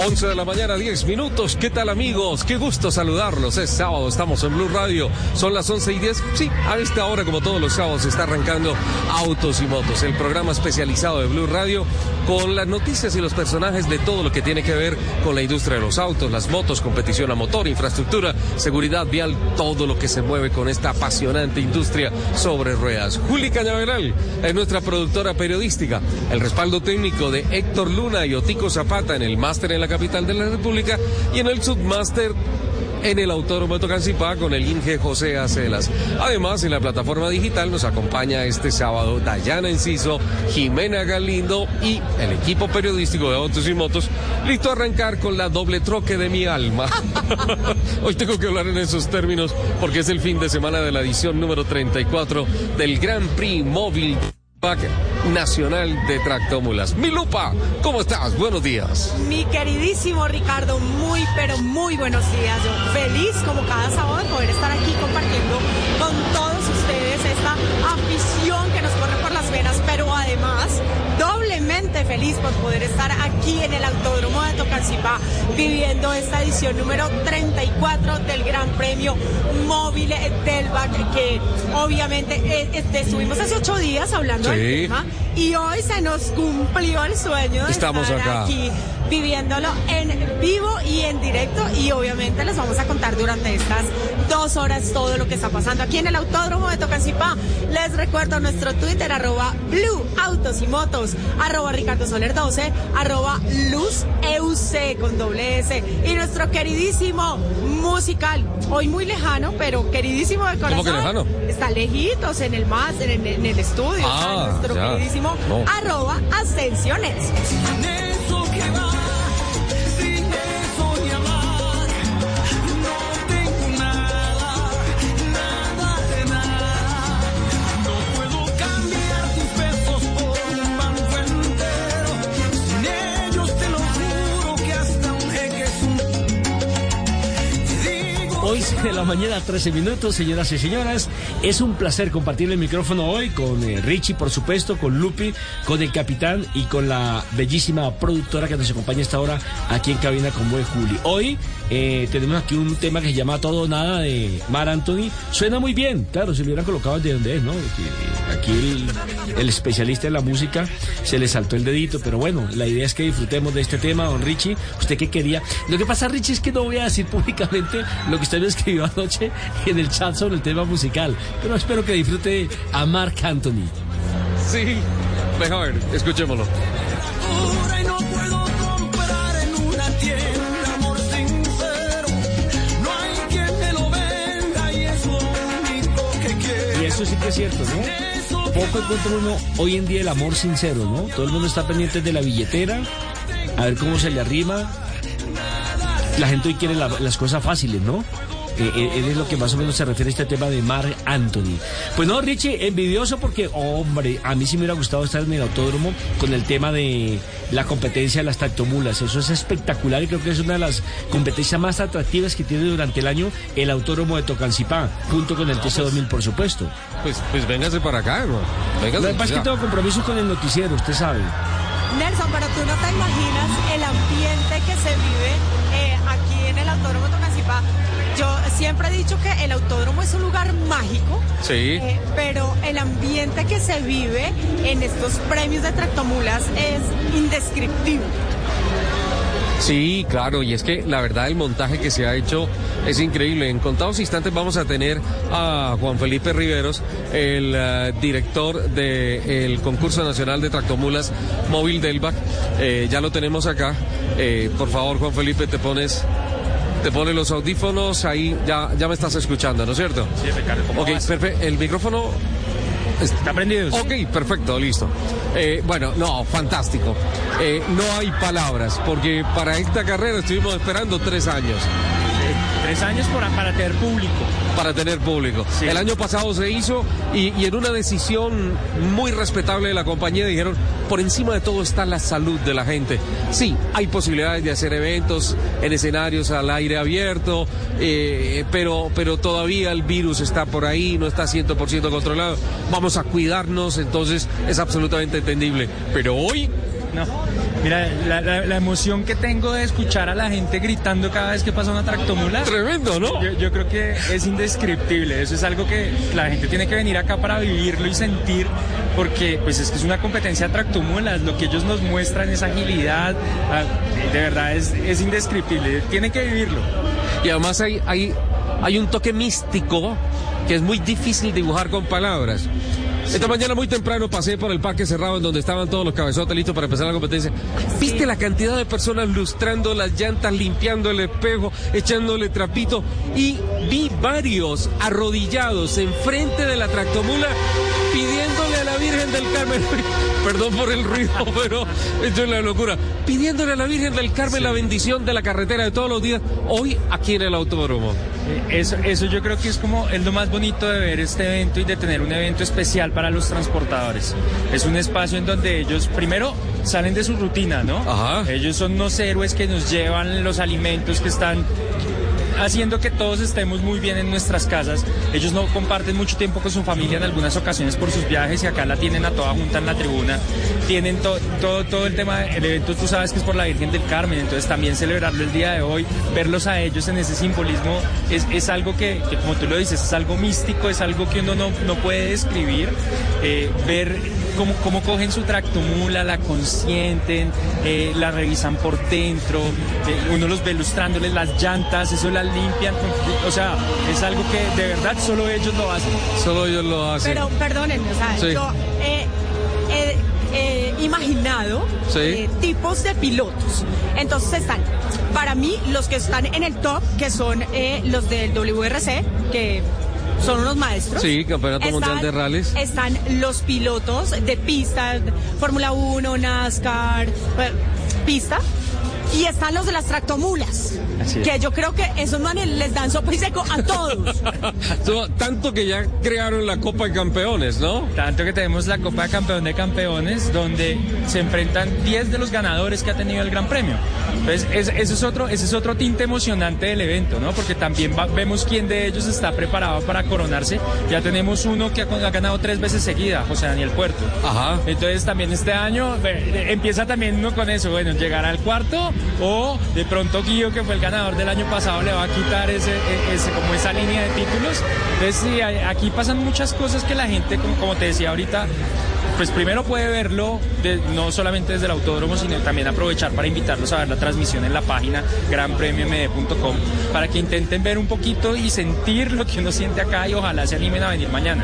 11 de la mañana, 10 minutos. ¿Qué tal amigos? Qué gusto saludarlos. Es sábado, estamos en Blue Radio. Son las 11 y 10. Sí, a esta hora, como todos los sábados, está arrancando Autos y Motos, el programa especializado de Blue Radio con las noticias y los personajes de todo lo que tiene que ver con la industria de los autos, las motos, competición a motor, infraestructura, seguridad vial, todo lo que se mueve con esta apasionante industria sobre ruedas. Juli Cañaveral es nuestra productora periodística. El respaldo técnico de Héctor Luna y Otico Zapata en el máster en la capital de la República y en el submáster en el Autódromo de Tocancipá con el Inge José Acelas. Además, en la plataforma digital nos acompaña este sábado Dayana Enciso, Jimena Galindo y el equipo periodístico de Autos y Motos, listo a arrancar con la doble troque de mi alma. Hoy tengo que hablar en esos términos porque es el fin de semana de la edición número 34 del Gran Prix Móvil. Nacional de Tractómulas. Milupa, ¿cómo estás? Buenos días. Mi queridísimo Ricardo, muy pero muy buenos días. Yo feliz como cada sábado de poder estar aquí compartiendo con todos ustedes esta afición que nos corre por las venas, pero además doblemente feliz por poder estar aquí en el Autódromo de Tocancipá viviendo esta edición número 34 del Gran Premio Móvil del BAC que obviamente eh, este, estuvimos hace ocho días hablando del Sí. tema y hoy se nos cumplió el sueño de Estamos estar acá. aquí viviéndolo en vivo y en directo y obviamente les vamos a contar durante estas dos horas todo lo que está pasando aquí en el Autódromo de Tocancipá. Les recuerdo nuestro Twitter, arroba Blue Autos y Motos, arroba Ricardo Soler 12, arroba Luz EUC con doble S y nuestro queridísimo musical, hoy muy lejano, pero queridísimo de corazón. que lejano? Está lejitos en el más, en el, en el estudio, Ah, nuestro ya. queridísimo No. arroba Ascensiones. de la mañana, 13 minutos, señoras y señoras. Es un placer compartir el micrófono hoy con eh, Richie, por supuesto, con Lupi, con el capitán y con la bellísima productora que nos acompaña esta hora aquí en cabina con Buen Juli. Hoy eh, tenemos aquí un tema que se llama Todo Nada de Mar Anthony. Suena muy bien, claro, si lo hubieran colocado de donde es, ¿no? Eh, aquí el, el especialista en la música se le saltó el dedito, pero bueno, la idea es que disfrutemos de este tema, don Richie. ¿Usted qué quería? Lo que pasa, Richie, es que no voy a decir públicamente lo que usted es que escribió anoche en el chat sobre el tema musical, pero espero que disfrute a Mark Anthony. Sí, mejor, escuchémoslo. Y eso sí que es cierto, ¿no? Poco encuentra uno hoy en día el amor sincero, ¿no? Todo el mundo está pendiente de la billetera, a ver cómo se le arrima. La gente hoy quiere la- las cosas fáciles, ¿no? Eh, eh, es lo que más o menos se refiere a este tema de Mark Anthony. Pues no, Richie, envidioso porque, hombre, a mí sí me hubiera gustado estar en el autódromo con el tema de la competencia de las tractomulas. Eso es espectacular y creo que es una de las competencias más atractivas que tiene durante el año el autódromo de Tocancipá, junto con el TC2000, por supuesto. Pues, pues véngase para acá, hermano. Véngase. Lo que pasa es que tengo compromiso con el noticiero, usted sabe. Nelson, pero tú no te imaginas el ambiente que se vive eh, aquí en el Autódromo de Tocancipá. Yo siempre he dicho que el autódromo es un lugar mágico, Sí. eh, pero el ambiente que se vive en estos premios de tractomulas es indescriptible. Sí, claro, y es que la verdad el montaje que se ha hecho es increíble. En contados instantes vamos a tener a Juan Felipe Riveros, el eh, director del concurso nacional de tractomulas móvil del BAC. Eh, ya lo tenemos acá. Eh, por favor, Juan Felipe, te pones... Te pones los audífonos, ahí ya, ya me estás escuchando, ¿no es cierto? Sí, Ricardo, ¿cómo Ok, perfecto. El micrófono ¿Está prendido? Ok, perfecto, listo. Eh, bueno, no, fantástico. Eh, no hay palabras, porque para esta carrera estuvimos esperando tres años Tres años por- para tener público. para tener público. Sí. El año pasado se hizo y, y en una decisión muy respetable de la compañía dijeron, por encima de todo está la salud de la gente. Sí, hay posibilidades de hacer eventos en escenarios al aire abierto, eh, pero, pero todavía el virus está por ahí, no está 100% controlado. Vamos a cuidarnos, entonces es absolutamente entendible. Pero hoy No. Mira, la, la- la emoción que tengo de escuchar a la gente gritando cada vez que pasa una tractomula. Tremendo, ¿no? Yo, yo creo que es indescriptible. Eso es algo que la gente tiene que venir acá para vivirlo y sentir, porque pues es que es una competencia de tractomulas. Lo que ellos nos muestran es agilidad. ah, De verdad es, es indescriptible. Tienen que vivirlo. Y además hay, hay, hay un toque místico que es muy difícil dibujar con palabras. Esta mañana muy temprano pasé por el parque cerrado en donde estaban todos los cabezotes listos para empezar la competencia. ¿Viste la cantidad de personas lustrando las llantas, limpiando el espejo, echándole trapito? Y vi varios arrodillados enfrente de la tractomula la Virgen del Carmen, perdón por el ruido, pero esto es la locura, pidiéndole a la Virgen del Carmen la bendición de la carretera de todos los días, hoy aquí en el autódromo. Eh, Eso, eso yo creo que es como es lo más bonito de ver este evento y de tener un evento especial para los transportadores. Es un espacio en donde ellos primero salen de su rutina, ¿no? Ajá. Ellos son unos héroes que nos llevan los alimentos que están haciendo que todos estemos muy bien en nuestras casas. Ellos no comparten mucho tiempo con su familia en algunas ocasiones por sus viajes y acá la tienen a toda junta en la tribuna. Tienen to- todo, todo el tema, el evento tú sabes que es por la Virgen del Carmen, entonces también celebrarlo el día de hoy, verlos a ellos en ese simbolismo es, es algo que, que, como tú lo dices, es algo místico, es algo que uno no, no puede describir. Eh, ver cómo, cómo cogen su tractomula, la consienten, eh, la revisan por dentro, eh, uno los ve lustrándoles las llantas, eso las limpian, o sea, es algo que de verdad solo ellos lo hacen. Solo ellos lo hacen. Pero perdónenme, o sea, Sí. yo he, imaginado Sí. eh, tipos de pilotos. Entonces están, para mí, los que están en el top, que son eh, los del WRC, que son unos maestros. Sí, Campeonato Mundial de Rallys. Están los pilotos de pista, Fórmula 1, NASCAR, eh, pista. Y están los de las tractomulas, Así es. que yo creo que esos manes les dan sopa y seco a todos. So, Tanto que ya crearon la Copa de Campeones, ¿no? Tanto que tenemos la Copa de Campeón de Campeones, donde se enfrentan 10 de los ganadores que ha tenido el Gran Premio. Entonces, es- ese, es otro, ese es otro tinte emocionante del evento, ¿no? Porque también va- vemos quién de ellos está preparado para coronarse. Ya tenemos uno que ha, ha ganado tres veces seguida, José Daniel Puerto. Ajá. Entonces también este año eh, empieza también uno con eso, bueno, llegar al cuarto o de pronto Guillo, que fue el ganador del año pasado, le va a quitar ese, e- ese como esa línea de títulos. Entonces sí, aquí pasan muchas cosas que la gente, como, te decía ahorita, pues primero puede verlo no solamente desde el autódromo, sino también aprovechar para invitarlos a ver la transmisión en la página granpremiomd.com para que intenten ver un poquito y sentir lo que uno siente acá y ojalá se animen a venir mañana.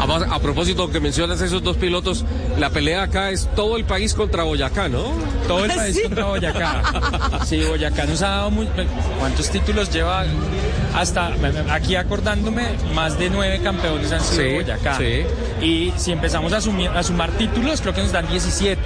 A propósito que mencionas esos dos pilotos, la pelea acá es todo el país contra Boyacá, ¿no? Todo el país Sí. contra Boyacá. Sí, Boyacá nos ha dado muy, ¿cuántos títulos lleva? Hasta aquí acordándome, más de nueve campeones han sido Sí, Boyacá. sí. Y si empezamos a, sumir- a sumar títulos, creo que nos dan 17.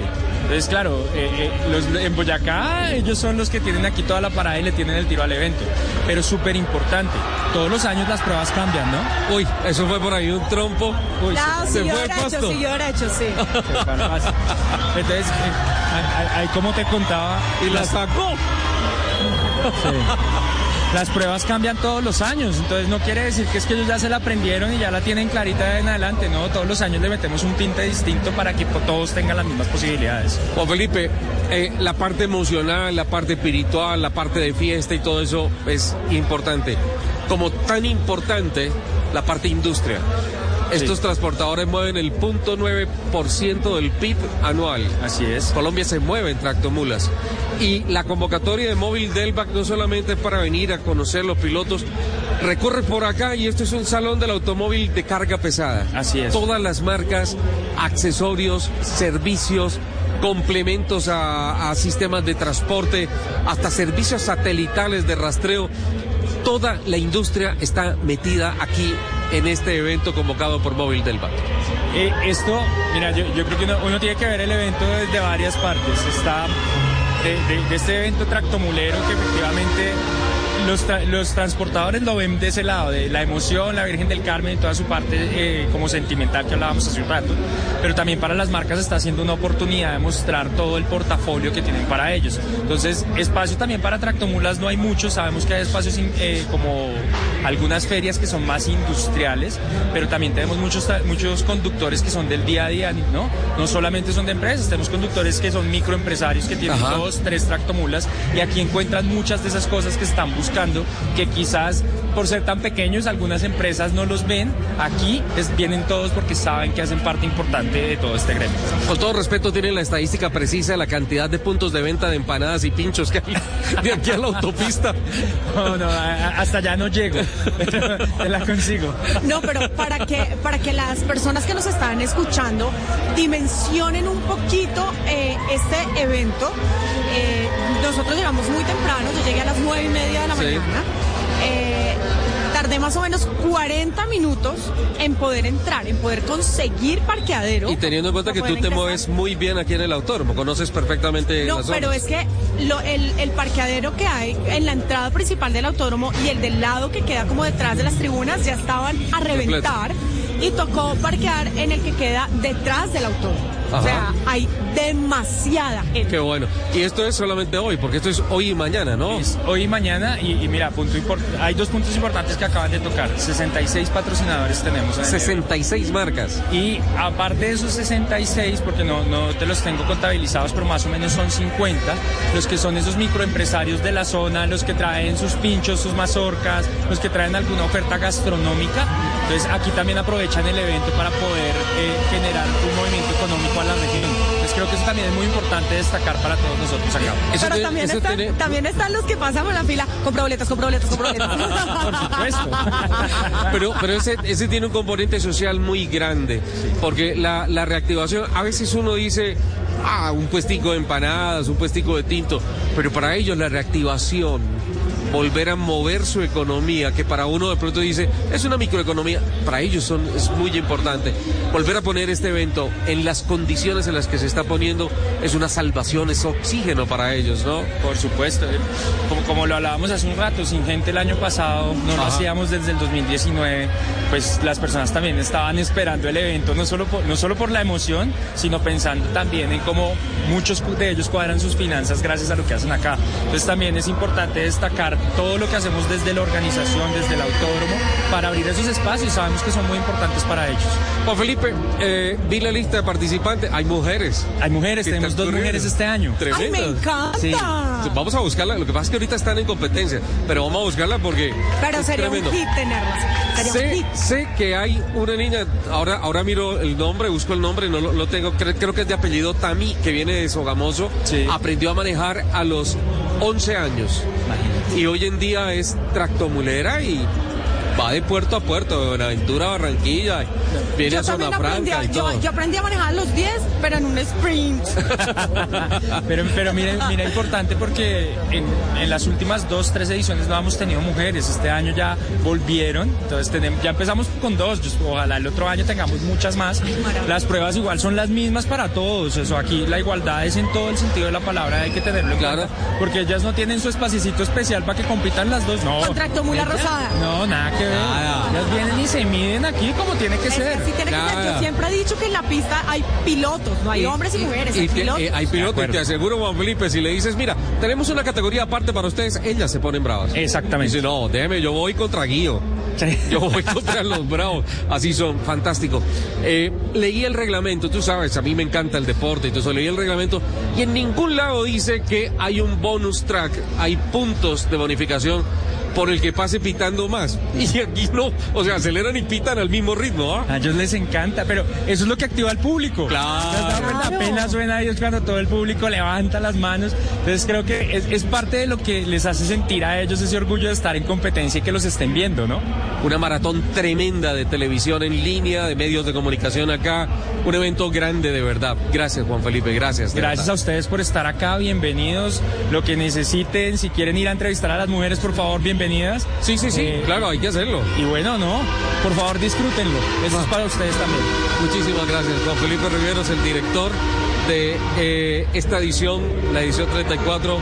Entonces, claro, eh, eh, los, en Boyacá ellos son los que tienen aquí toda la parada y le tienen el tiro al evento. Pero súper importante, todos los años las pruebas cambian, ¿no? Uy, eso fue por ahí un trompo. Uy, No, se fue pasto. siguió derecho, sí. Entonces, eh, ahí- como te contaba, Y la las- sacó. Sí. Las pruebas cambian todos los años, entonces no quiere decir que es que ellos ya se la aprendieron y ya la tienen clarita en adelante, no, todos los años le metemos un tinte distinto para que todos tengan las mismas posibilidades. Juan Felipe, eh, la parte emocional, la parte espiritual, la parte de fiesta y todo eso es importante. Como tan importante la parte industria. Estos transportadores mueven el 0.9% del PIB anual. Así es. Colombia se mueve en tractomulas. Y la convocatoria de móvil Delvac no solamente es para venir a conocer los pilotos, recorre por acá y esto es un salón del automóvil de carga pesada. Así es. Todas las marcas, accesorios, servicios, complementos a, a sistemas de transporte, hasta servicios satelitales de rastreo. Toda la industria está metida aquí en este evento convocado por Móvil Delvac. Eh, esto, mira, yo, yo creo que uno, uno tiene que ver el evento desde varias partes. Está de, de- de este evento tractomulero que efectivamente los, tra- los transportadores lo ven de ese lado, de la emoción, la Virgen del Carmen y toda su parte eh, como sentimental que hablábamos hace un rato. Pero también para las marcas está siendo una oportunidad de mostrar todo el portafolio que tienen para ellos. Entonces, espacio también para tractomulas no hay mucho. Sabemos que hay espacios eh, como algunas ferias que son más industriales, pero también tenemos muchos, muchos conductores que son del día a día, ¿no? No solamente son de empresas, tenemos conductores que son microempresarios que tienen Ajá. dos, tres tractomulas y aquí encuentran muchas de esas cosas que están buscando, que quizás por ser tan pequeños algunas empresas no los ven. Aquí es, vienen todos porque saben que hacen parte importante de todo este gremio. Con todo respeto, tienen la estadística precisa de la cantidad de puntos de venta de empanadas y pinchos que hay de aquí a la autopista. No, no, hasta allá no llego, te la consigo. No, pero para que, para que las personas que nos están escuchando dimensionen un poquito eh, este evento, eh, nosotros llegamos muy temprano, yo llegué a las nueve y media de la Sí. Eh, tardé más o menos 40 minutos en poder entrar, en poder conseguir parqueadero. Y teniendo en cuenta que tú te mueves muy bien aquí en el autódromo, conoces perfectamente No, la zona. pero es que lo- el, el parqueadero que hay en la entrada principal del autódromo y el del lado que queda como detrás de las tribunas ya estaban a reventar y tocó parquear en el que queda detrás del autódromo. Ajá. O sea, hay demasiada gente. Qué bueno. Y esto es solamente hoy, porque esto es hoy y mañana, ¿no? Es hoy y mañana y, y mira, punto hay dos puntos importantes que acaban de tocar. 66 patrocinadores tenemos. en el evento. 66 marcas. Y aparte de esos 66, porque no, no te los tengo contabilizados, pero más o menos son 50, los que son esos microempresarios de la zona, los que traen sus pinchos, sus mazorcas, los que traen alguna oferta gastronómica. Entonces aquí también aprovechan el evento para poder eh, generar un movimiento económico a la región. Entonces creo que eso también es muy importante destacar para todos nosotros acá. Eso Pero tiene- también, eso están, tiene- también están los que pasan por la fila, compra boletas, compra boletas, compra boletas. Por supuesto. Pero, pero ese, ese tiene un componente social muy grande, porque la, la reactivación, a veces uno dice, ah, un puestico de empanadas, un puestico de tinto, pero para ellos la reactivación, volver a mover su economía, que para uno de pronto dice, es una microeconomía, para ellos son, es muy importante. Volver a poner este evento en las condiciones en las que se está poniendo es una salvación, es oxígeno para ellos, ¿no? Por supuesto, eh, como, como lo hablábamos hace un rato, sin gente el año pasado, no lo Ajá. hacíamos desde el 2019, pues las personas también estaban esperando el evento, no solo por, no solo por la emoción, sino pensando también en cómo muchos de ellos cuadran sus finanzas gracias a lo que hacen acá. Entonces también es importante destacar todo lo que hacemos desde la organización, desde el autódromo, para abrir esos espacios, sabemos que son muy importantes para ellos. Juan Felipe, eh, vi la lista de participantes, hay mujeres. Hay mujeres, ¿Qué tenemos dos mujeres este año. ¡Ay, me encanta! Sí. Vamos a buscarla. Lo que pasa es que ahorita están en competencia, pero vamos a buscarla porque. Pero es sería tremendo. un hit tenerlas. Sería un Sé, hit. sé que hay una niña, ahora, ahora miro el nombre, busco el nombre, no lo, lo tengo, creo, creo que es de apellido Tami, que viene de Sogamoso, Sí. aprendió a manejar a los 11 años y hoy en día es tractomulera y va de puerto a puerto, de Buenaventura Barranquilla, viene Yo a Zona aprendí Franca a, y yo, todo. yo aprendí a manejar los 10, pero en un sprint. Pero, pero mira, mira, importante porque en, en las últimas dos, tres ediciones no hemos tenido mujeres. Este año ya volvieron, entonces tenemos, ya empezamos con dos. Yo- ojalá el otro año tengamos muchas más. Las pruebas igual son las mismas para todos. Eso aquí la igualdad es en todo el sentido de la palabra, hay que tenerlo en Claro. Porque ellas no tienen su espacito especial para que compitan las dos. No. Con tractomula Ellas- rosada. No, nada que ver. Nada. Ellas vienen y se miden aquí como tiene que Es que ser. tiene que. Yo siempre he dicho que en la pista hay pilotos, no hay hombres y, mujeres, hay y que- pilotos. eh, hay pilotos, y te aseguro, Juan Felipe, si le dices, mira, tenemos una categoría aparte para ustedes, ellas se ponen bravas. Exactamente. Dice, no, déjeme, yo voy contra Guío. Sí. Yo voy contra los bravos. Así son, fantástico. Eh, leí el reglamento, tú sabes, a mí me encanta el deporte, entonces leí el reglamento y en ningún lado dice que hay un bonus track, hay puntos de bonificación por el que pase pitando más. Y aquí no, o sea, aceleran y pitan al mismo ritmo, ¿ah? A ellos les encanta, pero eso es lo que activa al público. Claro. Claro. Apenas suena Dios cuando todo el público levanta las manos. Entonces creo que es, es parte de lo que les hace sentir a ellos ese orgullo de estar en competencia y que los estén viendo, ¿no? Una maratón tremenda de televisión en línea, de medios de comunicación acá. Un evento grande de verdad. Gracias, Juan Felipe, gracias. Gracias a ustedes por estar acá, bienvenidos. Lo que necesiten, si quieren ir a entrevistar a las mujeres, por favor, bienvenidas. Sí, sí, sí, Eh, claro, hay que hacerlo. Y bueno, no, por favor, disfrútenlo. Eso es para ustedes también. Muchísimas gracias. Juan Felipe Riveros, el director de eh, esta edición, la edición 34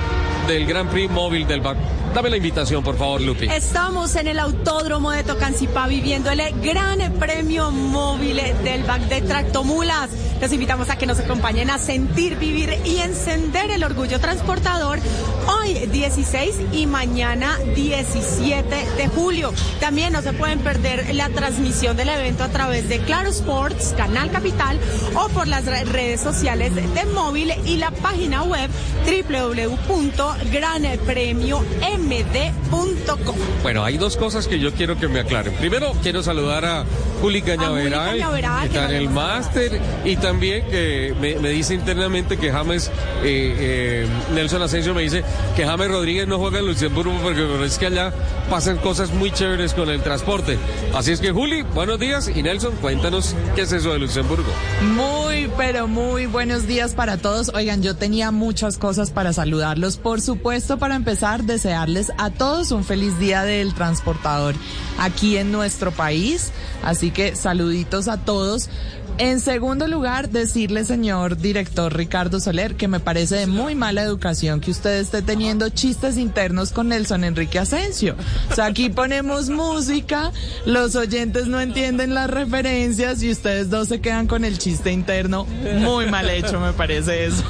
del Gran Prix Móvil del BAC. Dame la invitación, por favor, Lupi. Estamos en el autódromo de Tocancipá viviendo el gran premio móvil del BAC de Tractomulas. Los invitamos a que nos acompañen a sentir, vivir y encender el orgullo transportador hoy 16 y mañana 17 de julio. También no se pueden perder la transmisión del evento a través de Claro Sports, Canal Capital o por las re- redes sociales de móvil y la página web www.granpremiomd.com. Bueno, hay dos cosas que yo quiero que me aclaren. Primero, quiero saludar a Juli Cañaveral, que está en el máster, y también que me, me dice internamente que James, eh, eh, Nelson Asensio me dice que James Rodríguez no juega en Luxemburgo porque es que allá pasan cosas muy chéveres con el transporte. Así es que Juli, buenos días, y Nelson, cuéntanos qué es eso de Luxemburgo. Muy, pero muy buenos días para todos. Oigan, yo tenía muchas cosas para saludarlos. Por supuesto, para empezar, desearles a todos un feliz día del transportador aquí en nuestro país. Así que saluditos a todos. En segundo lugar, decirle, señor director Ricardo Soler, que me parece de muy mala educación que usted esté teniendo chistes internos con Nelson Enrique Asensio. O sea, aquí ponemos música, los oyentes no entienden las referencias y ustedes dos se quedan con el chiste interno. Muy mal hecho, me parece eso.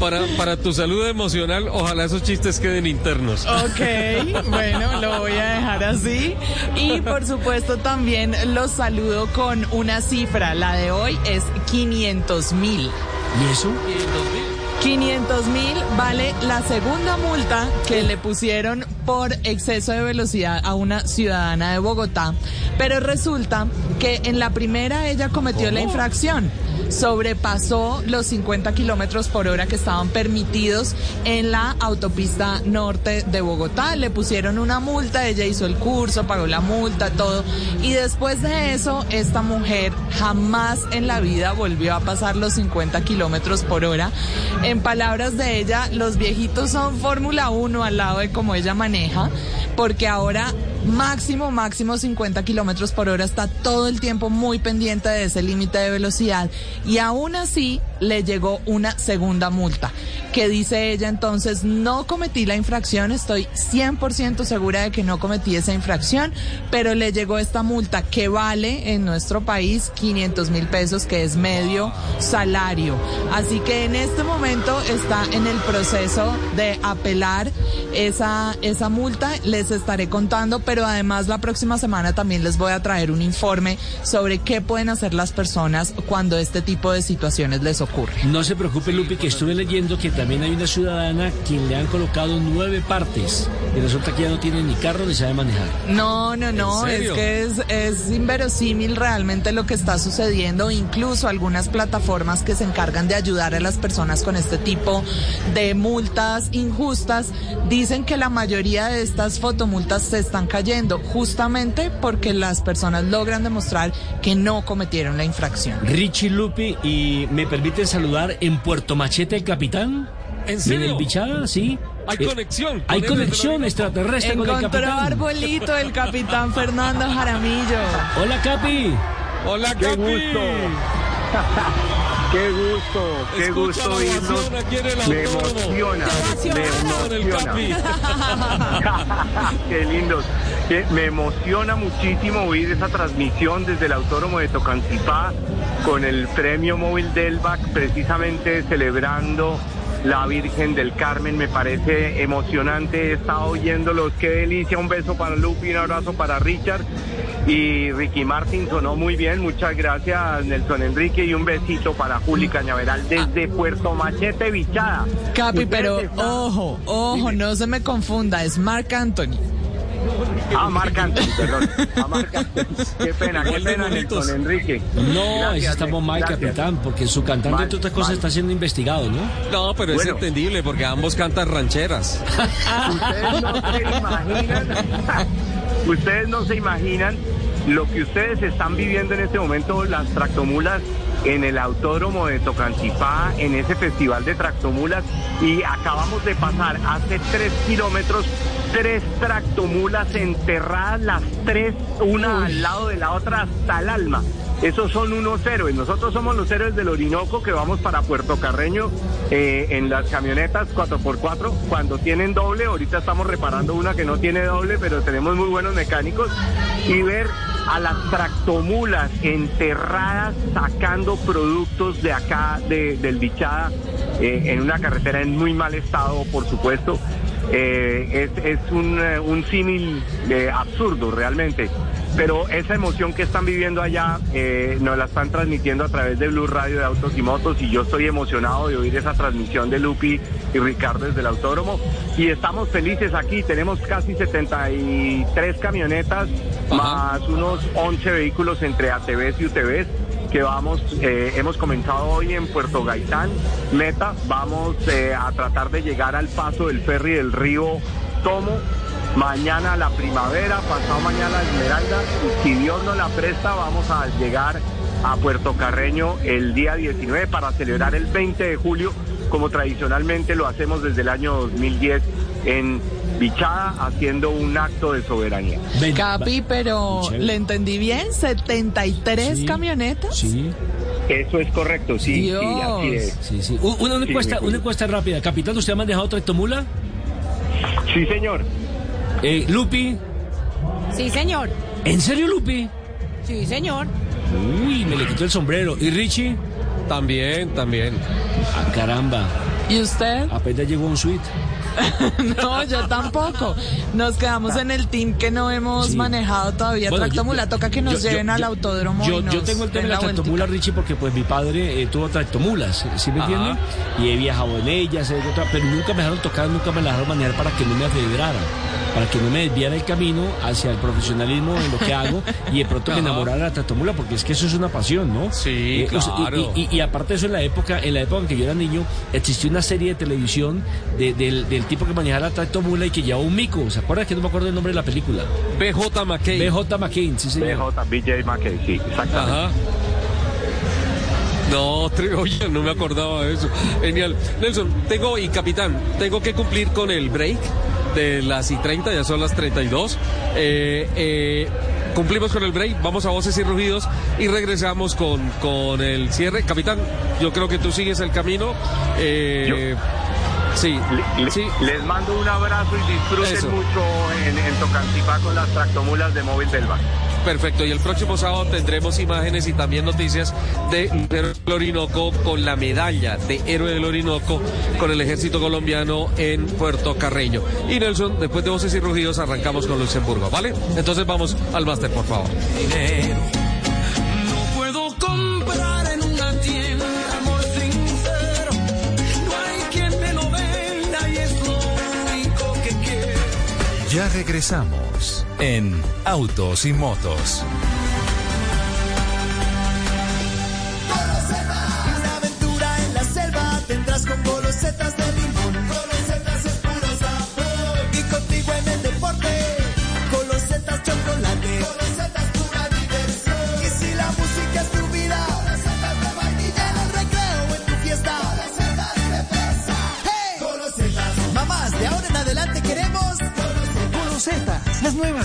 Para, para tu salud emocional, ojalá esos chistes queden internos. Ok, bueno, lo voy a dejar así. Y por supuesto también los saludo con una cifra. La de hoy es 500 mil. ¿Y eso? 500 mil vale la segunda multa que le pusieron por exceso de velocidad a una ciudadana de Bogotá. Pero resulta que en la primera ella cometió la infracción. Sobrepasó los 50 kilómetros por hora que estaban permitidos en la autopista norte de Bogotá. Le pusieron una multa, ella hizo el curso, pagó la multa, todo. Y después de eso, esta mujer jamás en la vida volvió a pasar los 50 kilómetros por hora. En palabras de ella, los viejitos son Fórmula 1 al lado de cómo ella maneja, porque ahora máximo, máximo 50 kilómetros por hora está todo el tiempo muy pendiente de ese límite de velocidad. Y aún así le llegó una segunda multa. Que dice ella entonces no cometí la infracción, estoy 100% segura de que no cometí esa infracción, pero le llegó esta multa que vale en nuestro país 500 mil pesos que es medio salario. Así que en este momento está en el proceso de apelar esa, esa multa, les estaré contando, pero además la próxima semana también les voy a traer un informe sobre qué pueden hacer las personas cuando este tipo de situaciones les ocurre. No se preocupe, Lupi, que estuve leyendo que también hay una ciudadana quien le han colocado nueve partes y resulta que ya no tiene ni carro ni sabe manejar. No, no, no, ¿En es que es, es inverosímil realmente lo que está sucediendo. Incluso algunas plataformas que se encargan de ayudar a las personas con este tipo de multas injustas dicen que la mayoría de estas fotomultas se están cayendo justamente porque las personas logran demostrar que no cometieron la infracción. Richie Lupi, y me permite saludar en Puerto Machete el capitán. ¿En el Bichada? Sí. Hay Eh, conexión con Hay conexión extraterrestre con el Encontró capitán. arbolito el capitán Fernando Jaramillo. Hola, Capi. Hola, Qué Capi. gusto. Qué gusto, qué Escucha gusto Me emociona, me el Capi. emociona. Qué lindos. Me emociona muchísimo oír esa transmisión desde el autódromo de Tocancipá con el premio móvil del BAC, precisamente celebrando la Virgen del Carmen. Me parece emocionante. He estado oyéndolos. Qué delicia. Un beso para Lupi, un abrazo para Richard. Y Ricky Martin sonó muy bien. Muchas gracias, Nelson Enrique. Y un besito para Juli Cañaveral desde Puerto Machete, Bichada. Capi, pero están- ojo, ojo, no se me confunda, es Marc Anthony. Ah, Marc Anthony, perdón. A Marc Anthony. Qué pena, qué pena. Nelson Enrique. No, ahí Gracias, estamos mal, gracias. capitán, porque su cantante, Mal, entre otras cosas, mal. está siendo investigado, ¿no? No, pero es entendible porque ambos cantan rancheras. Ustedes no se imaginan, ustedes no se imaginan lo que ustedes están viviendo en este momento, las tractomulas en el autódromo de Tocancipá, en ese festival de tractomulas, y acabamos de pasar hace tres kilómetros tres tractomulas enterradas, las tres, una al lado de la otra hasta el alma. Esos son unos héroes. Nosotros somos los héroes del Orinoco que vamos para Puerto Carreño eh, en las camionetas 4x4 cuando tienen doble. Ahorita estamos reparando una que no tiene doble, pero tenemos muy buenos mecánicos. Y ver a las tractomulas enterradas sacando productos de acá, de, del Bichada, eh, en una carretera en muy mal estado, por supuesto. Eh, es, es un, eh, un símil eh, absurdo realmente. Pero esa emoción que están viviendo allá eh, nos la están transmitiendo a través de Blue Radio de Autos y Motos y yo estoy emocionado de oír esa transmisión de Lupi y Ricardo desde el autódromo y estamos felices aquí, tenemos casi 73 camionetas más unos 11 vehículos entre ATVs y UTVs que vamos, eh, hemos comenzado hoy en Puerto Gaitán, Meta, vamos eh, a tratar de llegar al paso del ferry del río Tomo, mañana la primavera, pasado mañana la Esmeralda, y si Dios nos la presta vamos a llegar a Puerto Carreño el día 19 para celebrar el 20 de julio, como tradicionalmente lo hacemos desde el año 2010 en Bichada, haciendo un acto de soberanía. Ven, Capi, pero. ¿le entendí bien? ¿73 Sí, camionetas? Sí, Eso es correcto, sí, sí, Dios. así es. sí, sí. Una, encuesta, sí. una encuesta rápida. Capitán, ¿usted ha manejado tractomula? Sí, señor. Eh, Lupi. Sí, señor. ¿En serio, Lupi? Sí, señor. Uy, me le quitó el sombrero. ¿Y Richie? También, también. Ah, caramba. ¿Y usted? Apenas llegó a un suite. No, yo tampoco. Nos quedamos en el team que no hemos Sí. manejado todavía Bueno, tractomula. yo- Toca que nos yo- yo- lleven al autódromo. Yo, tengo el tema de la vueltica. tractomula, Richie, porque pues mi padre eh, tuvo tractomulas, ¿sí me entienden? Y he viajado en ellas, he pero nunca me dejaron tocar, nunca me la dejaron manejar para que no me afedrara, para que no me desviara el camino hacia el profesionalismo en lo que hago y de pronto me enamorara de la tractomula, porque es que eso es una pasión, ¿no? Sí, y- claro. Y, y- y aparte de eso, en la época, en la época en que yo era niño, existió una serie de televisión de- del, del tipo que manejaba la tractomula y que llevaba un mico. ¿Se acuerdan que no me acuerdo el nombre de la película? BJ McKay. BJ McCain, sí, señor. BJ, BJ McKay, sí, exactamente. Ajá. No, oye, no me acordaba de eso. Genial. Nelson, tengo, y capitán, tengo que cumplir con el break de las y 30, ya son las 32. Eh, eh, cumplimos con el break, vamos a voces y rugidos y regresamos con, con el cierre. Capitán, yo creo que tú sigues el camino. Eh, sí, Le- le- sí. Les mando un abrazo y disfruten Eso. mucho en, en con las tractomulas de móvil del Bar. Perfecto, y el próximo sábado tendremos imágenes y también noticias de Héroe del Orinoco con la medalla de Héroe del Orinoco con el ejército colombiano en Puerto Carreño. Y Nelson, después de voces y rugidos, arrancamos con Luxemburgo, ¿vale? Entonces vamos al máster, por favor. Ya regresamos en Autos y Motos. Una aventura en la selva tendrás con de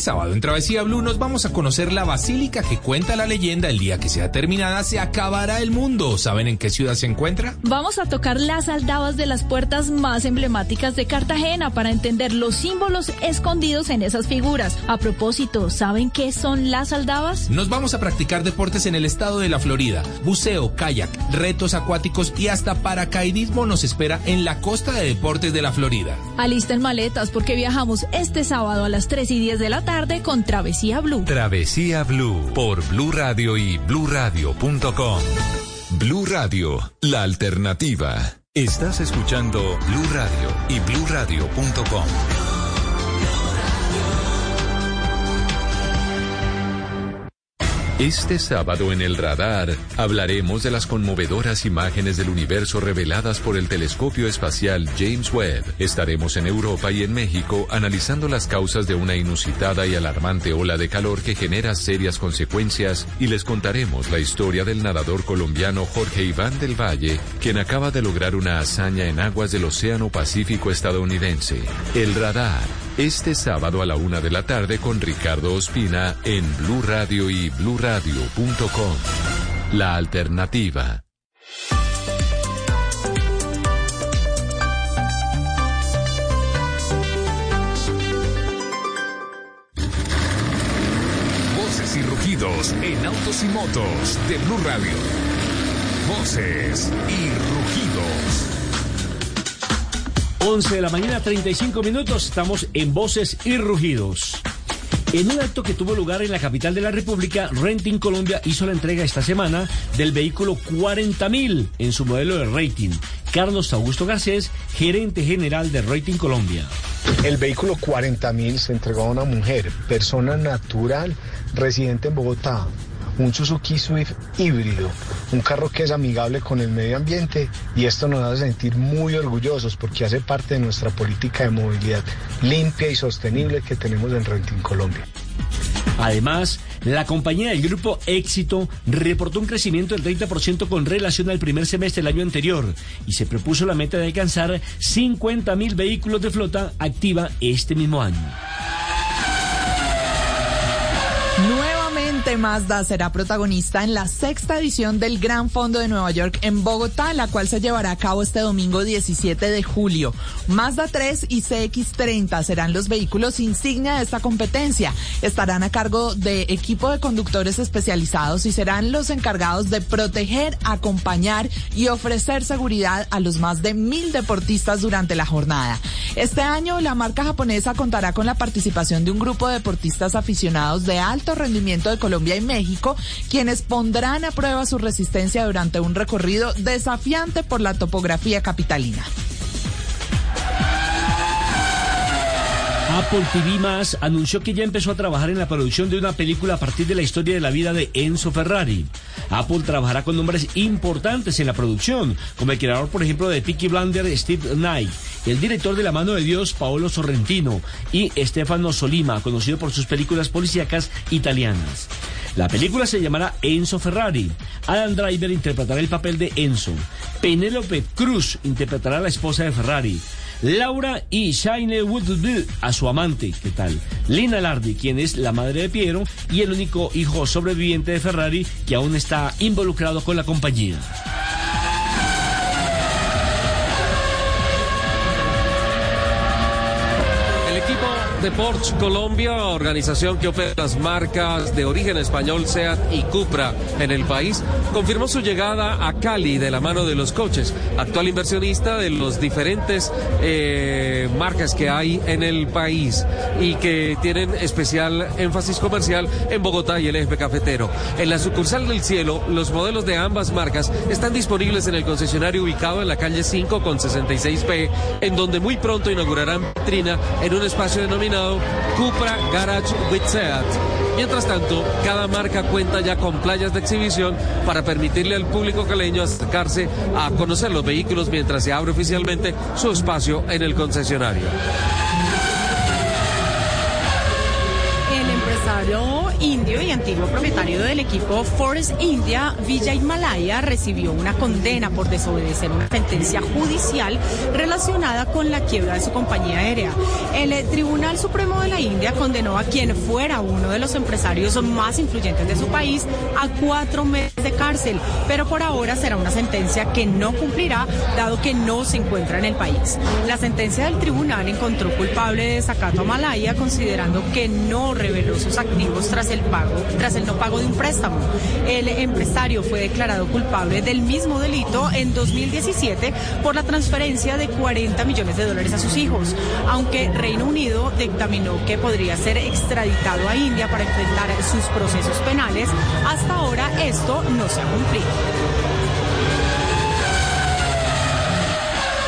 Sábado en Travesía Blue nos vamos a conocer la basílica que cuenta la leyenda el día que sea terminada se acabará el mundo. ¿Saben en qué ciudad se encuentra? Vamos a tocar las aldabas de las puertas más emblemáticas de Cartagena para entender los símbolos escondidos en esas figuras. A propósito, ¿saben qué son las aldabas? Nos vamos a practicar deportes en el estado de la Florida. Buceo, kayak, retos acuáticos y hasta paracaidismo nos espera en la costa de deportes de la Florida. Alisten maletas porque viajamos este sábado a las 3 y 10 de la tarde con Travesía Blue. Travesía Blue por Blue Radio y bluradio.com. Blue Radio, la alternativa. Estás escuchando Blue Radio y bluradio.com. Este sábado en el radar hablaremos de las conmovedoras imágenes del universo reveladas por el telescopio espacial James Webb. Estaremos en Europa y en México analizando las causas de una inusitada y alarmante ola de calor que genera serias consecuencias y les contaremos la historia del nadador colombiano Jorge Iván del Valle, quien acaba de lograr una hazaña en aguas del Océano Pacífico estadounidense. El radar. Este sábado a la una de la tarde con Ricardo Ospina en Blue Radio y bluradio.com. La alternativa. Voces y rugidos en autos y motos de Blue Radio. Voces y rugidos. 11 de la mañana, 35 minutos, estamos en Voces y Rugidos. En un acto que tuvo lugar en la capital de la República, Renting Colombia hizo la entrega esta semana del vehículo 40.000 en su modelo de rating. Carlos Augusto Garcés, gerente general de Rating Colombia. El vehículo 40.000 se entregó a una mujer, persona natural, residente en Bogotá. Un Suzuki Swift híbrido, un carro que es amigable con el medio ambiente y esto nos hace sentir muy orgullosos porque hace parte de nuestra política de movilidad limpia y sostenible que tenemos en Renting Colombia. Además, la compañía del grupo Éxito reportó un crecimiento del 30% con relación al primer semestre del año anterior y se propuso la meta de alcanzar 50 mil vehículos de flota activa este mismo año. Nuevamente Mazda será protagonista en la sexta edición del Gran Fondo de Nueva York en Bogotá, la cual se llevará a cabo este domingo 17 de julio. Mazda 3 y CX30 serán los vehículos insignia de esta competencia. Estarán a cargo de equipo de conductores especializados y serán los encargados de proteger, acompañar y ofrecer seguridad a los más de mil deportistas durante la jornada. Este año la marca japonesa contará con la participación de un grupo de deportistas aficionados de alto rendimiento de Colombia y México, quienes pondrán a prueba su resistencia durante un recorrido desafiante por la topografía capitalina. Apple TV Más anunció que ya empezó a trabajar en la producción de una película a partir de la historia de la vida de Enzo Ferrari. Apple trabajará con nombres importantes en la producción, como el creador, por ejemplo, de Peaky Blinder, Steve Knight, el director de La mano de Dios, Paolo Sorrentino, y Stefano Solima, conocido por sus películas policíacas italianas. La película se llamará Enzo Ferrari. Adam Driver interpretará el papel de Enzo. Penélope Cruz interpretará a la esposa de Ferrari. Laura y Shaine Woodville a su amante, ¿qué tal? Lina Lardi, quien es la madre de Piero y el único hijo sobreviviente de Ferrari que aún está involucrado con la compañía. De Porsche Colombia, organización que opera las marcas de origen español SEAT y Cupra en el país, confirmó su llegada a Cali de la mano de los coches, actual inversionista de los diferentes eh, marcas que hay en el país y que tienen especial énfasis comercial en Bogotá y el eje cafetero. En la sucursal del cielo, los modelos de ambas marcas están disponibles en el concesionario ubicado en la calle 5 con 66B, en donde muy pronto inaugurarán vitrina en un espacio denominado Cupra Garage with Seat. Mientras tanto, cada marca cuenta ya con playas de exhibición para permitirle al público caleño acercarse a conocer los vehículos mientras se abre oficialmente su espacio en el concesionario. Empresario indio y antiguo propietario del equipo Forest India, Villa Himalaya, recibió una condena por desobedecer una sentencia judicial relacionada con la quiebra de su compañía aérea. El eh, Tribunal Supremo de la India condenó a quien fuera uno de los empresarios más influyentes de su país a cuatro meses de cárcel, pero por ahora será una sentencia que no cumplirá dado que no se encuentra en el país. La sentencia del tribunal encontró culpable de desacato a Malaya considerando que no reveló sus activos tras el pago, tras el no pago de un préstamo. El empresario fue declarado culpable del mismo delito en 2017 por la transferencia de 40 millones de dólares a sus hijos, aunque Reino Unido dictaminó que podría ser extraditado a India para enfrentar sus procesos penales. Hasta ahora esto no se ha cumplido.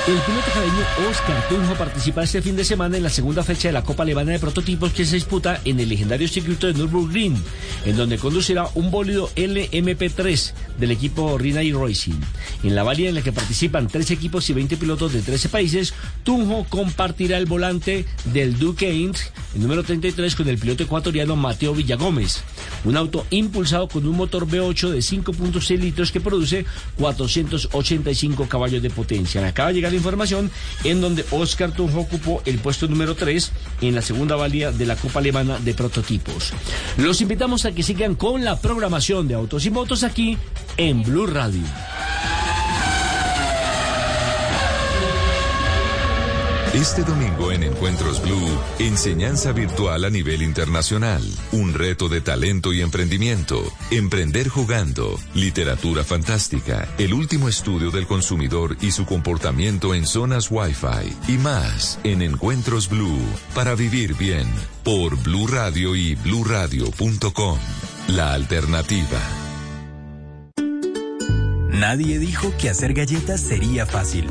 El piloto jareño Oscar Tunjo participa este fin de semana en la segunda fecha de la Copa Alemana de Prototipos que se disputa en el legendario circuito de Nürburgring, en donde conducirá un bólido LMP3 del equipo Rinay Racing. En la válida en la que participan tres equipos y 20 pilotos de 13 países, Tunjo compartirá el volante del Duke Inc, el número 33, con el piloto ecuatoriano Mateo Villagómez. Un auto impulsado con un motor V8 de 5.6 litros que produce 485 caballos de potencia. Acaba de llegar la información en donde Oscar Tunjo ocupó el puesto número 3 en la segunda válida de la Copa Alemana de Prototipos. Los invitamos a que sigan con la programación de Autos y Motos aquí en Blue Radio. Este domingo en Encuentros Blue, enseñanza virtual a nivel internacional, un reto de talento y emprendimiento, emprender jugando, literatura fantástica, el último estudio del consumidor y su comportamiento en zonas Wi-Fi. Y más en Encuentros Blue. Para vivir bien. Por Blue Radio y bluradio.com. La alternativa. Nadie dijo que hacer galletas sería fácil.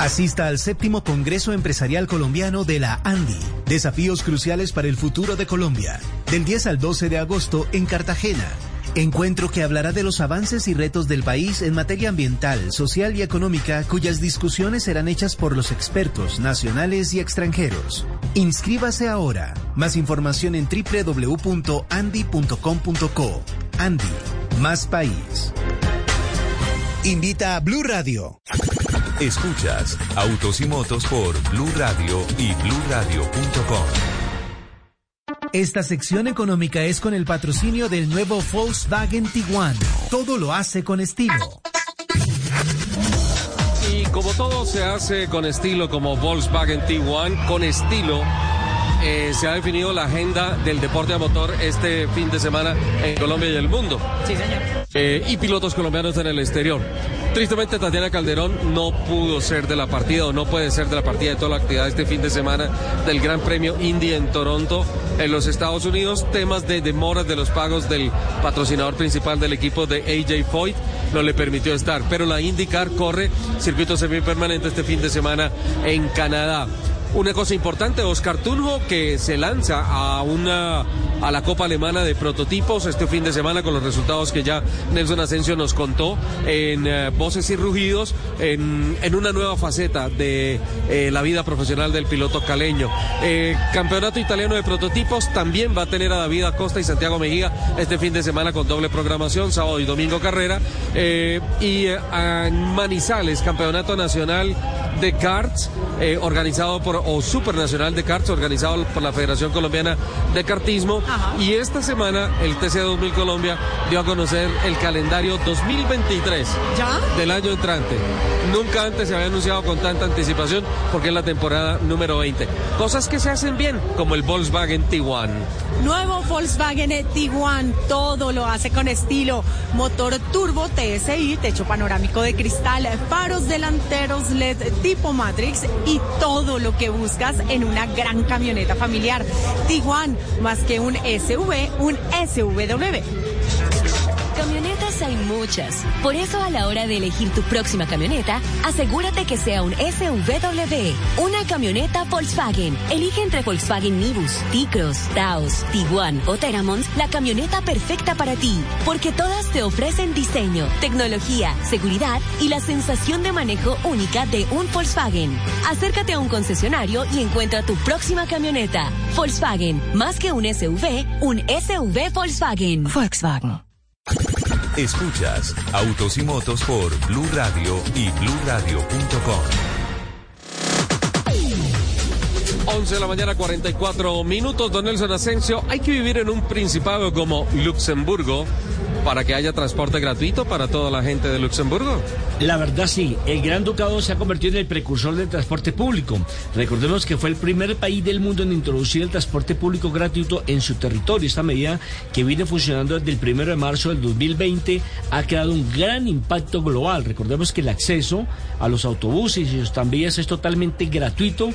Asista al séptimo Congreso Empresarial Colombiano de la ANDI. Desafíos cruciales para el futuro de Colombia. Del 10 al 12 de agosto en Cartagena. Encuentro que hablará de los avances y retos del país en materia ambiental, social y económica, cuyas discusiones serán hechas por los expertos nacionales y extranjeros. Inscríbase ahora. Más información en www.andi.com.co. Andi, más país. Invita a Blue Radio. Escuchas Autos y Motos por Blue Radio y bluradio.com. Esta sección económica es con el patrocinio del nuevo Volkswagen Tiguan. Todo lo hace con estilo. Y como todo se hace con estilo, como Volkswagen T1, con estilo, eh, se ha definido la agenda del deporte a motor este fin de semana en Colombia y el mundo. Sí, señor. Eh, y pilotos colombianos en el exterior. Tristemente Tatiana Calderón no pudo ser de la partida o no puede ser de la partida de toda la actividad este fin de semana del Gran Premio Indy en Toronto, en los Estados Unidos. Temas de demoras de los pagos del patrocinador principal del equipo de AJ Foyt no le permitió estar. Pero la IndyCar corre circuito semipermanente este fin de semana en Canadá. Una cosa importante, Oscar Tunjo, que se lanza a una a la Copa Alemana de Prototipos este fin de semana con los resultados que ya Nelson Asensio nos contó en eh, Voces y Rugidos, en, en una nueva faceta de eh, la vida profesional del piloto caleño. Eh, campeonato italiano de prototipos también va a tener a David Acosta y Santiago Mejía este fin de semana con doble programación, sábado y domingo carrera. Y en Manizales, Campeonato Nacional de Karts, eh, organizado por, o Supernacional de Karts, organizado por la Federación Colombiana de Kartismo. Y esta semana el TC 2000 Colombia dio a conocer el calendario 2023 del año entrante. Nunca antes se había anunciado con tanta anticipación porque es la temporada número 20. Cosas que se hacen bien, como el Volkswagen T1. Nuevo Volkswagen Tiguan, todo lo hace con estilo. Motor turbo TSI, techo panorámico de cristal, faros delanteros LED tipo Matrix y todo lo que buscas en una gran camioneta familiar. Tiguan, más que un SUV, un SUV. Camionetas hay muchas. Por eso a la hora de elegir tu próxima camioneta, asegúrate que sea un SUV, una camioneta Volkswagen. Elige entre Volkswagen Nibus, T-Cross, Taos, Tiguan o Teramons la camioneta perfecta para ti, porque todas te ofrecen diseño, tecnología, seguridad y la sensación de manejo única de un Volkswagen. Acércate a un concesionario y encuentra tu próxima camioneta. Volkswagen, más que un SUV, un SUV Volkswagen. Volkswagen. Escuchas Autos y Motos por Blue Radio y BlueRadio.com. 11 de la mañana, 44 minutos, don Nelson Asensio. Hay que vivir en un principado como Luxemburgo para que haya transporte gratuito para toda la gente de Luxemburgo. La verdad sí, el Gran Ducado se ha convertido en el precursor del transporte público. Recordemos que fue el primer país del mundo en introducir el transporte público gratuito en su territorio. Esta medida que viene funcionando desde el primero de marzo del 2020 ha creado un gran impacto global. Recordemos que el acceso a los autobuses y los tranvías es totalmente gratuito.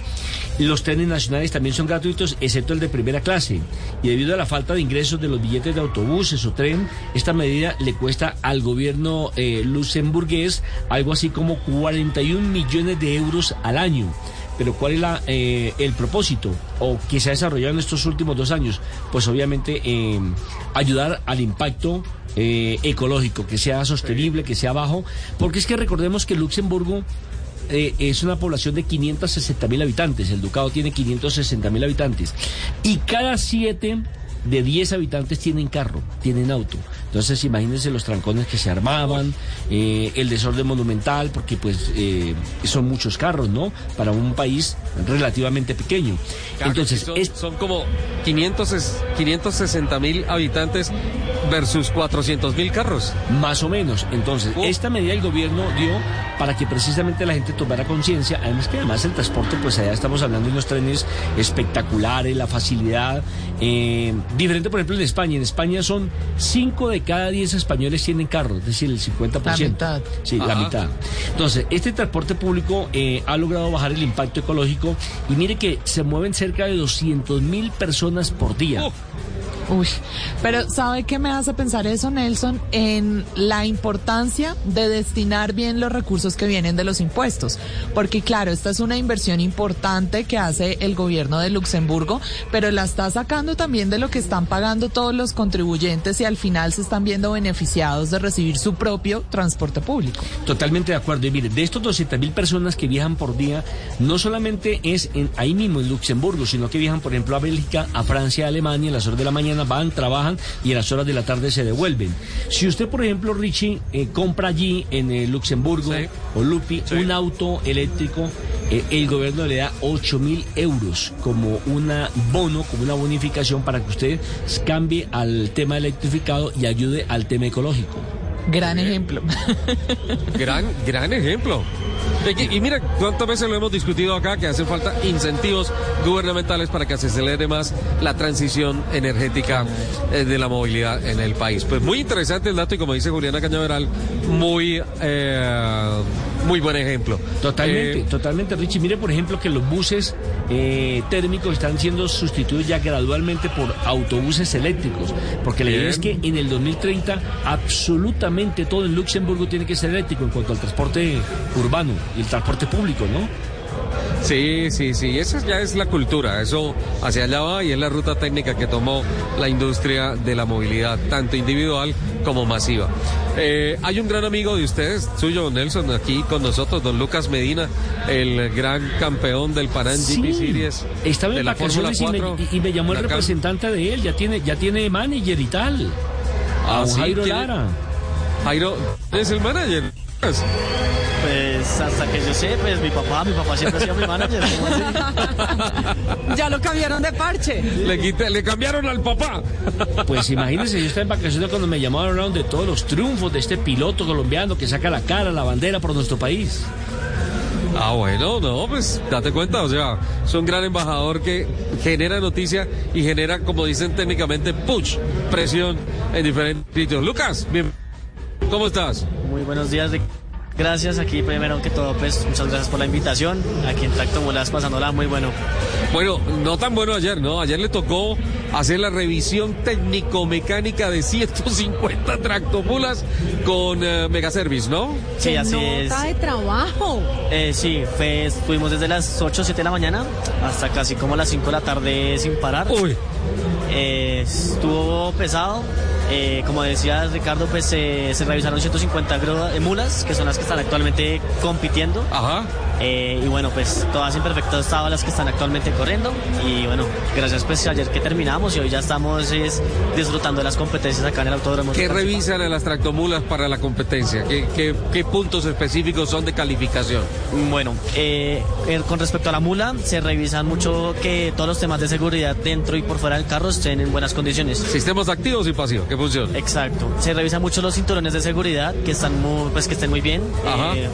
Los trenes nacionales también son gratuitos, excepto el de primera clase. Y debido a la falta de ingresos de los billetes de autobuses o tren, esta medida le cuesta al gobierno eh, luxemburgués algo así como 41 millones de euros al año. Pero ¿cuál es la, eh, el propósito o que se ha desarrollado en estos últimos dos años? Pues obviamente eh, ayudar al impacto ecológico, que sea sostenible, que sea bajo, porque es que recordemos que Luxemburgo eh, es una población de 560 mil habitantes, el ducado tiene 560 mil habitantes, y cada siete de 10 habitantes tienen carro, tienen auto. Entonces imagínense los trancones que se armaban, eh, el desorden monumental, porque pues eh, son muchos carros, ¿no? Para un país relativamente pequeño. Entonces, son, es- son como 500, es- 560 mil habitantes versus 400 mil carros. Más o menos. Entonces, esta medida el gobierno dio para que precisamente la gente tomara conciencia. Además que además el transporte, pues allá estamos hablando de unos trenes espectaculares, la facilidad. eh, diferente, por ejemplo, en España. En España son 5 de cada 10 españoles tienen carro, es decir, el 50%. La mitad. Sí, la mitad. Entonces, este transporte público eh, ha logrado bajar el impacto ecológico y mire que se mueven cerca de 200 mil personas por día. Uy, pero ¿sabe qué me hace pensar eso, Nelson? En la importancia de destinar bien los recursos que vienen de los impuestos. Porque claro, esta es una inversión importante que hace el gobierno de Luxemburgo, pero la está sacando también de lo que están pagando todos los contribuyentes y al final se están viendo beneficiados de recibir su propio transporte público. Totalmente de acuerdo. Y mire, de estos 200 mil personas que viajan por día, no solamente es en, ahí mismo en Luxemburgo, sino que viajan, por ejemplo, a Bélgica, a Francia, a Alemania, en las horas de la mañana van, trabajan y en las horas de la tarde se devuelven. Si usted, por ejemplo, Richie, eh, compra allí en eh, Luxemburgo o Lupi un auto eléctrico, eh, el gobierno le da 8 mil euros como una bono, como una bonificación para que usted cambie al tema electrificado y ayude al tema ecológico. Gran ejemplo. Gran, gran ejemplo. Y mira cuántas veces lo hemos discutido acá que hacen falta incentivos gubernamentales para que se acelere más la transición energética eh, de la movilidad en el país. Pues muy interesante el dato y como dice Juliana Cañaveral, muy, eh, muy buen ejemplo. Totalmente, Eh, totalmente, Richie. Mire, por ejemplo, que los buses eh, térmicos están siendo sustituidos ya gradualmente por autobuses eléctricos, porque la idea es que en el 2030 absolutamente todo en Luxemburgo tiene que ser eléctrico en cuanto al transporte urbano y el transporte público, ¿no? Sí, sí, sí, esa ya es la cultura, eso hacia allá va y es la ruta técnica que tomó la industria de la movilidad, tanto individual como masiva. Eh, hay un gran amigo de ustedes, suyo, Nelson, aquí con nosotros, don Lucas Medina, el gran campeón del Paran GP Series. Estaba en la Fórmula vacaciones y me, 4. y- me llamó el representante de él, ya tiene, ya tiene manager y tal. Ah, sí, Jairo ¿quién- Lara. Jairo, ¿es el manager? Pues hasta que yo sé, pues mi papá, mi papá siempre ha sido mi manager. ¿cómo así? Ya lo cambiaron de parche. Le, quité- le cambiaron al papá. Pues imagínense, yo estaba en vacaciones cuando me llamaron hablaron de todos los triunfos de este piloto colombiano que saca la cara, la bandera por nuestro país. Ah, bueno, no, pues date cuenta, o sea, es un gran embajador que genera noticia y genera, como dicen técnicamente, push, presión en diferentes sitios. Lucas, bien, ¿cómo estás? Muy buenos días. de- Gracias aquí primero que todo, pues muchas gracias por la invitación. Aquí en Tracto Mulas pasándola muy bueno. Bueno, no tan bueno ayer, ¿no? Ayer le tocó hacer la revisión técnico-mecánica de 150 tractomulas con eh, Megaservice, ¿no? Sí, así es. Nota de trabajo. Eh, sí, fue, estuvimos desde las 8 o 7 de la mañana hasta casi como las 5 de la tarde sin parar. Uy. Eh, estuvo pesado. Eh, como decía Ricardo, pues eh, se revisaron 150 grúa- eh, mulas, que son las que están actualmente compitiendo. Ajá. Eh, y bueno, pues todas en perfecto estado las que están actualmente corriendo. Y bueno, gracias pues ayer que terminamos y hoy ya estamos es, disfrutando de las competencias acá en el autódromo. ¿Qué revisan a las tractomulas para la competencia? ¿Qué, qué, qué puntos específicos son de calificación? Bueno, eh, eh, con respecto a la mula, se revisan mucho que todos los temas de seguridad dentro y por fuera del carro estén en buenas condiciones. Sistemas activos y pasivos, Exacto. Se revisan mucho los cinturones de seguridad que están muy, pues que estén muy bien. Ajá. Eh,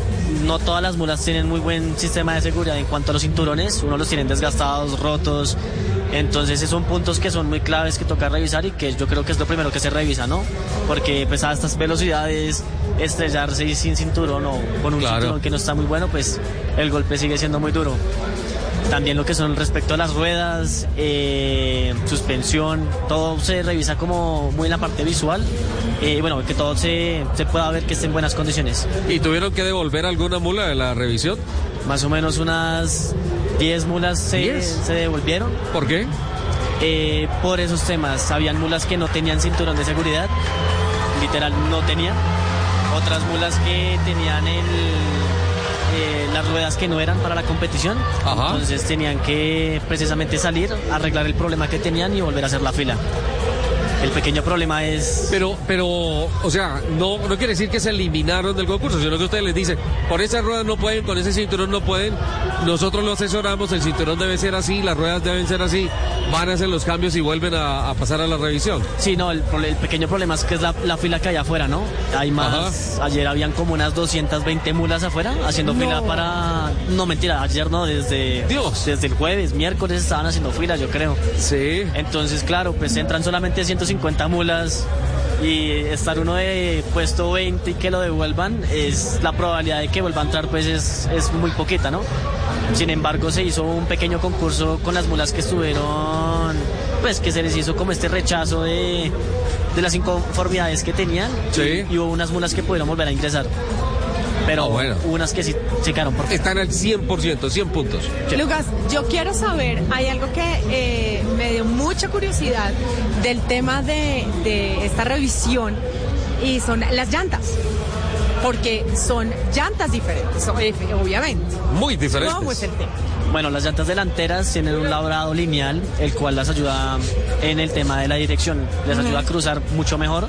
no todas las mulas tienen muy buen sistema de seguridad en cuanto a los cinturones. Unos los tienen desgastados, rotos. Entonces esos son puntos que son muy claves que toca revisar y que yo creo que es lo primero que se revisa, ¿no? Porque pues a estas velocidades estrellarse sin cinturón o con un Claro. cinturón que no está muy bueno, pues el golpe sigue siendo muy duro. También lo que son respecto a las ruedas, eh, suspensión, todo se revisa como muy en la parte visual. Eh, bueno, que todo se, se pueda ver que esté en buenas condiciones. ¿Y tuvieron que devolver alguna mula de la revisión? Más o menos unas 10 mulas se, ¿Diez? se devolvieron. ¿Por qué? Eh, por esos temas. Habían mulas que no tenían cinturón de seguridad, literal no tenían. Otras mulas que tenían el, las ruedas que no eran para la competición. Ajá. Entonces tenían que precisamente salir, arreglar el problema que tenían y volver a hacer la fila. El pequeño problema es... Pero, pero, o sea, no, no quiere decir que se eliminaron del concurso, sino que ustedes les dicen, por esas ruedas no pueden, con ese cinturón no pueden, nosotros lo asesoramos, el cinturón debe ser así, las ruedas deben ser así, van a hacer los cambios y vuelven a, a pasar a la revisión. Sí, no, el, el pequeño problema es que es la, la fila que hay afuera, ¿no? Hay más. Ayer habían como unas 220 mulas afuera haciendo fila para. No, mentira, ayer no, desde. Dios. Desde el jueves, miércoles estaban haciendo fila, yo creo. Sí. Entonces, claro, pues entran solamente 150 mulas y estar uno de puesto 20 y que lo devuelvan, es la probabilidad de que vuelva a entrar, pues es, es muy poquita, ¿no? Sin embargo, se hizo un pequeño concurso con las mulas que estuvieron, pues que se les hizo como este rechazo de, de las inconformidades que tenían. Sí. Y, y hubo unas mulas que pudieron volver a ingresar. Pero Ah, bueno. unas que sí se quedaron por fuera. Están al 100%, 100 puntos. Lucas, yo quiero saber, hay algo que eh, me dio mucha curiosidad del tema de, de esta revisión y son las llantas. Porque son llantas diferentes, eh, obviamente. Muy diferentes. ¿Cómo es el tema? Bueno, las llantas delanteras tienen un labrado lineal, el cual las ayuda en el tema de la dirección, les ayuda a cruzar mucho mejor.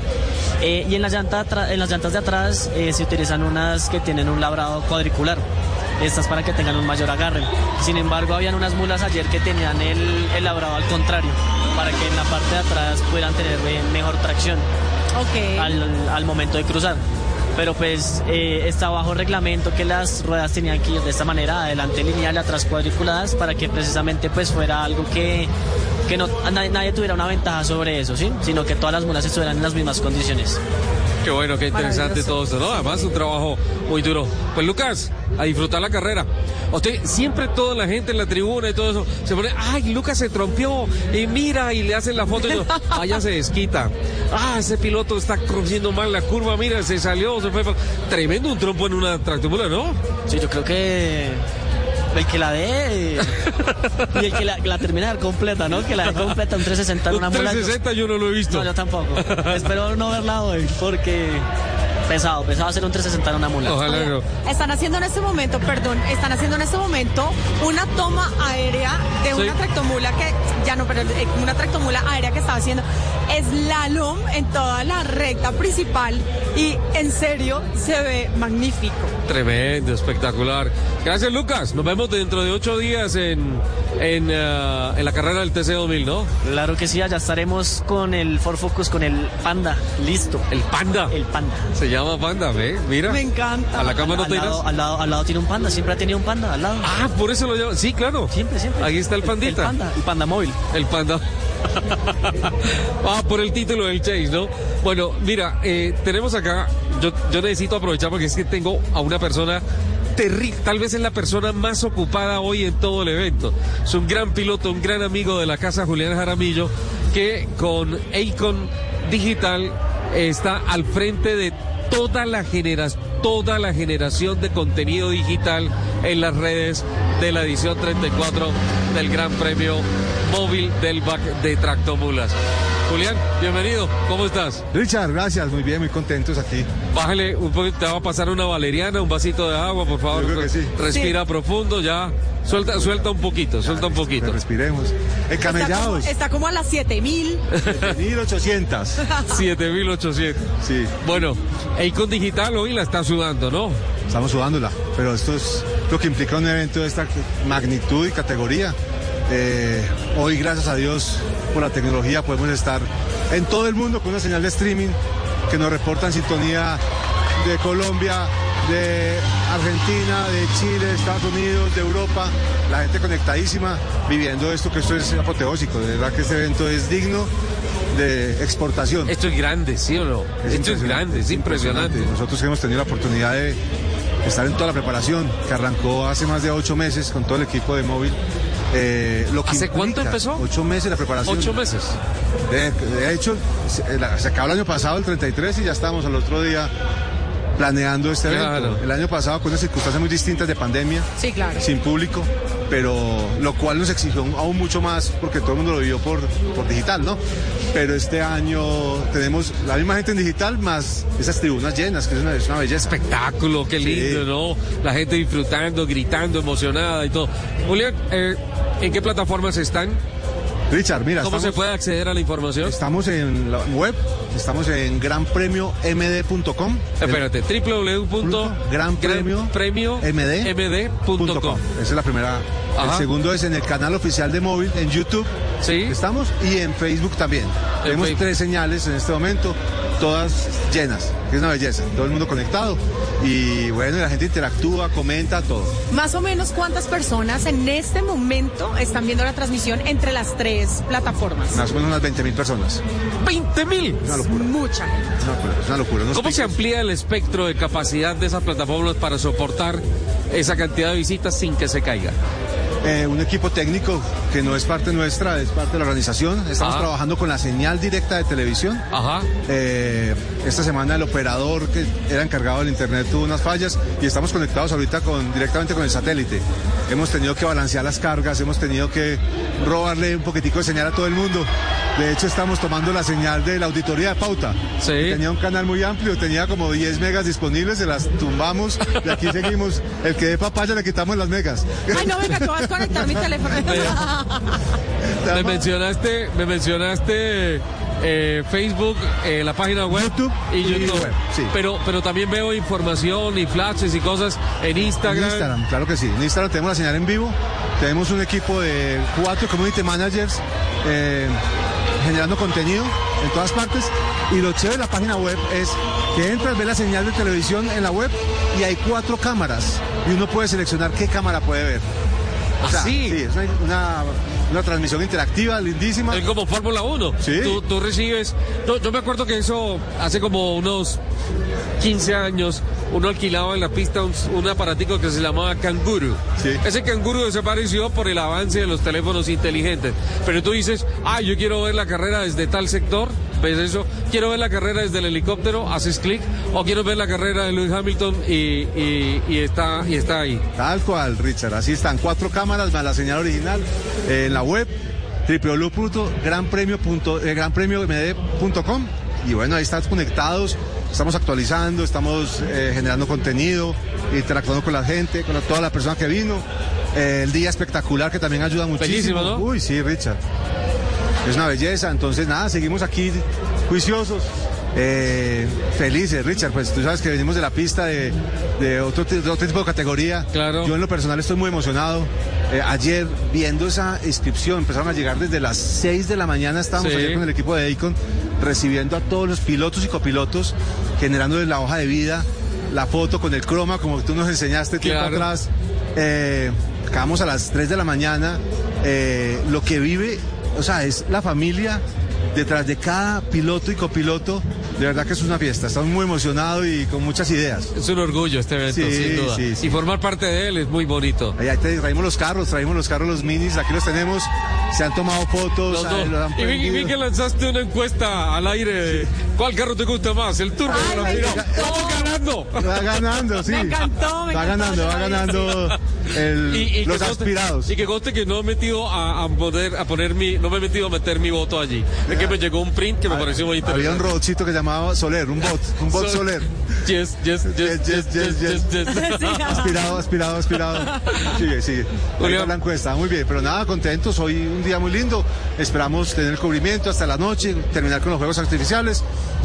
Eh, y en, la llanta en las llantas de atrás eh, se utilizan unas que tienen un labrado cuadricular. Estas para que tengan un mayor agarre. Sin embargo, habían unas mulas ayer que tenían el, el labrado al contrario, para que en la parte de atrás puedan tener eh, mejor tracción al, al momento de cruzar. Pero pues eh, está bajo reglamento que las ruedas tenían que ir de esta manera, adelante lineal, atrás cuadriculadas, para que precisamente pues fuera algo que, que no, nadie, nadie tuviera una ventaja sobre eso, ¿sí? Sino que todas las mulas estuvieran en las mismas condiciones. Qué bueno, qué interesante todo esto, ¿no? Además, un trabajo muy duro. Pues Lucas, a disfrutar la carrera. Usted, siempre toda la gente en la tribuna y todo eso se pone, ay, Lucas se trompió, y mira, y le hacen la foto y yo, vaya, se desquita. Ah, ese piloto está cruzando mal la curva, mira, se salió, se fue. Tremendo un trompo en una tractomula, ¿no? Sí, yo creo que el que la dé y el que la, la termine de dar completa, ¿no? Que la dé completa un 360 en una Un mula. 360 yo no lo he visto. No, yo tampoco. Espero no verla hoy porque pesado, pesado hacer un 360 en una mula. Ojalá no. Están haciendo en este momento, perdón, están haciendo en este momento una toma aérea de Sí. una tractomula que, ya no, pero eh, una tractomula aérea que estaba haciendo slalom en toda la recta principal y en serio se ve magnífico. Tremendo, espectacular. Gracias, Lucas. Nos vemos dentro de ocho días en, en, ah, en la carrera del TC 2000, ¿no? Claro que sí, allá estaremos con el Ford Focus, con el Panda, listo. ¿El Panda? El Panda. Se llama Panda, ¿ve? Mira. Me encanta. A la cama no al, lado, al, lado, al lado tiene un Panda, siempre ha tenido un Panda, al lado. Ah, por eso lo llaman. Sí, claro. Siempre, siempre. Ahí está el El pandita. Panda, el Panda móvil. El panda. ah, por el título del Chase, ¿no? Bueno, mira, eh, tenemos acá, yo, yo necesito aprovechar porque es que tengo a una persona terrible, tal vez es la persona más ocupada hoy en todo el evento. Es un gran piloto, un gran amigo de la casa Julián Jaramillo, que con Acon Digital está al frente de toda la generación toda la generación de contenido digital en las redes de la edición 34 del Gran Premio Móvil del BAC de Tractomulas. Julián, bienvenido. ¿Cómo estás? Richard, gracias, muy bien, muy contentos aquí. Bájale un poquito, te va a pasar una valeriana, un vasito de agua, por favor. Yo creo que sí. Respira profundo, ya. Suelta, suelta un poquito, suelta un poquito. Respiremos. Encamellados. está como a las 7000. 1800. 7800. Sí. Bueno, Icon Digital hoy la está sudando, ¿no? Estamos sudándola, pero esto es lo que implica un evento de esta magnitud y categoría. Eh, hoy, gracias a Dios, por la tecnología podemos estar en todo el mundo con una señal de streaming que nos reporta en sintonía de Colombia, de Argentina, de Chile, de Estados Unidos, de Europa, la gente conectadísima, viviendo esto que esto es apoteósico, de verdad que este evento es digno de exportación. Esto es grande, ¿sí o no? Esto es grande, es impresionante. Nosotros hemos tenido la oportunidad de estar en toda la preparación, que arrancó hace más de ocho meses con todo el equipo de móvil. Eh, lo que ¿Hace cuánto empezó? Ocho meses la preparación. Ocho meses. De, de hecho, se, la- se acabó el año pasado, el 33, y ya estábamos al otro día planeando este Claro. evento. El año pasado con unas circunstancias muy distintas de pandemia, Sí, claro. sin público, pero lo cual nos exigió aún mucho más porque todo el mundo lo vivió por, por digital, ¿no? Pero este año tenemos la misma gente en digital más esas tribunas llenas, que es una, es una belleza. Espectáculo, qué lindo, ¿no? La gente disfrutando, gritando, emocionada y todo. Julián, eh, ¿en qué plataformas están? Richard, mira, ¿Cómo se puede acceder a la información? Estamos en la web, estamos en granpremiomd.com. Espérate, www.granpremiomd.com. Esa es la primera. Ajá. El segundo es en el canal oficial de móvil en YouTube. Sí. Estamos y en Facebook también. Tenemos Facebook. tres señales en este momento, todas llenas, que es una belleza. Todo el mundo conectado. Y bueno, y la gente interactúa, comenta, todo. Más o menos cuántas personas en este momento están viendo la transmisión entre las tres plataformas. Más o menos unas 20 mil personas. ¡20 mil! Una locura. Mucha gente. Es una locura. Es una locura. ¿Cómo se amplía el espectro de capacidad de esas plataformas para soportar esa cantidad de visitas sin que se caiga? Eh, un equipo técnico que no es parte nuestra, es parte de la organización. Estamos Ajá. trabajando con la señal directa de televisión. Ajá. Eh, esta semana el operador que era encargado del internet tuvo unas fallas y estamos conectados ahorita con, directamente con el satélite. Hemos tenido que balancear las cargas, hemos tenido que robarle un poquitico de señal a todo el mundo. De hecho, estamos tomando la señal de la auditoría de pauta. Tenía un canal muy amplio, tenía como 10 megas disponibles, se las tumbamos y aquí seguimos. El que dé papaya le quitamos las megas. Ay, no, venga, te vas a conectar mi teléfono. Me mencionaste, me mencionaste eh, Facebook, eh, la página web y YouTube. web, sí. Pero, pero también veo información y flashes y cosas en Instagram. En Instagram, claro que sí. En Instagram tenemos la señal en vivo. Tenemos un equipo de cuatro community managers eh, generando contenido en todas partes. Y lo chévere de la página web es que entras, ves la señal de televisión en la web y hay cuatro cámaras. Y uno puede seleccionar qué cámara puede ver. O sea, ¿Ah, sí? es una, una- una transmisión interactiva, lindísima. Es como Fórmula 1. Sí. Tú, tú recibes. No, yo me acuerdo que eso hace como unos 15 años. Uno alquilaba en la pista un, un aparatico que se llamaba Canguru. Ese Canguru desapareció por el avance de los teléfonos inteligentes. Pero tú dices, ah, yo quiero ver la carrera desde tal sector. ¿Ves eso? Quiero ver la carrera desde el helicóptero, haces clic. O quiero ver la carrera de Lewis Hamilton y, y- y está, y está ahí. Tal cual, Richard. Así están cuatro cámaras más la señal original eh, en la web www.granpremio.com y bueno, ahí están conectados, estamos actualizando, estamos eh, generando contenido, interactuando con la gente, con la- toda la persona que vino. Eh, el día espectacular que también ayuda muchísimo. Bellísimo, ¿no? Uy, sí, Richard. Es una belleza, entonces nada, seguimos aquí juiciosos. eh, felices, Richard, pues tú sabes que venimos de la pista de, de otro, de otro tipo de categoría. Claro. Yo en lo personal estoy muy emocionado. Eh, ayer, viendo esa inscripción, empezaron a llegar desde las 6 de la mañana, estábamos Sí. ayer con el equipo de Icon, recibiendo a todos los pilotos y copilotos, generándoles la hoja de vida, la foto con el croma, como tú nos enseñaste tiempo Claro. atrás. Eh, acabamos a las 3 de la mañana. eh, lo que vive, o sea, es la familia detrás de cada piloto y copiloto. De verdad que es una fiesta. Estamos muy emocionados y con muchas ideas. Es un orgullo este evento, Sí, sin duda. sí, sí. Y formar parte de él es muy bonito. Ahí te traímos los carros, traímos los carros, los minis, aquí los tenemos. Se han tomado fotos. Han Y vi, y vi prendido. que lanzaste una encuesta al aire de ¿cuál carro te gusta más? El turbo o la Mira, Vamos ganando. Va ganando, sí. Me encantó, me va encantó, ganando, va ganando el- Y- y que los conste- aspirados. Y que conste que no he metido a, a poner, a poner mi, no me he metido a meter mi voto allí. Es que me llegó un print que me pareció muy interesante. Había un robotcito que llamaba Soler, un bot, un bot Sol- Soler. Yes, yes, yes, yes, yes, yes, yes. Aspirado, aspirado, aspirado. Sigue, sigue. La encuesta, muy bien. Pero nada, contentos. Hoy un día muy lindo. Esperamos tener el cubrimiento hasta la noche, terminar con los juegos artificiales.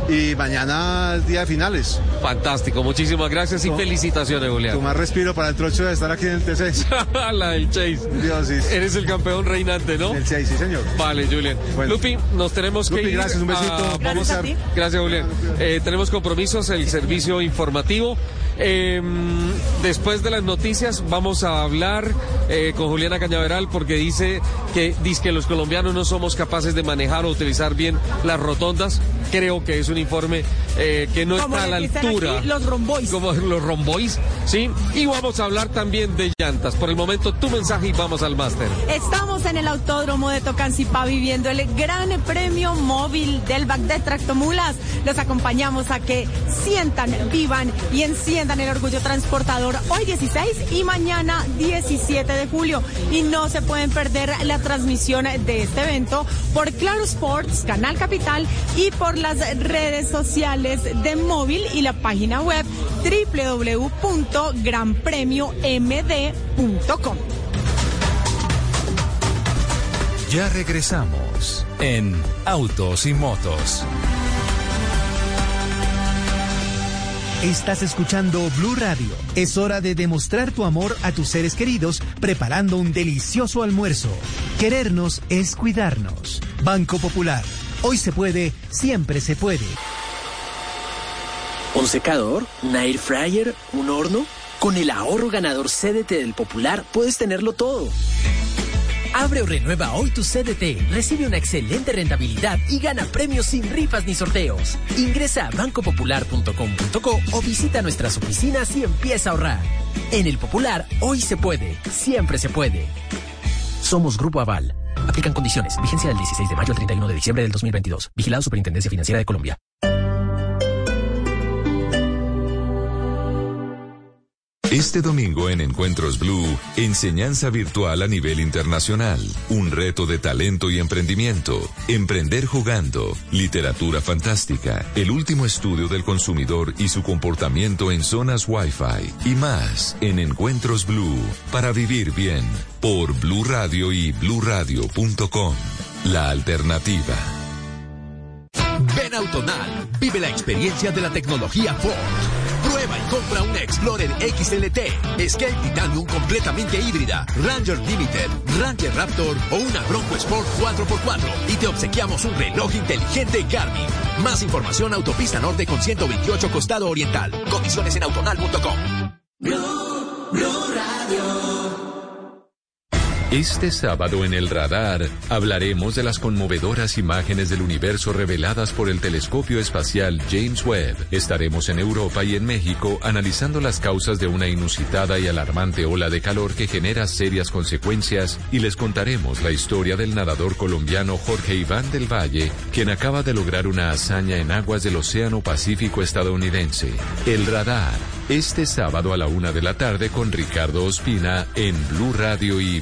Y mañana el día de finales. Fantástico, muchísimas gracias y felicitaciones, Julián. Tomar respiro para el trocho de estar aquí en el TC. la del Chase. Dios, sí. Eres el campeón reinante, ¿no? El 6, sí, señor. Vale, Julián. Lupi, nos tenemos Lupi, que ir. gracias, un besito. a- Gracias vamos a ti. Gracias, Julián. Eh, tenemos compromisos, el servicio informativo. Eh, después de las noticias vamos a hablar eh, con Juliana Cañaveral porque dice que dice que los colombianos no somos capaces de manejar o utilizar bien las rotondas. Creo que es un informe eh, que no Como está a la altura. los romboys. Como los romboys, ¿sí? Y vamos a hablar también de llantas. Por el momento, tu mensaje y vamos al máster. Estamos en el autódromo de Tocancipá viviendo el gran premio móvil del BAC de Tractomulas. Los acompañamos a que sientan, vivan y enciendan el orgullo transportador hoy 16 y mañana 17 de julio. Y no se pueden perder la transmisión de este evento por Claro Sports, Canal Capital y por las redes sociales de móvil y la página web www.granpremiomd.com. Ya regresamos en Autos y Motos. Estás escuchando Blue Radio. Es hora de demostrar tu amor a tus seres queridos preparando un delicioso almuerzo. Querernos es cuidarnos. Banco Popular. Hoy se puede, siempre se puede. ¿Un secador? ¿Un air fryer? ¿Un horno? Con el ahorro ganador CDT del Popular puedes tenerlo todo. Abre o renueva hoy tu CDT, recibe una excelente rentabilidad y gana premios sin rifas ni sorteos. Ingresa a bancopopular.com.co o visita nuestras oficinas y empieza a ahorrar. En el Popular, hoy se puede, siempre se puede. Somos Grupo Aval. Aplican condiciones. Vigencia del 16 de mayo al 31 de diciembre del 2022. Vigilado Superintendencia Financiera de Colombia. Este domingo en Encuentros Blue, enseñanza virtual a nivel internacional, un reto de talento y emprendimiento, emprender jugando, literatura fantástica, el último estudio del consumidor y su comportamiento en zonas Wi-Fi. Y más en Encuentros Blue. Para vivir bien. Por Blue Radio y bluradio.com. La alternativa. Ven Autonal, vive la experiencia de la tecnología Ford. Prueba y compra una Explorer XLT, Escape Titanium completamente híbrida, Ranger Limited, Ranger Raptor o una Bronco Sport 4x4 y te obsequiamos un reloj inteligente Garmin. Más información Autopista Norte con 128 Costado Oriental. Condiciones en autonal.com. Este sábado en el radar hablaremos de las conmovedoras imágenes del universo reveladas por el telescopio espacial James Webb. Estaremos en Europa y en México analizando las causas de una inusitada y alarmante ola de calor que genera serias consecuencias y les contaremos la historia del nadador colombiano Jorge Iván del Valle, quien acaba de lograr una hazaña en aguas del Océano Pacífico estadounidense. El radar. Este sábado a la una de la tarde con Ricardo Ospina en Blue Radio y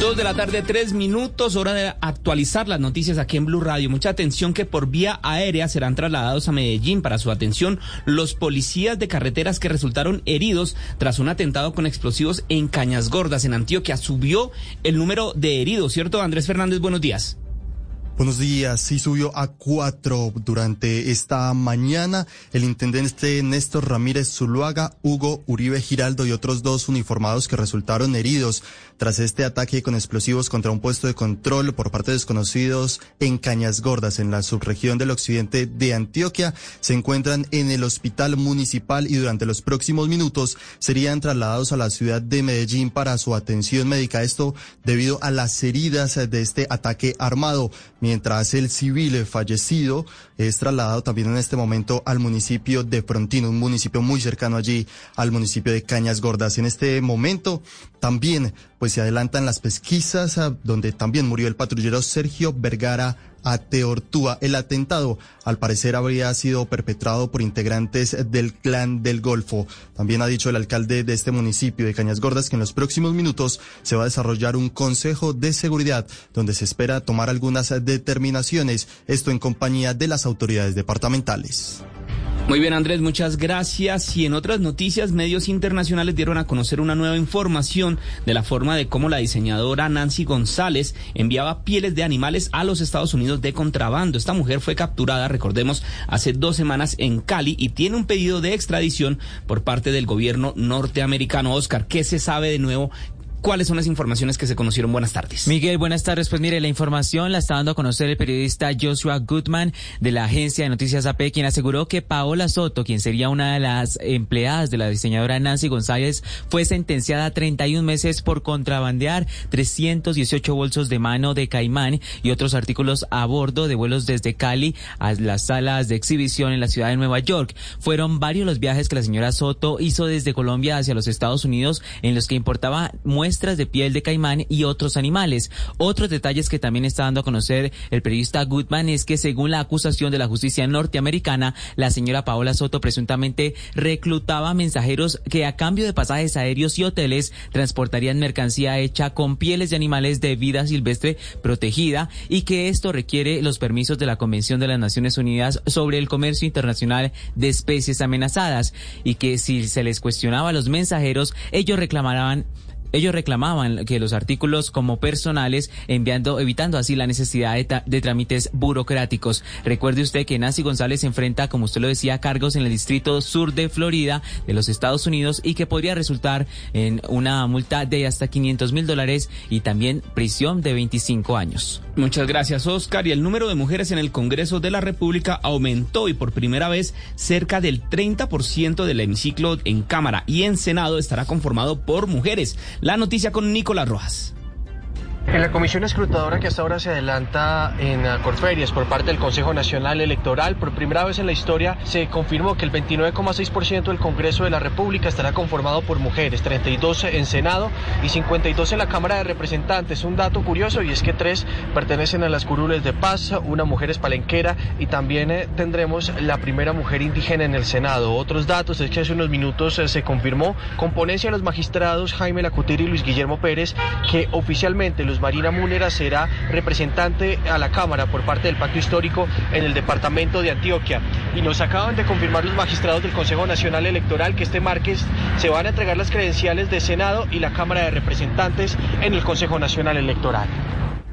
Dos de la tarde, tres minutos, hora de actualizar las noticias aquí en Blue Radio. Mucha atención que por vía aérea serán trasladados a Medellín para su atención los policías de carreteras que resultaron heridos tras un atentado con explosivos en Cañas Gordas, en Antioquia. Subió el número de heridos, ¿cierto? Andrés Fernández, buenos días. Buenos días. Sí subió a cuatro durante esta mañana. El intendente Néstor Ramírez Zuluaga, Hugo Uribe Giraldo y otros dos uniformados que resultaron heridos tras este ataque con explosivos contra un puesto de control por parte de desconocidos en Cañas Gordas, en la subregión del occidente de Antioquia, se encuentran en el hospital municipal y durante los próximos minutos serían trasladados a la ciudad de Medellín para su atención médica. Esto debido a las heridas de este ataque armado mientras el civil fallecido es trasladado también en este momento al municipio de Frontino, un municipio muy cercano allí al municipio de Cañas Gordas. En este momento también pues se adelantan las pesquisas ah, donde también murió el patrullero Sergio Vergara Ateortúa. El atentado, al parecer, habría sido perpetrado por integrantes del clan del Golfo. También ha dicho el alcalde de este municipio de Cañas Gordas que en los próximos minutos se va a desarrollar un consejo de seguridad donde se espera tomar algunas determinaciones, esto en compañía de las autoridades departamentales. Muy bien, Andrés, muchas gracias. Y en otras noticias, medios internacionales dieron a conocer una nueva información de la forma de cómo la diseñadora Nancy González enviaba pieles de animales a los Estados Unidos de contrabando. Esta mujer fue capturada, recordemos, hace dos semanas en Cali y tiene un pedido de extradición por parte del gobierno norteamericano. Oscar, ¿qué se sabe de nuevo? ¿Cuáles son las informaciones que se conocieron? Buenas tardes. Miguel, buenas tardes. Pues mire, la información la está dando a conocer el periodista Joshua Goodman de la agencia de noticias AP, quien aseguró que Paola Soto, quien sería una de las empleadas de la diseñadora Nancy González, fue sentenciada a 31 meses por contrabandear 318 bolsos de mano de caimán y otros artículos a bordo de vuelos desde Cali a las salas de exhibición en la ciudad de Nueva York. Fueron varios los viajes que la señora Soto hizo desde Colombia hacia los Estados Unidos en los que importaba muestras de piel de caimán y otros animales. Otros detalles que también está dando a conocer el periodista Goodman es que según la acusación de la justicia norteamericana, la señora Paola Soto presuntamente reclutaba mensajeros que a cambio de pasajes aéreos y hoteles transportarían mercancía hecha con pieles de animales de vida silvestre protegida y que esto requiere los permisos de la Convención de las Naciones Unidas sobre el Comercio Internacional de Especies Amenazadas y que si se les cuestionaba a los mensajeros, ellos reclamaban ellos reclamaban que los artículos como personales, enviando, evitando así la necesidad de, trámites burocráticos. Recuerde usted que Nancy González se enfrenta, como usted lo decía, cargos en el distrito sur de Florida de los Estados Unidos y que podría resultar en una multa de hasta 500 mil dólares y también prisión de 25 años. Muchas gracias, Oscar. Y el número de mujeres en el Congreso de la República aumentó y por primera vez cerca del 30% del hemiciclo en Cámara y en Senado estará conformado por mujeres. La noticia con Nicolás Rojas. En la comisión escrutadora que hasta ahora se adelanta en uh, Corferias por parte del Consejo Nacional Electoral, por primera vez en la historia se confirmó que el 29,6% del Congreso de la República estará conformado por mujeres, 32 en Senado y 52 en la Cámara de Representantes. Un dato curioso y es que tres pertenecen a las curules de paz, una mujer es palenquera y también eh, tendremos la primera mujer indígena en el Senado. Otros datos es que hace unos minutos eh, se confirmó con ponencia de los magistrados Jaime Lacuteri y Luis Guillermo Pérez que oficialmente los Marina Múnera será representante a la Cámara por parte del Pacto Histórico en el departamento de Antioquia. Y nos acaban de confirmar los magistrados del Consejo Nacional Electoral que este martes se van a entregar las credenciales de Senado y la Cámara de Representantes en el Consejo Nacional Electoral.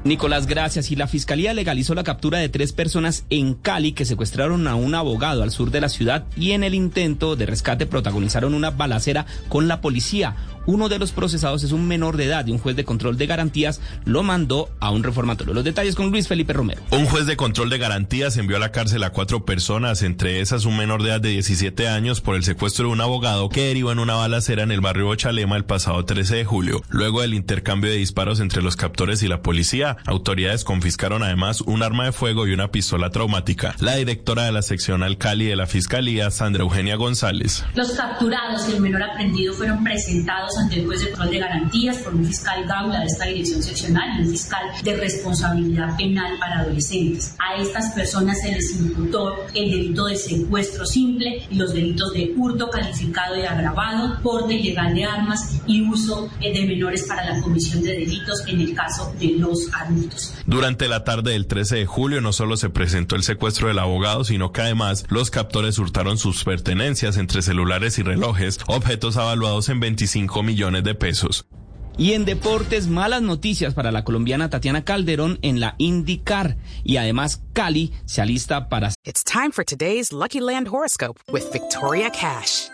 Nicolás, gracias. Y la Fiscalía legalizó la captura de tres personas en Cali que secuestraron a un abogado al sur de la ciudad y en el intento de rescate protagonizaron una balacera con la policía. Uno de los procesados es un menor de edad y un juez de control de garantías lo mandó a un reformatorio. Los detalles con Luis Felipe Romero. Un juez de control de garantías envió a la cárcel a cuatro personas, entre esas un menor de edad de 17 años, por el secuestro de un abogado que derivó en una balacera en el barrio Chalema el pasado 13 de julio. Luego del intercambio de disparos entre los captores y la policía, autoridades confiscaron además un arma de fuego y una pistola traumática. La directora de la seccional Cali de la Fiscalía, Sandra Eugenia González. Los capturados y el menor aprendido fueron presentados ante el juez de control de garantías por un fiscal gaula de esta dirección seccional y un fiscal de responsabilidad penal para adolescentes. A estas personas se les imputó el delito de secuestro simple y los delitos de hurto calificado y agravado, porte ilegal de armas y uso de menores para la comisión de delitos en el caso de los adultos. Durante la tarde del 13 de julio no solo se presentó el secuestro del abogado, sino que además los captores hurtaron sus pertenencias entre celulares y relojes, objetos avaluados en 25 millones de pesos. Y en deportes, malas noticias para la colombiana Tatiana Calderón en la IndyCar. Y además, Cali se alista para... It's time for today's Lucky Land horoscope with Victoria Cash.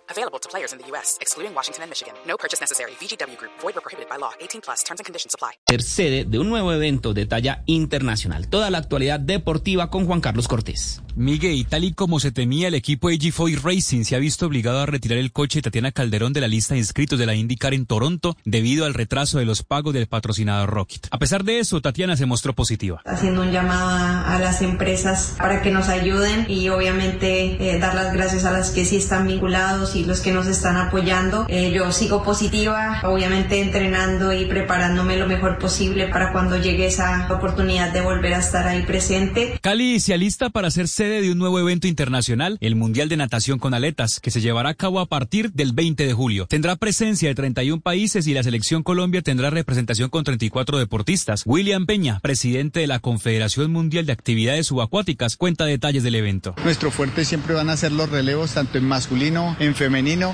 Available to players in the U.S., excluding Washington and Michigan. No purchase necessary. VGW Group. Void or prohibited by law. 18 plus. Terms and conditions apply. sede de un nuevo evento de talla internacional. Toda la actualidad deportiva con Juan Carlos Cortés. Miguel, y tal y como se temía, el equipo AG4 Racing se ha visto obligado a retirar el coche de Tatiana Calderón de la lista de inscritos de la IndyCar en Toronto debido al retraso de los pagos del patrocinador Rocket. A pesar de eso, Tatiana se mostró positiva. haciendo un llamado a, a las empresas para que nos ayuden y obviamente eh, dar las gracias a las que sí están vinculados y los que nos están apoyando. Eh, yo sigo positiva, obviamente entrenando y preparándome lo mejor posible para cuando llegue esa oportunidad de volver a estar ahí presente. Cali se alista para ser sede de un nuevo evento internacional, el Mundial de Natación con Aletas, que se llevará a cabo a partir del 20 de julio. Tendrá presencia de 31 países y la selección Colombia tendrá representación con 34 deportistas. William Peña, presidente de la Confederación Mundial de Actividades Subacuáticas, cuenta detalles del evento. Nuestro fuerte siempre van a ser los relevos tanto en masculino, en femenino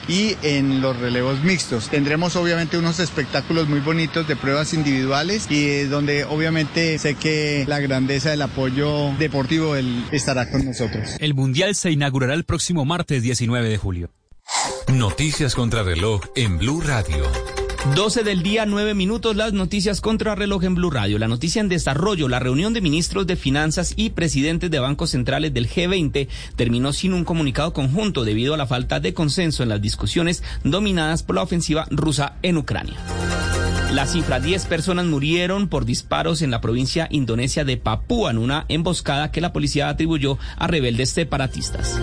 y en los relevos mixtos. Tendremos obviamente unos espectáculos muy bonitos de pruebas individuales y eh, donde obviamente sé que la grandeza del apoyo deportivo él estará con nosotros. El Mundial se inaugurará el próximo martes 19 de julio. Noticias contra reloj en Blue Radio. 12 del día, 9 minutos, las noticias contra reloj en Blue Radio. La noticia en desarrollo, la reunión de ministros de finanzas y presidentes de bancos centrales del G20 terminó sin un comunicado conjunto debido a la falta de consenso en las discusiones dominadas por la ofensiva rusa en Ucrania. La cifra, 10 personas murieron por disparos en la provincia indonesia de Papúa en una emboscada que la policía atribuyó a rebeldes separatistas.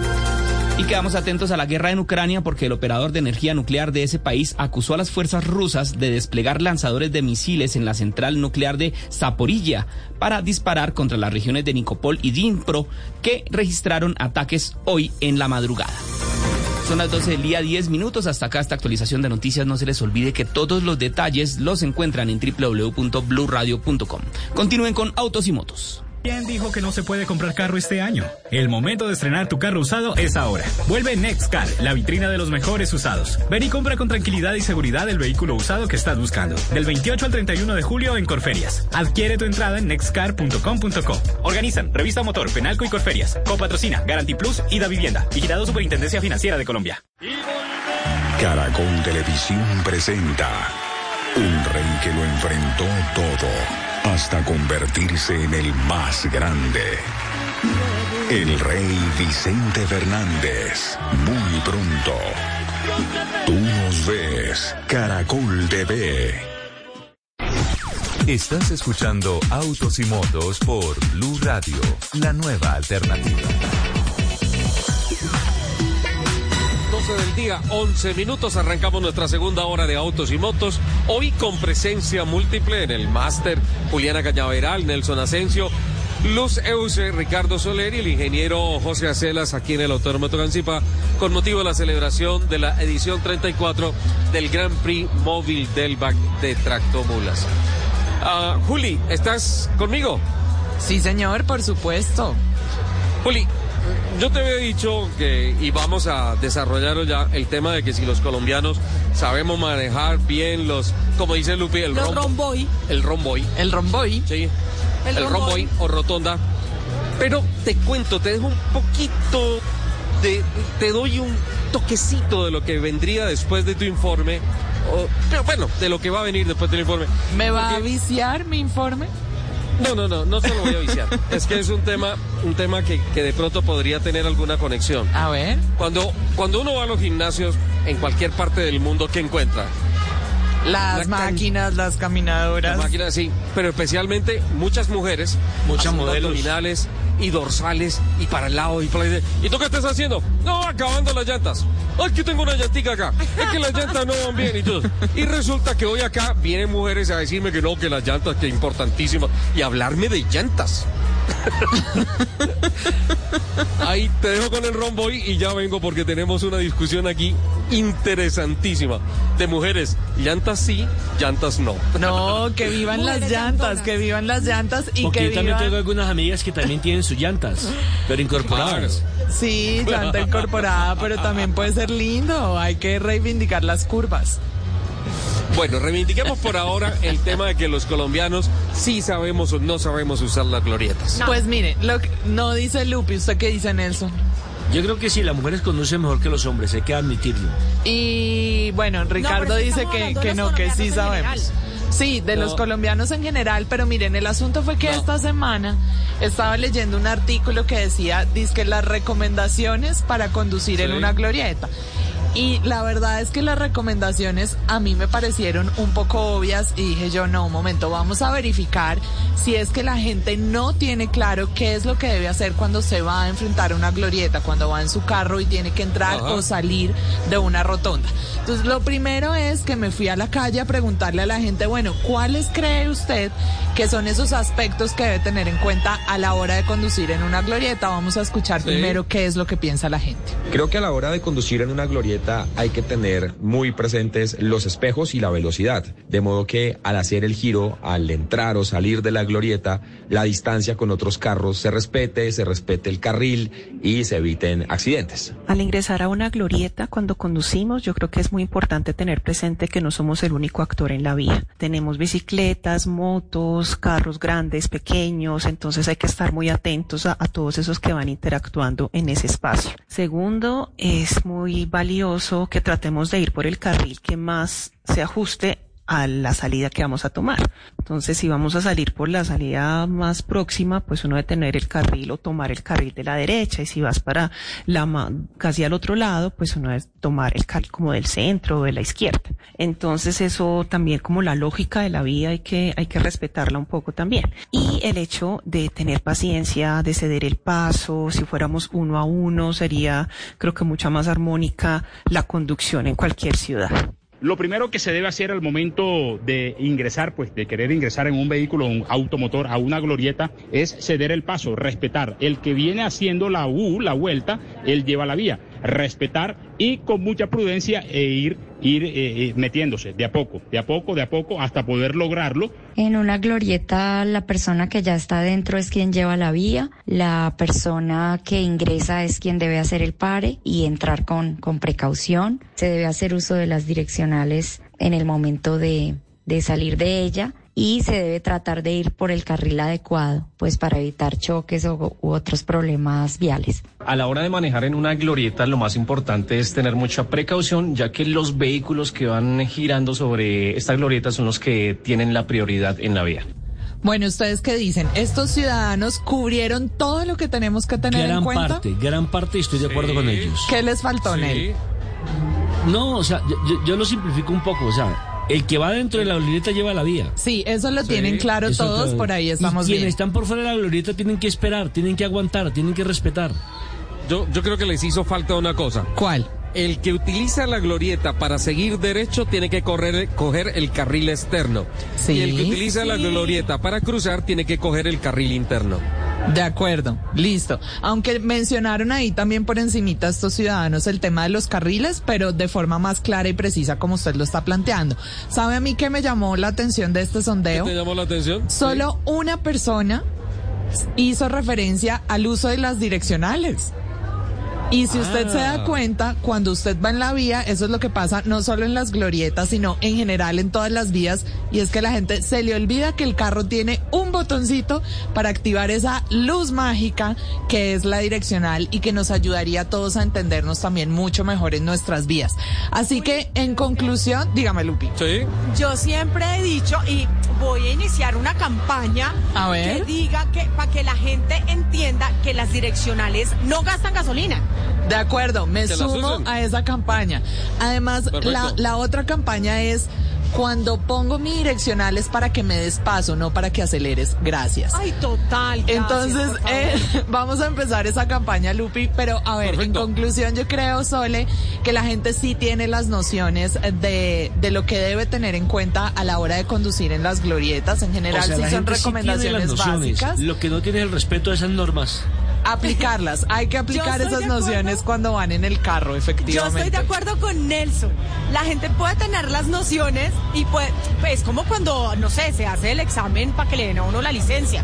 Y quedamos atentos a la guerra en Ucrania porque el operador de energía nuclear de ese país acusó a las fuerzas rusas de desplegar lanzadores de misiles en la central nuclear de Zaporilla para disparar contra las regiones de Nikopol y Dnipro que registraron ataques hoy en la madrugada. Son las 12 del día, 10 minutos. Hasta acá esta actualización de noticias. No se les olvide que todos los detalles los encuentran en www.bluradio.com. Continúen con Autos y Motos. ¿Quién dijo que no se puede comprar carro este año? El momento de estrenar tu carro usado es ahora. Vuelve Nextcar, la vitrina de los mejores usados. Ven y compra con tranquilidad y seguridad el vehículo usado que estás buscando. Del 28 al 31 de julio en Corferias. Adquiere tu entrada en nextcar.com.co. Organizan Revista Motor, Penalco y Corferias. Copatrocina, Garanti Plus y Da Vivienda. Vigilado Superintendencia Financiera de Colombia. Caracol Televisión presenta un rey que lo enfrentó todo hasta convertirse en el más grande. El rey Vicente Fernández. Muy pronto. Tú nos ves. Caracol TV. Estás escuchando Autos y Motos por Blue Radio, la nueva alternativa. 12 del día, 11 minutos. Arrancamos nuestra segunda hora de autos y motos. Hoy con presencia múltiple en el máster Juliana Cañaveral, Nelson Asensio, Luz Euse, Ricardo Soler y el ingeniero José Acelas aquí en el Autódromo Tocancipá con motivo de la celebración de la edición 34 del Grand Prix Móvil del BAC de Tractomulas. Ah, Juli, ¿estás conmigo? Sí, señor, por supuesto. Juli, yo te había dicho que, y vamos a desarrollarlo ya, el tema de que si los colombianos sabemos manejar bien los, como dice Lupi, el Los rombo- romboy. El romboy. El romboy. Sí. El El, romboy. romboy o rotonda. Pero te cuento, te dejo un poquito de, te doy un toquecito de lo que vendría después de tu informe. o- pero bueno, de lo que va a venir después del informe. ¿Me va a viciar mi informe? No, no, no, no se lo voy a viciar. es que es un tema, un tema que, que de pronto podría tener alguna conexión. A ver. Cuando, cuando uno va a los gimnasios en cualquier parte del mundo, ¿qué encuentra? Las can- máquinas, las caminadoras. Las máquinas, sí, pero especialmente muchas mujeres. Muchas modelos. abdominales y dorsales y para el lado y para el ¿Y tú qué estás haciendo? No, acabando las llantas. Ay, que tengo una llantica acá. Es que las llantas no van bien y todo. Y resulta que hoy acá vienen mujeres a decirme que no, que las llantas, que importantísimas. Y hablarme de llantas. Ahí te dejo con el romboy y ya vengo porque tenemos una discusión aquí interesantísima de mujeres. Llantas sí, llantas no. No, que vivan las llantas, que vivan las llantas y Porque que yo también vivan... tengo algunas amigas que también tienen sus llantas, pero incorporadas. Sí, llanta incorporada, pero también puede ser lindo. Hay que reivindicar las curvas. Bueno, reivindiquemos por ahora el tema de que los colombianos sí sabemos o no sabemos usar las glorietas. Pues mire, lo que no dice Lupi, ¿usted qué dice Nelson? Yo creo que sí, las mujeres conducen mejor que los hombres, hay que admitirlo. Y bueno, Ricardo dice que, que no, que sí sabemos. Sí, de los No. colombianos en general, pero miren, el asunto fue que esta semana estaba leyendo un artículo que decía, que las recomendaciones para conducir en una glorieta. Y la verdad es que las recomendaciones a mí me parecieron un poco obvias y dije yo, no, un momento, vamos a verificar si es que la gente no tiene claro qué es lo que debe hacer cuando se va a enfrentar a una glorieta, cuando va en su carro y tiene que entrar Ajá. o salir de una rotonda. Entonces, lo primero es que me fui a la calle a preguntarle a la gente, bueno, ¿cuáles cree usted que son esos aspectos que debe tener en cuenta a la hora de conducir en una glorieta? Vamos a escuchar primero qué es lo que piensa la gente. Creo que a la hora de conducir en una glorieta hay que tener muy presentes los espejos y la velocidad, de modo que al hacer el giro, al entrar o salir de la glorieta, la distancia con otros carros se respete, se respete el carril y se eviten accidentes. Al ingresar a una glorieta cuando conducimos, yo creo que es muy importante tener presente que no somos el único actor en la vía. Tenemos bicicletas, motos, carros grandes, pequeños, entonces hay que estar muy atentos a, a todos esos que van interactuando en ese espacio. Segundo, es muy valioso que tratemos de ir por el carril que más se ajuste a la salida que vamos a tomar. Entonces, si vamos a salir por la salida más próxima, pues uno debe tener el carril o tomar el carril de la derecha. Y si vas para la casi al otro lado, pues uno debe tomar el carril como del centro o de la izquierda. Entonces, eso también como la lógica de la vía hay que, hay que respetarla un poco también. Y el hecho de tener paciencia, de ceder el paso, si fuéramos uno a uno, sería creo que mucha más armónica la conducción en cualquier ciudad. Lo primero que se debe hacer al momento de ingresar, pues de querer ingresar en un vehículo, un automotor, a una glorieta, es ceder el paso, respetar. El que viene haciendo la U, la vuelta, él lleva la vía. Respetar y con mucha prudencia e ir, ir eh, eh, metiéndose de a poco, de a poco, de a poco, hasta poder lograrlo. En una glorieta, la persona que ya está dentro es quien lleva la vía, la persona que ingresa es quien debe hacer el pare y entrar con, con precaución. Se debe hacer uso de las direccionales en el momento de, de salir de ella y se debe tratar de ir por el carril adecuado, pues para evitar choques o, u otros problemas viales. A la hora de manejar en una glorieta, lo más importante es tener mucha precaución, ya que los vehículos que van girando sobre esta glorieta son los que tienen la prioridad en la vía. Bueno, ¿ustedes qué dicen? ¿Estos ciudadanos cubrieron todo lo que tenemos que tener en Gran cuenta? parte, gran parte, estoy de acuerdo con ellos. ¿Qué les faltó, Nel? No, o sea, yo, yo- yo lo simplifico un poco, o sea, el que va dentro de la glorieta lleva la vía. Sí, eso lo tienen claro Eso todos, claro. por ahí estamos y quienes bien. están por fuera de la glorieta tienen que esperar, tienen que aguantar, tienen que respetar. Yo, yo creo que les hizo falta una cosa. ¿Cuál? El que utiliza la glorieta para seguir derecho tiene que correr, coger el carril externo. Sí, y el que utiliza la glorieta para cruzar tiene que coger el carril interno. De acuerdo, listo. Aunque mencionaron ahí también por encimita estos ciudadanos el tema de los carriles, pero de forma más clara y precisa como usted lo está planteando. ¿Sabe a mí qué me llamó la atención de este sondeo? ¿Qué te llamó la atención? Solo una persona hizo referencia al uso de las direccionales. Y si usted se da Ah. cuenta, cuando usted va en la vía, eso es lo que pasa no solo en las glorietas, sino en general en todas las vías, y es que la gente se le olvida que el carro tiene un botoncito para activar esa luz mágica que es la direccional y que nos ayudaría a todos a entendernos también mucho mejor en nuestras vías. Así que, en conclusión, dígame, Lupi. Sí. Yo siempre he dicho y voy a iniciar una campaña A ver. que diga que para que la gente entienda que las direccionales no gastan gasolina. De acuerdo, me sumo a esa campaña. Además, la, la otra campaña es cuando pongo mi direccional es para que me des paso, no para que aceleres. Gracias. Ay, total. gracias, Entonces, eh, vamos a empezar esa campaña, Lupi. Pero a ver, en conclusión, yo creo, Sole, que la gente sí tiene las nociones de, de lo que debe tener en cuenta a la hora de conducir en las glorietas. En general, O sea, sí la son gente sí tiene las recomendaciones nociones, básicas. Lo que no tiene es el respeto a esas normas. Aplicarlas. Hay que aplicar Yo esas nociones cuando van en el carro, Yo efectivamente. estoy de acuerdo con Nelson. La gente puede tener las nociones y puede, es como cuando, no sé, se hace el examen para que le den a uno la licencia.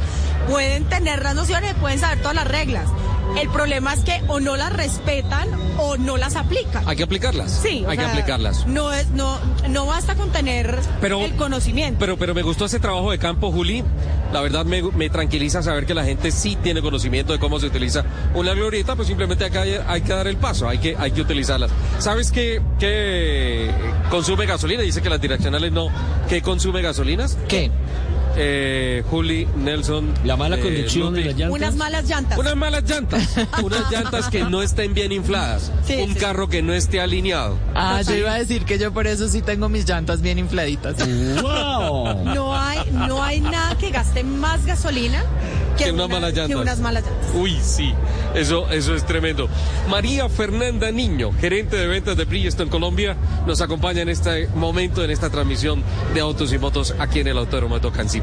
Pueden tener las nociones, pueden saber todas las reglas. El problema es que o no las respetan o no las aplican. Hay que aplicarlas. Sí, hay que sea, aplicarlas. No es, no, no basta con tener Pero- el conocimiento. Pero, pero me gustó ese trabajo de campo, Juli. La verdad me, me tranquiliza saber que la gente sí tiene conocimiento de cómo se utiliza una glorieta, pues simplemente acá hay, hay que dar el paso, hay que, hay que utilizarlas. ¿Sabes qué, qué consume gasolina? Dice que las direccionales no. ¿Qué consume gasolinas? ¿Qué? Eh, Juli, Nelson. La mala eh, conducción de las llantas. Unas malas llantas. Unas malas llantas. Unas llantas que no estén bien infladas. Sí, un sí. carro que no esté alineado. Ah, yo iba a decir que yo por eso sí tengo mis llantas bien infladitas. ¡Wow! No hay, no hay nada que gaste más gasolina que, Que unas malas que llantas. unas malas llantas. Uy, sí, eso, eso es tremendo. María Fernanda Niño, gerente de ventas de Bridgestone Colombia, nos acompaña en este momento, en esta transmisión de Autos y Motos aquí en el Autódromo de Tocancipá.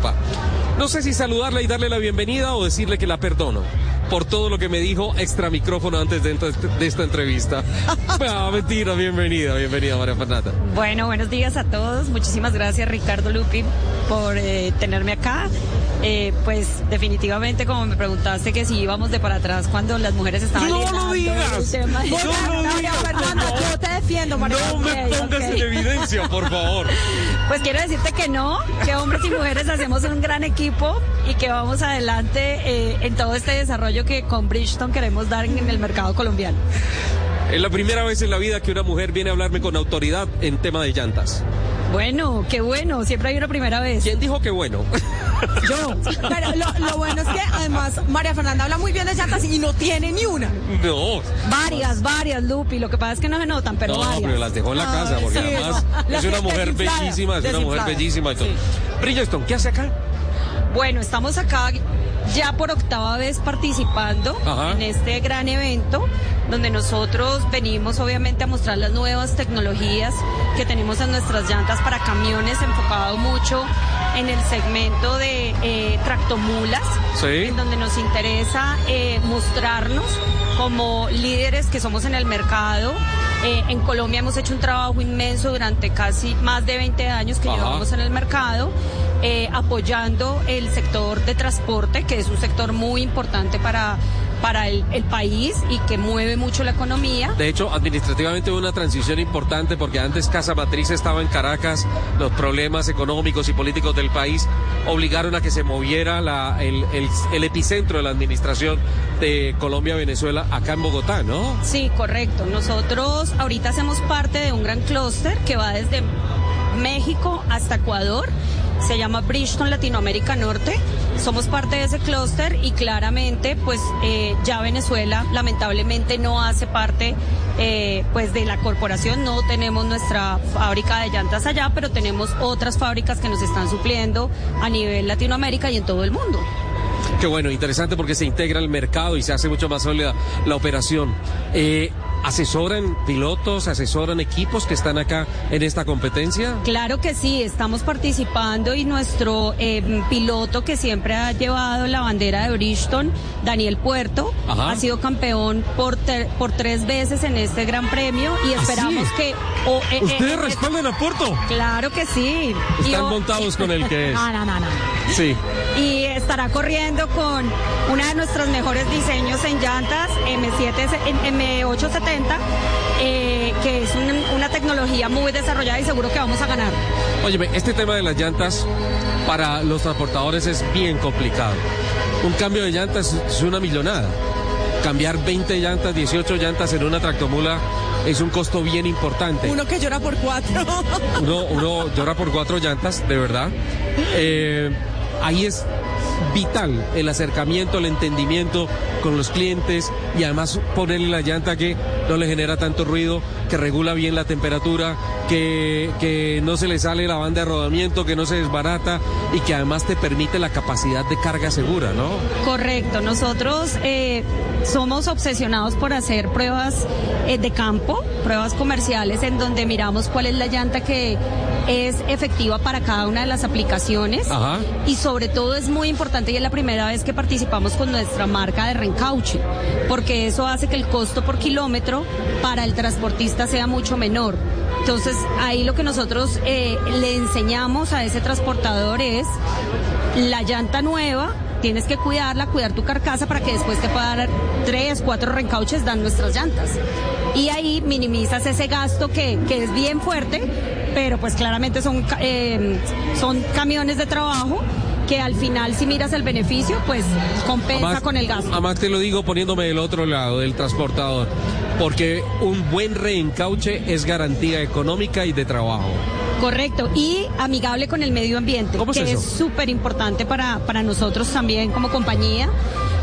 No sé si saludarla y darle la bienvenida o decirle que la perdono por todo lo que me dijo extra micrófono antes de, de esta entrevista. Ah, mentira, bienvenida, bienvenida María Fernanda. Bueno, buenos días a todos. Muchísimas gracias Ricardo Lupi por eh, tenerme acá. Eh, pues definitivamente como me preguntaste que si íbamos de para atrás cuando las mujeres estaban ¡No lo digas! el tema. ¡No lo María! Fernanda, yo te defiendo, María No me Ok, pongas en evidencia, por favor. Pues quiero decirte que no, que hombres y mujeres hacemos un gran equipo y que vamos adelante eh, en todo este desarrollo que con Bridgestone queremos dar en el mercado colombiano. Es la primera vez en la vida que una mujer viene a hablarme con autoridad en tema de llantas. Bueno, qué bueno, siempre hay una primera vez. ¿Quién dijo que bueno? Yo. Pero lo, lo bueno es que además María Fernanda habla muy bien de llantas y no tiene ni una. No. Varias, varias, Lupi. Lo que pasa es que no se notan, pero no, varias. pero las dejó en la casa porque sí, además es una mujer bellísima, es una mujer bellísima y todo. Sí. Bridgestone, ¿qué hace acá? Bueno, estamos acá ya por octava vez participando Ajá. en este gran evento donde nosotros venimos obviamente a mostrar las nuevas tecnologías que tenemos en nuestras llantas para camiones enfocado mucho en el segmento de eh, tractomulas Sí. en donde nos interesa eh, mostrarnos como líderes que somos en el mercado. Eh, en Colombia hemos hecho un trabajo inmenso durante casi más de 20 años que Ajá. llevamos en el mercado, eh, apoyando el sector de transporte, que es un sector muy importante para, para el, el país y que mueve mucho la economía. De hecho, administrativamente hubo una transición importante porque antes Casa Matriz estaba en Caracas, los problemas económicos y políticos del país obligaron a que se moviera la- el, el- el epicentro de la administración de Colombia-Venezuela acá en Bogotá, ¿no? Sí, correcto. Nosotros ahorita hacemos parte de un gran clúster que va desde México hasta Ecuador. Se llama Bridgestone Latinoamérica Norte. Somos parte de ese clúster y claramente, pues eh, ya Venezuela lamentablemente no hace parte eh, pues de la corporación. No tenemos nuestra fábrica de llantas allá, pero tenemos otras fábricas que nos están supliendo a nivel Latinoamérica y en todo el mundo. Qué bueno, interesante porque se integra el mercado y se hace mucho más sólida la operación. Eh, ¿Asesoran pilotos, asesoran equipos que están acá en esta competencia? Claro que sí, estamos participando y nuestro eh, piloto que siempre ha llevado la bandera de Bristol, Daniel Puerto, ha sido campeón por, tres veces en este gran premio y ¿Ah, esperamos que... Eh, eh, ¿Ustedes eh, a Puerto? Claro que sí. Están montados con el que es. No, no, no, no. Sí. Y estará corriendo con una de nuestros mejores diseños en llantas, M7, M870 eh, que es una tecnología muy desarrollada y seguro que vamos a ganar. Óyeme, este tema de las llantas para los transportadores es bien complicado. Un cambio de llantas es una millonada. Cambiar 20 llantas, 18 llantas en una tractomula es un costo bien importante. Uno que llora por cuatro. Uno, uno llora por cuatro llantas, de verdad. Eh, ahí es vital el acercamiento, el entendimiento con los clientes y además ponerle la llanta que no le genera tanto ruido, que regula bien la temperatura, que, que no se le sale la banda de rodamiento, que no se desbarata y que además te permite la capacidad de carga segura, ¿no? Correcto, nosotros eh, somos obsesionados por hacer pruebas eh, de campo, pruebas comerciales en donde miramos cuál es la llanta que es efectiva para cada una de las aplicaciones Ajá. y sobre todo es muy importante y es la primera vez que participamos con nuestra marca de reencauche, porque eso hace que el costo por kilómetro para el transportista sea mucho menor. Entonces ahí lo que nosotros eh, le enseñamos a ese transportador es la llanta nueva. Tienes que cuidarla, cuidar tu carcasa para que después te pueda dar tres, cuatro reencauches, dan nuestras llantas. Y ahí minimizas ese gasto que, que es bien fuerte, pero pues claramente son, eh, son camiones de trabajo que al final si miras el beneficio, pues compensa Además- con el gasto. Además te lo digo poniéndome del otro lado del transportador, porque un buen reencauche es garantía económica y de trabajo. Correcto, y amigable con el medio ambiente, ¿Cómo es que eso? es súper importante para, para nosotros también como compañía.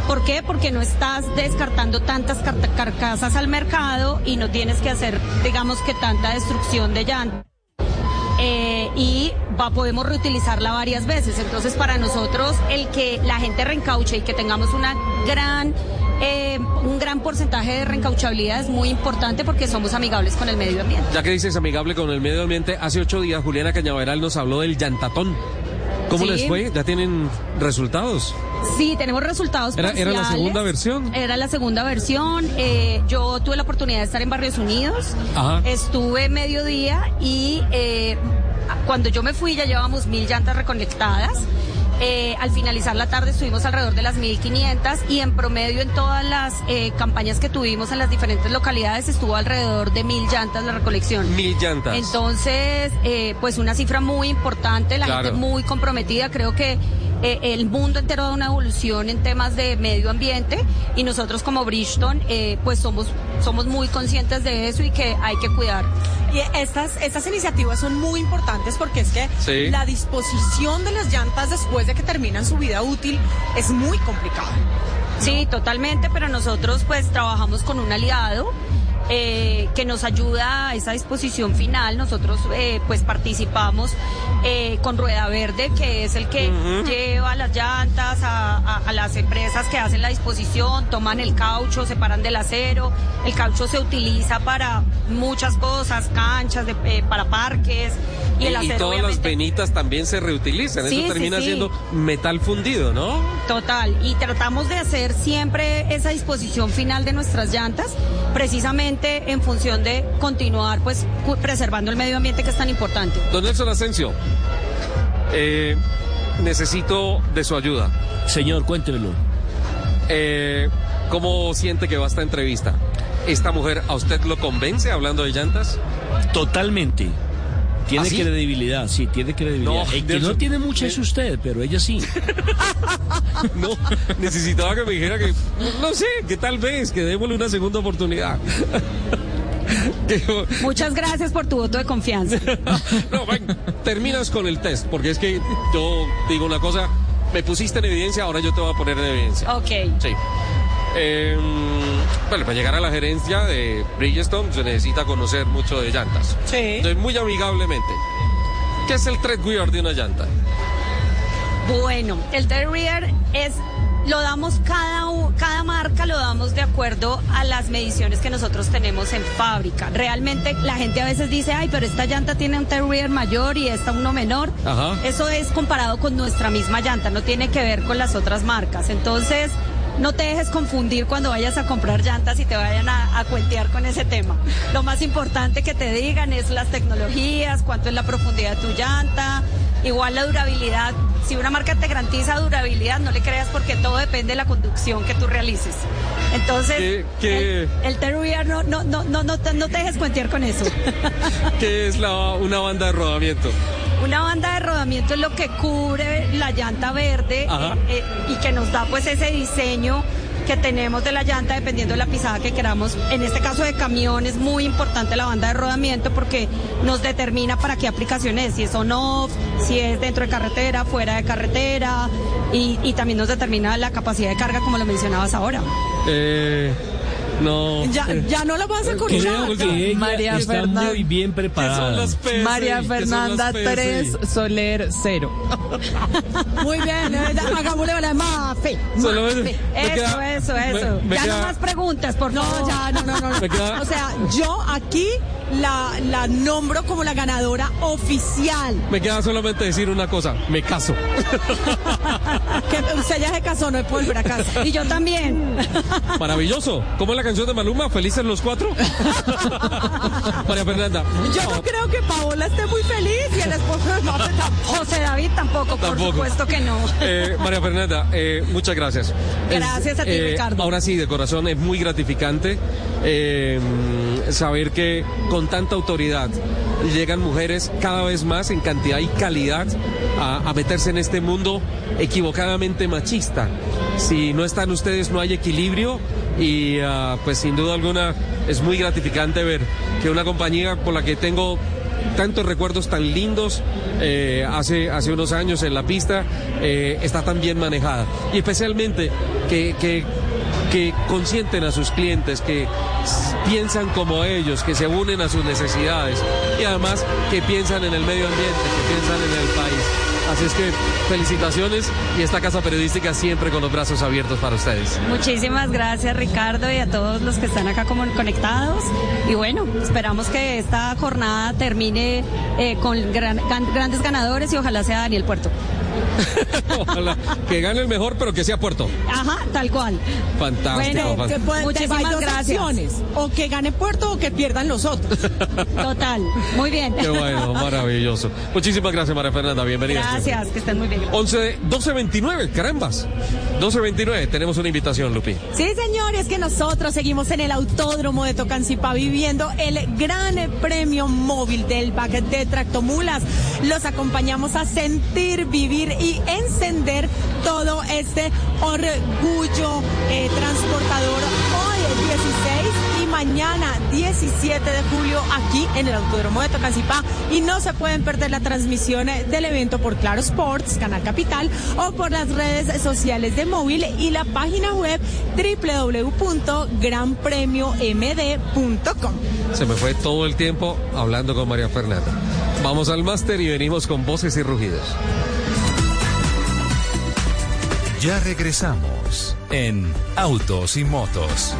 ¿Por qué? Porque no estás descartando tantas car- carcasas al mercado y no tienes que hacer, digamos que tanta destrucción de llantas. Y va, podemos reutilizarla varias veces. Entonces, para nosotros, el que la gente reencauche y que tengamos una gran, eh, un gran porcentaje de reencauchabilidad es muy importante porque somos amigables con el medio ambiente. Ya que dices amigable con el medio ambiente, hace ocho días Juliana Cañaveral nos habló del llantatón. ¿Cómo Sí. les fue? ¿Ya tienen resultados? Sí, tenemos resultados Era, era la segunda versión. Era la segunda versión. eh, yo tuve la oportunidad de estar en Barrios Unidos. Ajá. Estuve mediodía y eh, cuando yo me fui ya llevábamos mil llantas reconectadas. Eh, al finalizar la tarde estuvimos alrededor de las 1500 y en promedio en todas las eh, campañas que tuvimos en las diferentes localidades estuvo alrededor de mil llantas la recolección. Mil llantas. Entonces, eh, pues una cifra muy importante, la Claro. gente muy comprometida. Creo que eh, el mundo entero da una evolución en temas de medio ambiente y nosotros como Bridgestone, eh, pues somos, somos muy conscientes de eso y que hay que cuidar. Y estas, estas iniciativas son muy importantes porque es que Sí. la disposición de las llantas después de que terminan su vida útil es muy complicada. Sí, totalmente, pero nosotros pues trabajamos con un aliado. Eh, que nos ayuda a esa disposición final. Nosotros eh, pues participamos eh, con Rueda Verde, que es el que lleva las llantas a, a- a las empresas que hacen la disposición, toman el caucho, separan del acero. El caucho se utiliza para muchas cosas, canchas, de- eh, para parques. Y, el acero todas las venitas también se reutilizan. Sí, Eso sí, termina sí. siendo metal fundido, ¿no? Total, y tratamos de hacer siempre esa disposición final de nuestras llantas, precisamente en función de continuar pues preservando el medio ambiente que es tan importante. Don Nelson Asensio, eh, necesito de su ayuda. Señor, cuéntemelo. Eh, ¿Cómo siente que va esta entrevista? ¿Esta mujer a usted lo convence hablando de llantas? Totalmente. Tiene ¿Ah, sí? credibilidad, sí, tiene credibilidad. No, El que no tiene mucha es usted, pero ella sí. No, necesitaba que me dijera que, no sé, que tal vez, que démosle una segunda oportunidad. Muchas gracias por tu voto de confianza. No, ven, terminas con el test, porque es que yo digo una cosa, me pusiste en evidencia, ahora yo te voy a poner en evidencia. Ok. Sí. Eh, bueno, para llegar a la gerencia de Bridgestone se necesita conocer mucho de llantas. Sí. Entonces, muy amigablemente, ¿qué es el treadwear de una llanta? Bueno, el Terrier es lo damos cada cada marca lo damos de acuerdo a las mediciones que nosotros tenemos en fábrica. Realmente la gente a veces dice, "Ay, pero esta llanta tiene un Terrier mayor y esta uno menor." Ajá. Eso es comparado con nuestra misma llanta, no tiene que ver con las otras marcas. Entonces, no te dejes confundir cuando vayas a comprar llantas y te vayan a, a cuentear con ese tema. Lo más importante que te digan es las tecnologías, cuánto es la profundidad de tu llanta, igual la durabilidad. Si una marca te garantiza durabilidad, no le creas porque todo depende de la conducción que tú realices. Entonces, ¿Qué- qué- el, el Terrier no, no, no, no, no, te, no te dejes cuentear con eso. ¿Qué es la, una banda de rodamiento? Una banda de rodamiento es lo que cubre la llanta verde eh, eh, y que nos da pues ese diseño que tenemos de la llanta dependiendo de la pisada que queramos. En este caso de camión es muy importante la banda de rodamiento porque nos determina para qué aplicación es, si es on-off, si es dentro de carretera, fuera de carretera y, y también nos determina la capacidad de carga como lo mencionabas ahora. Eh, no. Ya, ya no la vas a Creo cortar. que ella María está Fernanda. muy bien preparada. María Fernanda 3, Soler 0. Muy bien, hagámosle la mafe. Eso, queda- eso, me- eso. me ya queda- no más preguntas, por No, favor. ya, no, no, no. Queda- O sea, yo aquí la, la nombro como la ganadora oficial. Me queda solamente decir una cosa, me caso. que usted ya se casó, no es volver a casa. Y yo también. Maravilloso. ¿Cómo es la canción de Maluma? ¿Felices los cuatro? María Fernanda. Yo no creo que Paola esté muy feliz y el esposo de tampoco. José David tampoco, por supuesto que no. Eh, María Fernanda, eh, muchas gracias. Gracias a ti, eh, Ricardo. Ahora sí, de corazón, es muy gratificante saber que con tanta autoridad llegan mujeres cada vez más en cantidad y calidad a, meterse en este mundo equivocadamente machista. Si no están ustedes, no hay equilibrio y ah, pues sin duda alguna es muy gratificante ver que una compañía por la que tengo tantos recuerdos tan lindos eh, hace, hace unos años en la pista, eh, está tan bien manejada. Y especialmente que, que, que consienten a sus clientes, que piensan como ellos, que se unen a sus necesidades y además que piensan en el medio ambiente, que piensan en el país. Así es que felicitaciones y esta casa periodística siempre con los brazos abiertos para ustedes. Muchísimas gracias Ricardo y a todos los que están acá como conectados. Y bueno, esperamos que esta jornada termine eh, con gran- grandes ganadores y ojalá sea Daniel Puerto. Ojalá que gane el mejor, pero que sea Puerto. Ajá, tal cual. Fantástico. Bueno, fan- que puede, Muchísimas gracias. opciones, o que gane Puerto o que pierdan los otros. Total, muy bien. Qué bueno, maravilloso. Muchísimas gracias, María Fernanda. Bienvenida. Gracias, que estén muy bien. 11, 12.29, carambas. 12.29, tenemos una invitación, Lupi. Sí, señores, que nosotros seguimos en el Autódromo de Tocancipá viviendo el gran premio móvil del back de Tractomulas. Los acompañamos a sentir, vivir y encender todo este orgullo eh, transportador hoy el 16 y mañana 17 de julio aquí en el Autódromo de Tocancipá y no se pueden perder la transmisión eh, del evento por Claro Sports, Canal Capital o por las redes sociales de móvil y la página web www.granpremiomd.com. Se me fue todo el tiempo hablando con María Fernanda. Vamos al máster y venimos con voces y rugidos. Ya regresamos en Autos y Motos.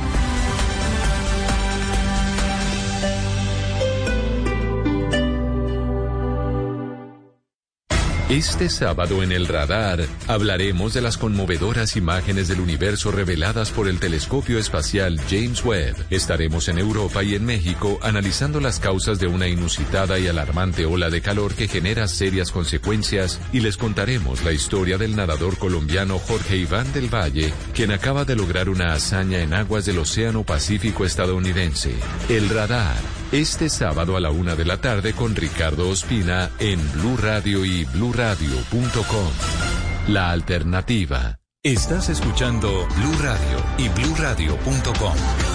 Este sábado en el radar hablaremos de las conmovedoras imágenes del universo reveladas por el telescopio espacial James Webb. Estaremos en Europa y en México analizando las causas de una inusitada y alarmante ola de calor que genera serias consecuencias y les contaremos la historia del nadador colombiano Jorge Iván del Valle, quien acaba de lograr una hazaña en aguas del Océano Pacífico estadounidense. El radar. Este sábado a la una de la tarde con Ricardo Ospina en Blue Radio y BlueRadio.com. La alternativa. Estás escuchando Blue Radio y BlueRadio.com.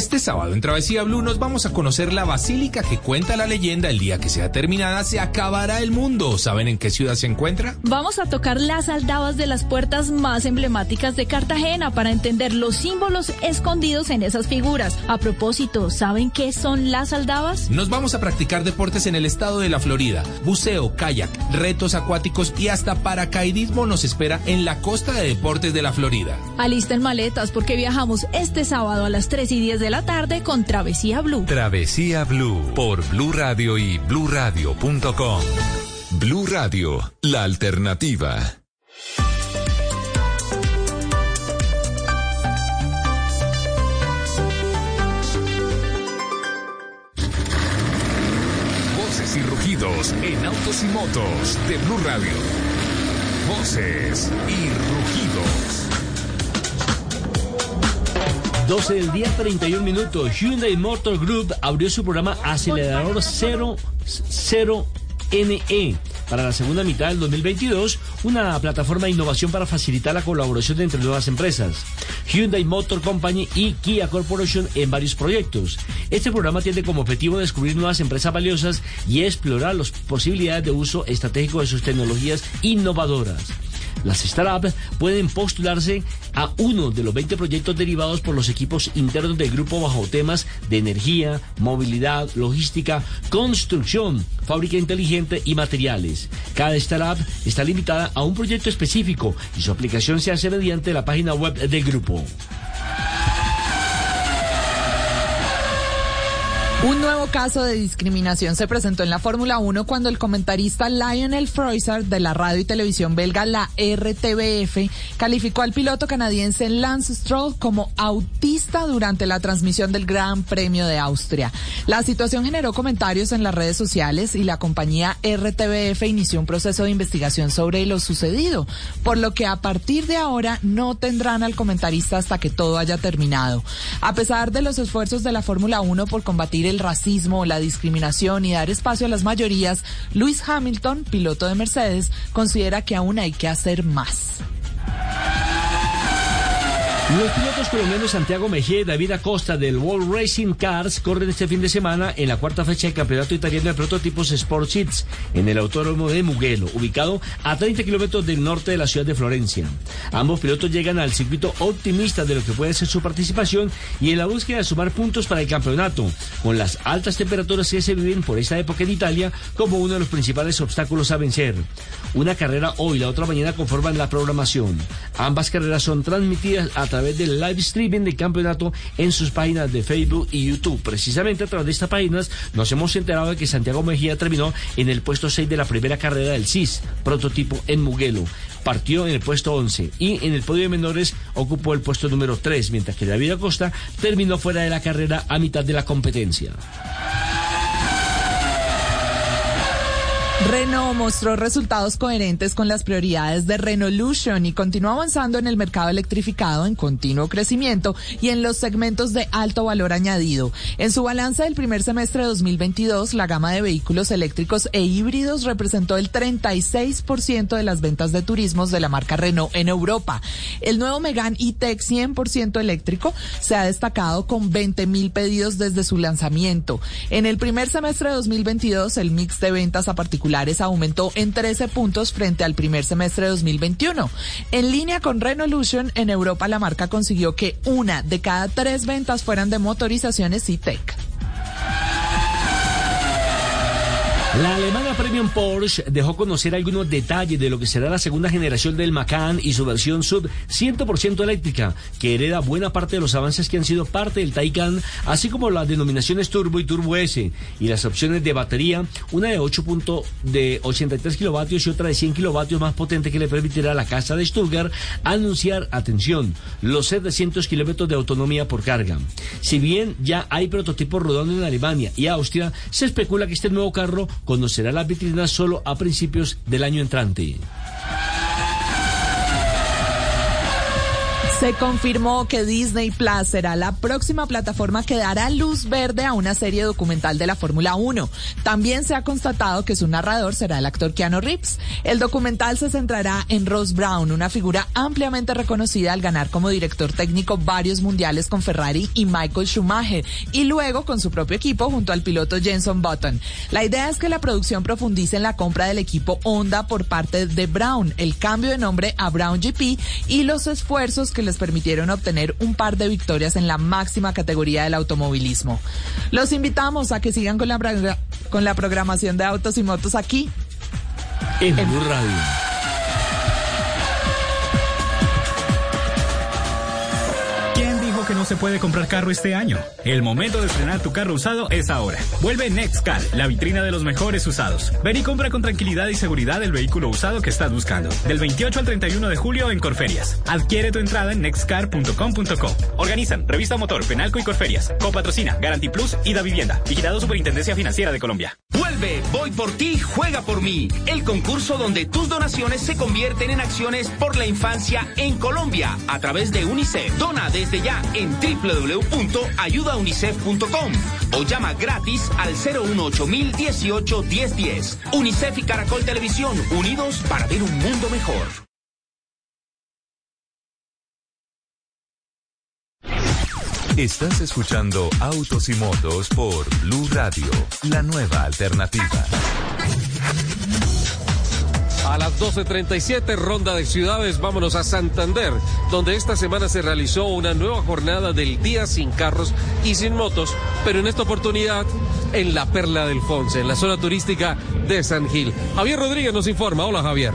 Este sábado en Travesía Blue nos vamos a conocer la basílica que cuenta la leyenda el día que sea terminada se acabará el mundo. ¿Saben en qué ciudad se encuentra? Vamos a tocar las aldabas de las puertas más emblemáticas de Cartagena para entender los símbolos escondidos en esas figuras. A propósito, ¿saben qué son las aldabas? Nos vamos a practicar deportes en el estado de la Florida. Buceo, kayak, retos acuáticos y hasta paracaidismo nos espera en la costa de deportes de la Florida. Alisten maletas porque viajamos este sábado a las 3 y 10 de la tarde con Travesía Blue. Travesía Blue por Blue Radio y BlueRadio.com. Blue Radio, la alternativa. Voces y rugidos en autos y motos de Blue Radio. Voces y rugidos. 12 del día, 31 minutos. Hyundai Motor Group abrió su programa Acelerador 0, 0 NE para la segunda mitad del 2022, una plataforma de innovación para facilitar la colaboración entre nuevas empresas. Hyundai Motor Company y Kia Corporation en varios proyectos. Este programa tiene como objetivo descubrir nuevas empresas valiosas y explorar las posibilidades de uso estratégico de sus tecnologías innovadoras. Las startups pueden postularse a uno de los 20 proyectos derivados por los equipos internos del grupo bajo temas de energía, movilidad, logística, construcción, fábrica inteligente y materiales. Cada startup está limitada a un proyecto específico y su aplicación se hace mediante la página web del grupo. Un nuevo caso de discriminación se presentó en la Fórmula 1 cuando el comentarista Lionel Freusser de la radio y televisión belga, la RTBF, calificó al piloto canadiense Lance Stroll como autista durante la transmisión del Gran Premio de Austria. La situación generó comentarios en las redes sociales y la compañía RTBF inició un proceso de investigación sobre lo sucedido, por lo que a partir de ahora no tendrán al comentarista hasta que todo haya terminado. A pesar de los esfuerzos de la Fórmula 1 por combatir el racismo, la discriminación y dar espacio a las mayorías, Lewis Hamilton, piloto de Mercedes, considera que aún hay que hacer más. Los pilotos colombianos Santiago Mejía y David Acosta del World Racing Cars corren este fin de semana en la cuarta fecha del Campeonato Italiano de Prototipos Sport Seats en el Autódromo de Mugello, ubicado a 30 kilómetros del norte de la ciudad de Florencia. Ambos pilotos llegan al circuito optimista de lo que puede ser su participación y en la búsqueda de sumar puntos para el campeonato, con las altas temperaturas que se viven por esta época en Italia como uno de los principales obstáculos a vencer. Una carrera hoy y la otra mañana conforman la programación. Ambas carreras son transmitidas a través del live streaming del campeonato en sus páginas de Facebook y YouTube. Precisamente a través de estas páginas nos hemos enterado de que Santiago Mejía terminó en el puesto 6 de la primera carrera del CIS, prototipo en Mugello. Partió en el puesto 11 y en el podio de menores ocupó el puesto número 3, mientras que David Acosta terminó fuera de la carrera a mitad de la competencia. Renault mostró resultados coherentes con las prioridades de Renaulution y continúa avanzando en el mercado electrificado en continuo crecimiento y en los segmentos de alto valor añadido. En su balance del primer semestre de 2022, la gama de vehículos eléctricos e híbridos representó el 36% de las ventas de turismos de la marca Renault en Europa. El nuevo Megane E-Tech 100% eléctrico se ha destacado con 20 mil pedidos desde su lanzamiento. En el primer semestre de 2022, el mix de ventas a particulares aumentó en 13 puntos frente al primer semestre de 2021. En línea con Renaulution, en Europa la marca consiguió que una de cada tres ventas fueran de motorizaciones E-Tech. La alemana Premium Porsche dejó conocer algunos detalles de lo que será la segunda generación del Macan y su versión sub 100% eléctrica, que hereda buena parte de los avances que han sido parte del Taycan, así como las denominaciones Turbo y Turbo S, y las opciones de batería, una de 8 de 83 kilovatios y otra de 100 kilovatios más potente que le permitirá a la casa de Stuttgart anunciar, atención, los 700 kilómetros de autonomía por carga. Si bien ya hay prototipos rodando en Alemania y Austria, se especula que este nuevo carro conocerá las vitrinas solo a principios del año entrante. Se confirmó que Disney Plus será la próxima plataforma que dará luz verde a una serie documental de la Fórmula 1. También se ha constatado que su narrador será el actor Keanu Reeves. El documental se centrará en Ross Brown, una figura ampliamente reconocida al ganar como director técnico varios mundiales con Ferrari y Michael Schumacher, y luego con su propio equipo junto al piloto Jenson Button. La idea es que la producción profundice en la compra del equipo Honda por parte de Brown, el cambio de nombre a Brown GP y los esfuerzos que les permitieron obtener un par de victorias en la máxima categoría del automovilismo. Los invitamos a que sigan con la, con la programación de autos y motos aquí en Blue Radio. Que no se puede comprar carro este año. El momento de estrenar tu carro usado es ahora. Vuelve Nextcar, la vitrina de los mejores usados. Ven y compra con tranquilidad y seguridad el vehículo usado que estás buscando. Del 28 al 31 de julio en Corferias. Adquiere tu entrada en nextcar.com.co. Organizan Revista Motor, Penalco y Corferias. Copatrocina, Garanti Plus y Da Vivienda. Vigilado Superintendencia Financiera de Colombia. Vuelve, voy por ti, juega por mí. El concurso donde tus donaciones se convierten en acciones por la infancia en Colombia a través de UNICEF. Dona desde ya en www.ayudaunicef.com o llama gratis al 018 1018 1010. UNICEF y Caracol Televisión, unidos para ver un mundo mejor. Estás escuchando Autos y Motos por Blue Radio, la nueva alternativa. A las 12.37, ronda de ciudades, vámonos a Santander, donde esta semana se realizó una nueva jornada del Día sin carros y sin motos, pero en esta oportunidad en la Perla del Fonse, en la zona turística de San Gil. Javier Rodríguez nos informa. Hola Javier.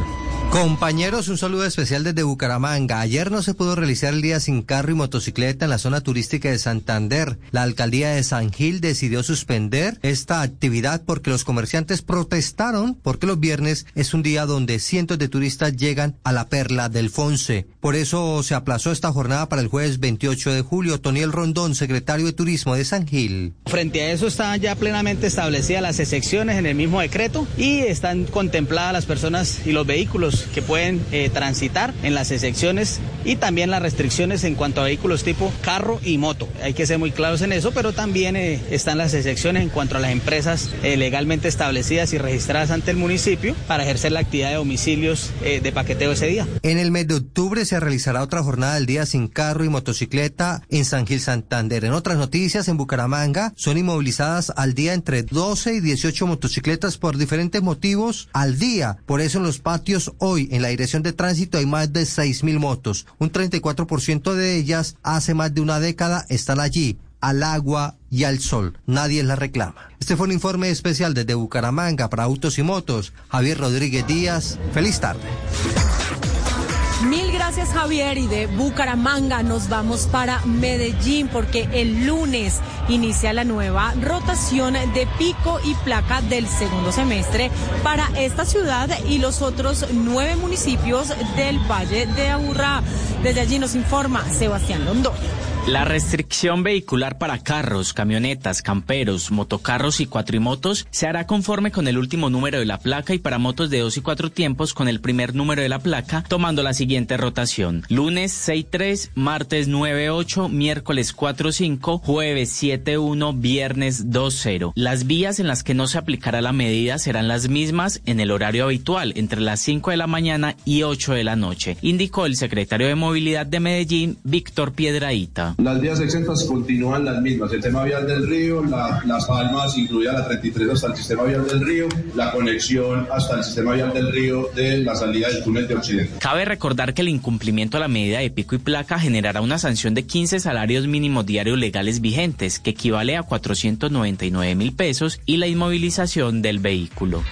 Compañeros, un saludo especial desde Bucaramanga. Ayer no se pudo realizar el día sin carro y motocicleta en la zona turística de Santander. La alcaldía de San Gil decidió suspender esta actividad porque los comerciantes protestaron porque los viernes es un día donde cientos de turistas llegan a la perla del Fonse. Por eso se aplazó esta jornada para el jueves 28 de julio. Toniel Rondón, secretario de Turismo de San Gil. Frente a eso están ya plenamente establecidas las excepciones en el mismo decreto y están contempladas las personas y los vehículos que pueden eh, transitar en las excepciones y también las restricciones en cuanto a vehículos tipo carro y moto. Hay que ser muy claros en eso, pero también eh, están las excepciones en cuanto a las empresas eh, legalmente establecidas y registradas ante el municipio para ejercer la actividad de domicilios de paqueteo ese día. En el mes de octubre se realizará otra jornada del día sin carro y motocicleta en San Gil Santander. En otras noticias, en Bucaramanga son inmovilizadas al día entre 12 y 18 motocicletas por diferentes motivos al día. Por eso en los patios hoy en la dirección de tránsito hay más de 6.000 motos. Un 34% de ellas hace más de una década están allí al agua y al sol. Nadie la reclama. Este fue un informe especial desde Bucaramanga para Autos y Motos. Javier Rodríguez Díaz. Feliz tarde. Gracias Javier y de Bucaramanga nos vamos para Medellín porque el lunes inicia la nueva rotación de pico y placa del segundo semestre para esta ciudad y los otros nueve municipios del Valle de Aburrá. Desde allí nos informa Sebastián Londoño. La restricción vehicular para carros, camionetas, camperos, motocarros y cuatrimotos se hará conforme con el último número de la placa y para motos de dos y cuatro tiempos con el primer número de la placa, tomando la siguiente rotación. Lunes 6-3, martes 9-8, miércoles 4-5, jueves 7-1, viernes 2-0. Las vías en las que no se aplicará la medida serán las mismas en el horario habitual, entre las 5 de la mañana y 8 de la noche, indicó el secretario de Movilidad de Medellín, Víctor Piedraíta. Las vías exentas continúan las mismas. El tema vial del río, Las Palmas, incluida la 33 hasta el sistema vial del río, la conexión hasta el sistema vial del río de la salida del túnel de Occidente. Cabe recordar que el incumplimiento a la medida de pico y placa generará una sanción de 15 salarios mínimos diarios legales vigentes, que equivale a 499 mil pesos, y la inmovilización del vehículo.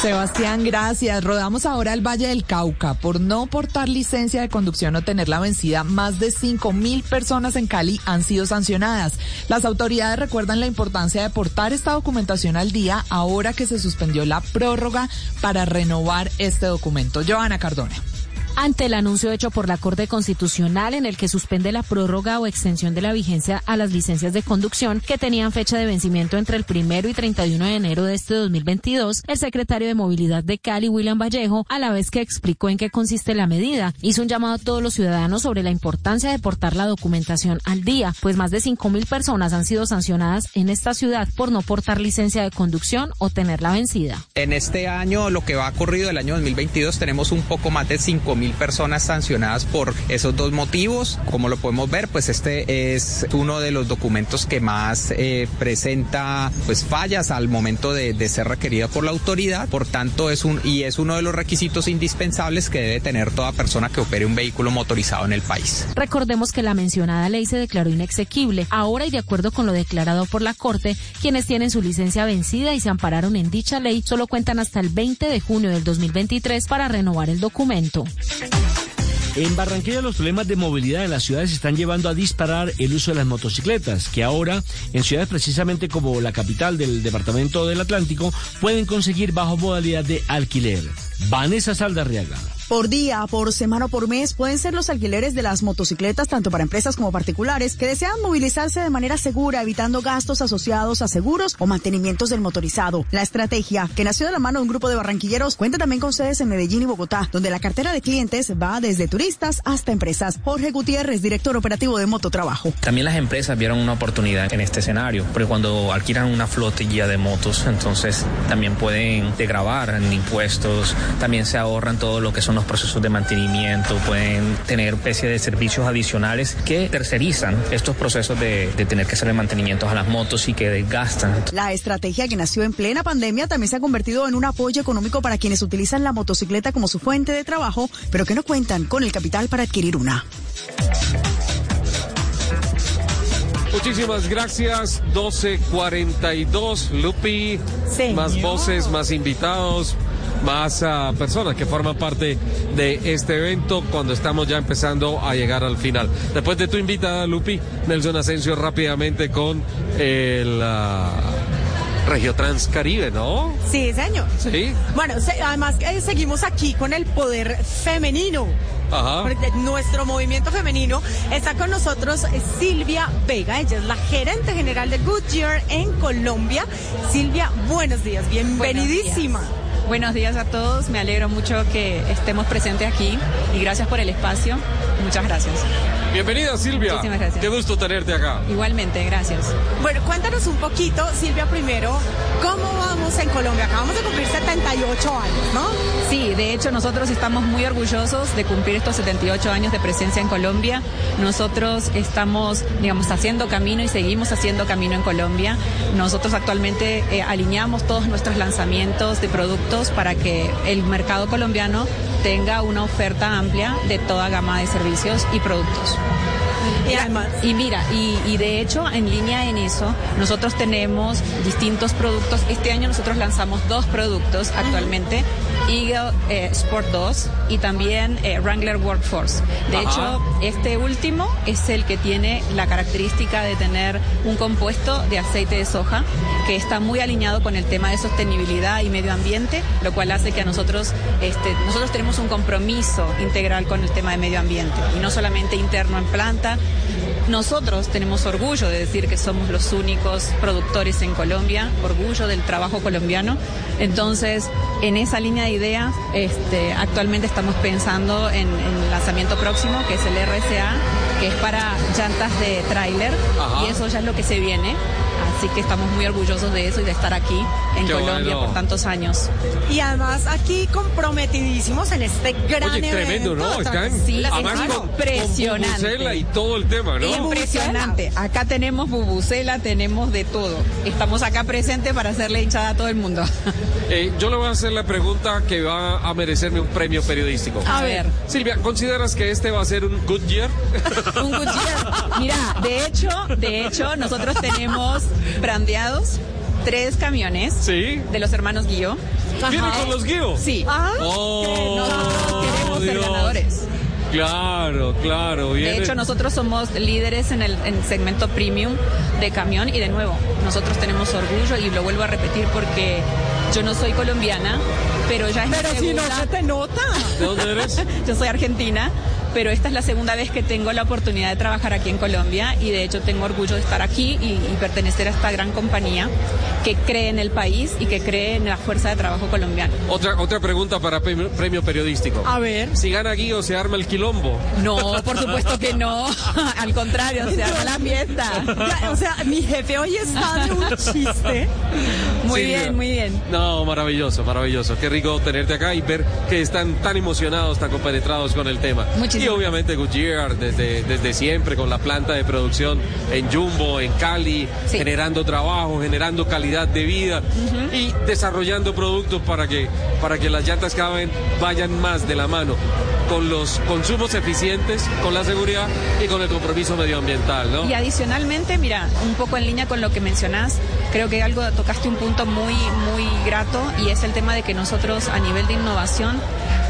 Sebastián, gracias. Rodamos ahora al Valle del Cauca. Por no portar licencia de conducción o tenerla vencida, más de 5 mil personas en Cali han sido sancionadas. Las autoridades recuerdan la importancia de portar esta documentación al día ahora que se suspendió la prórroga para renovar este documento. Joana Cardona ante el anuncio hecho por la Corte Constitucional en el que suspende la prórroga o extensión de la vigencia a las licencias de conducción que tenían fecha de vencimiento entre el primero y 31 de enero de este 2022, el secretario de Movilidad de Cali, William Vallejo, a la vez que explicó en qué consiste la medida, hizo un llamado a todos los ciudadanos sobre la importancia de portar la documentación al día, pues más de 5.000 personas han sido sancionadas en esta ciudad por no portar licencia de conducción o tenerla vencida. En este año, lo que va ocurrido el año 2022, tenemos un poco más de 5.000 personas sancionadas por esos dos motivos. Como lo podemos ver, pues este es uno de los documentos que más eh, presenta pues fallas al momento de, ser requerido por la autoridad. Por tanto, es un y es uno de los requisitos indispensables que debe tener toda persona que opere un vehículo motorizado en el país. Recordemos que la mencionada ley se declaró inexequible. Ahora y de acuerdo con lo declarado por la Corte, quienes tienen su licencia vencida y se ampararon en dicha ley solo cuentan hasta el 20 de junio del 2023 para renovar el documento. En Barranquilla los problemas de movilidad en las ciudades están llevando a disparar el uso de las motocicletas, que ahora en ciudades precisamente como la capital del departamento del Atlántico pueden conseguir bajo modalidad de alquiler. Vanessa Saldarriaga por día, por semana o por mes pueden ser los alquileres de las motocicletas tanto para empresas como particulares que desean movilizarse de manera segura evitando gastos asociados a seguros o mantenimientos del motorizado. La estrategia, que nació de la mano de un grupo de barranquilleros, cuenta también con sedes en Medellín y Bogotá, donde la cartera de clientes va desde turistas hasta empresas. Jorge Gutiérrez, director operativo de Mototrabajo. También las empresas vieron una oportunidad en este escenario, porque cuando alquilan una flotilla de motos, entonces también pueden degravar en impuestos, también se ahorran todo lo que son los procesos de mantenimiento, pueden tener especie de servicios adicionales que tercerizan estos procesos de, de tener que hacerle mantenimientos a las motos y que desgastan. La estrategia que nació en plena pandemia también se ha convertido en un apoyo económico para quienes utilizan la motocicleta como su fuente de trabajo, pero que no cuentan con el capital para adquirir una. Muchísimas gracias. 1242, Lupi. Más voces, más invitados. Más ah, personas que forman parte de este evento cuando estamos ya empezando a llegar al final. Después de tu invitada, Lupi, Nelson Asensio rápidamente con el ah, Regio Transcaribe, ¿no? Sí, señor. Sí. Bueno, se- además eh, seguimos aquí con el poder femenino. Ajá. Nuestro movimiento femenino está con nosotros Silvia Vega, ella es la gerente general de Goodyear en Colombia. Silvia, buenos días, bienvenidísima. Buenos días a todos, me alegro mucho que estemos presentes aquí y gracias por el espacio. Muchas gracias. Bienvenida, Silvia. Muchísimas gracias. Qué gusto tenerte acá. Igualmente, gracias. Bueno, cuéntanos un poquito, Silvia, primero, ¿cómo vamos en Colombia? Acabamos de cumplir 78 años, ¿no? Sí, de hecho nosotros estamos muy orgullosos de cumplir estos 78 años de presencia en Colombia. Nosotros estamos, digamos, haciendo camino y seguimos haciendo camino en Colombia. Nosotros actualmente eh, alineamos todos nuestros lanzamientos de productos para que el mercado colombiano tenga una oferta amplia de toda gama de servicios y productos. Y además. Y mira, y, y de hecho, en línea en eso, nosotros tenemos distintos productos. Este año nosotros lanzamos dos productos actualmente. Eagle eh, Sport 2 y también eh, Wrangler Workforce. De Ajá. hecho, este último es el que tiene la característica de tener un compuesto de aceite de soja que está muy alineado con el tema de sostenibilidad y medio ambiente, lo cual hace que a nosotros, este, nosotros tenemos un compromiso integral con el tema de medio ambiente y no solamente interno en planta. Nosotros tenemos orgullo de decir que somos los únicos productores en Colombia, orgullo del trabajo colombiano. Entonces, en esa línea de ideas, este, actualmente estamos pensando en, en el lanzamiento próximo, que es el RSA, que es para llantas de tráiler, y eso ya es lo que se viene. Así que estamos muy orgullosos de eso y de estar aquí en Qué Colombia bueno. por tantos años. Y además aquí comprometidísimos en este gran Oye, tremendo, evento. ¿no? Están Sí, además es con- con impresionante. Bubucela y todo el tema, ¿no? Impresionante. Acá tenemos bubucela, tenemos de todo. Estamos acá presentes para hacerle hinchada a todo el mundo. Eh, yo le voy a hacer la pregunta que va a merecerme un premio periodístico. A ver. Silvia, ¿consideras que este va a ser un good year? Un Goodyear. Mira, de hecho, de hecho, nosotros tenemos brandeados tres camiones Sí. de los hermanos Guío. ¿Viene con los Guío? Sí. Oh, nosotros queremos ser Dios. ganadores. Claro, claro. De viene- hecho, nosotros somos líderes en el, en segmento premium de camión y de nuevo, nosotros tenemos orgullo y lo vuelvo a repetir porque yo no soy colombiana, pero ya es Pero si no se te nota. ¿De dónde eres? Yo soy argentina, pero esta es la segunda vez que tengo la oportunidad de trabajar aquí en Colombia y de hecho tengo orgullo de estar aquí y, y pertenecer a esta gran compañía que cree en el país y que cree en la fuerza de trabajo colombiana. Otra, otra pregunta para premio, premio periodístico. A ver. Si gana Guido, ¿se arma el quilombo? No, por supuesto que no. Al contrario, se arma la fiesta. Ya, o sea, mi jefe hoy está de un chiste. Muy Silvia. bien, muy bien. No, maravilloso, maravilloso. Qué rico tenerte acá y ver que están tan emocionados, tan compenetrados con el tema. Muchísimas y obviamente Goodyear desde, desde siempre con la planta de producción en Jumbo, en Cali, generando trabajo, generando calidad de vida y desarrollando productos para que, para que las llantas cada vez vayan más de la mano con los consumos eficientes, con la seguridad y con el compromiso medioambiental, ¿no? Y adicionalmente, mira, un poco en línea con lo que mencionás, creo que algo tocaste un punto muy, muy grato y es el tema de que nosotros a nivel de innovación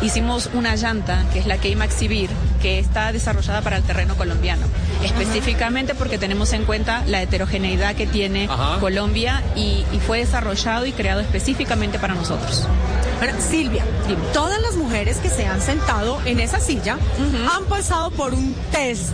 hicimos una llanta, que es la K-Max Civir, que está desarrollada para el terreno colombiano, específicamente porque tenemos en cuenta la heterogeneidad que tiene Ajá. Colombia y, y fue desarrollado y creado específicamente para nosotros. Bueno, Silvia, todas las mujeres que se han sentado en esa silla han pasado por un test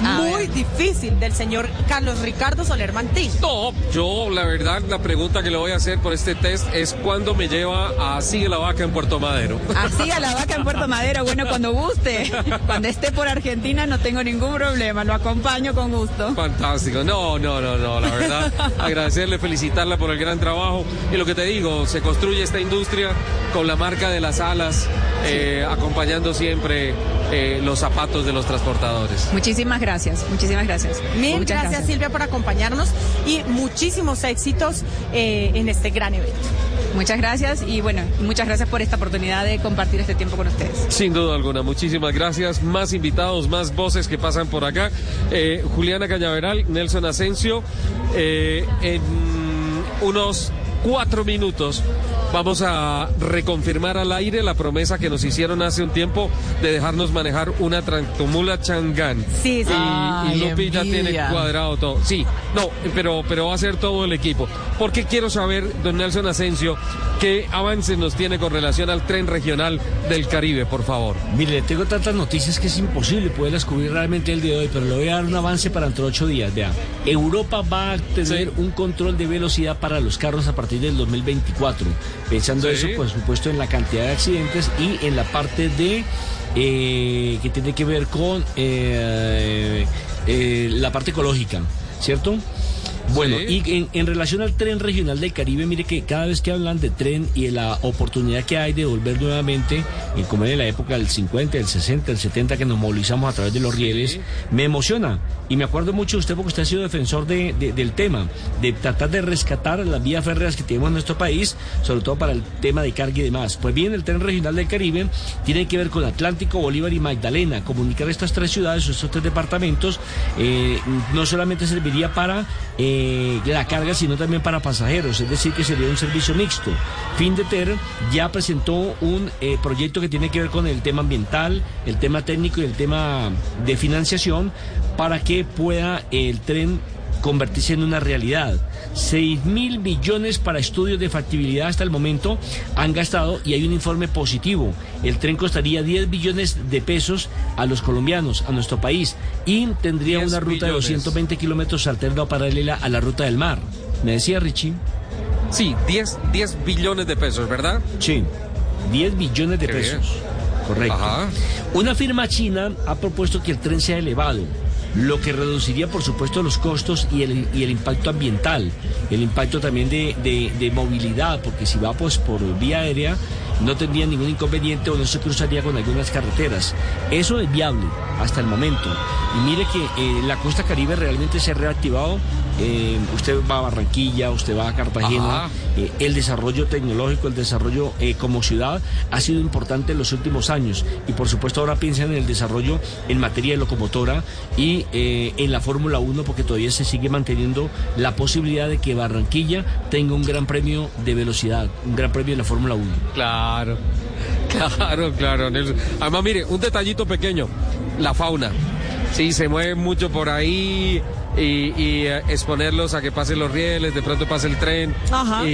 muy difícil del señor Carlos Ricardo Soler Mantilla. No, yo la verdad la pregunta que le voy a hacer por este test es cuándo me lleva a Sigue la Vaca en Puerto Madero. Así a la vaca en Puerto Madero, bueno, cuando guste. Cuando esté por Argentina no tengo ningún problema, lo acompaño con gusto. Fantástico, no, no, no, no, la verdad, agradecerle, felicitarla por el gran trabajo y lo que te digo, se construye esta industria con la marca de las alas, eh, acompañando siempre eh, los zapatos de los transportadores. Muchísimas gracias, muchísimas gracias. Mil Muchas gracias, Silvia por acompañarnos y muchísimos éxitos eh, en este gran evento. Muchas gracias y bueno, muchas gracias por esta oportunidad de compartir este tiempo con ustedes. Sin duda alguna, muchísimas gracias. Más invitados, más voces que pasan por acá. Eh, Juliana Cañaveral, Nelson Asensio, eh, en unos cuatro minutos vamos a reconfirmar al aire la promesa que nos hicieron hace un tiempo de dejarnos manejar una tractomula Chang'an. Sí, sí. Y, Ay, y Lupi ya tiene cuadrado todo. Sí, no, pero, pero va a ser todo el equipo. Porque quiero saber, don Nelson Asensio, qué avance nos tiene con relación al tren regional del Caribe, por favor. Mire, tengo tantas noticias que es imposible poderlas cubrir realmente el día de hoy, pero le voy a dar un avance para dentro de ocho días. Vea, Europa va a tener un control de velocidad para los carros a partir del 2024. Pensando Sí. eso, por supuesto, en la cantidad de accidentes y en la parte de eh, que tiene que ver con eh, eh, la parte ecológica, ¿cierto? Bueno, Sí. y en, en relación al tren regional del Caribe, mire que cada vez que hablan de tren y de la oportunidad que hay de volver nuevamente, como en la época del 50, del 60, del 70, que nos movilizamos a través de los rieles, me emociona. Y me acuerdo mucho de usted porque usted ha sido defensor de- de- del tema, de tratar de rescatar las vías férreas que tenemos en nuestro país, sobre todo para el tema de carga y demás. Pues bien, el tren regional del Caribe tiene que ver con Atlántico, Bolívar y Magdalena. Comunicar estas tres ciudades, estos tres departamentos, eh, no solamente serviría para eh, la carga, sino también para pasajeros, es decir, que sería un servicio mixto. Findeter ya presentó un eh, proyecto que tiene que ver con el tema ambiental, el tema técnico y el tema de financiación para que pueda el tren convertirse en una realidad. 6 mil millones para estudios de factibilidad hasta el momento han gastado y hay un informe positivo. El tren costaría 10 billones de pesos a los colombianos, a nuestro país, y tendría 10 una ruta de billones. 220 kilómetros alterna o paralela a la ruta del mar. ¿Me decía Richie? Sí, 10, 10 billones de pesos, ¿verdad? Sí, 10 billones de Qué pesos. bien. Correcto. Ajá. Una firma china ha propuesto que el tren sea elevado, lo que reduciría, por supuesto, los costos y el, y el impacto ambiental, el impacto también de, de- movilidad, porque si va pues por vía aérea no tendría ningún inconveniente o no se cruzaría con algunas carreteras. Eso es viable hasta el momento. Y mire que eh, la costa caribe realmente se ha reactivado. Eh, usted va a Barranquilla, usted va a Cartagena. Eh, el desarrollo tecnológico, el desarrollo como ciudad ha sido importante en los últimos años y por supuesto ahora piensan en el desarrollo en materia de locomotora y en la Fórmula 1 porque todavía se sigue manteniendo la posibilidad de que Barranquilla tenga un gran premio de velocidad, un gran premio de la Fórmula 1. Claro, claro, claro, Nelson. Además, mire, un detallito pequeño, la fauna. Sí, se mueve mucho por ahí y, y, eh, exponerlos a que pasen los rieles, de pronto pase el tren y-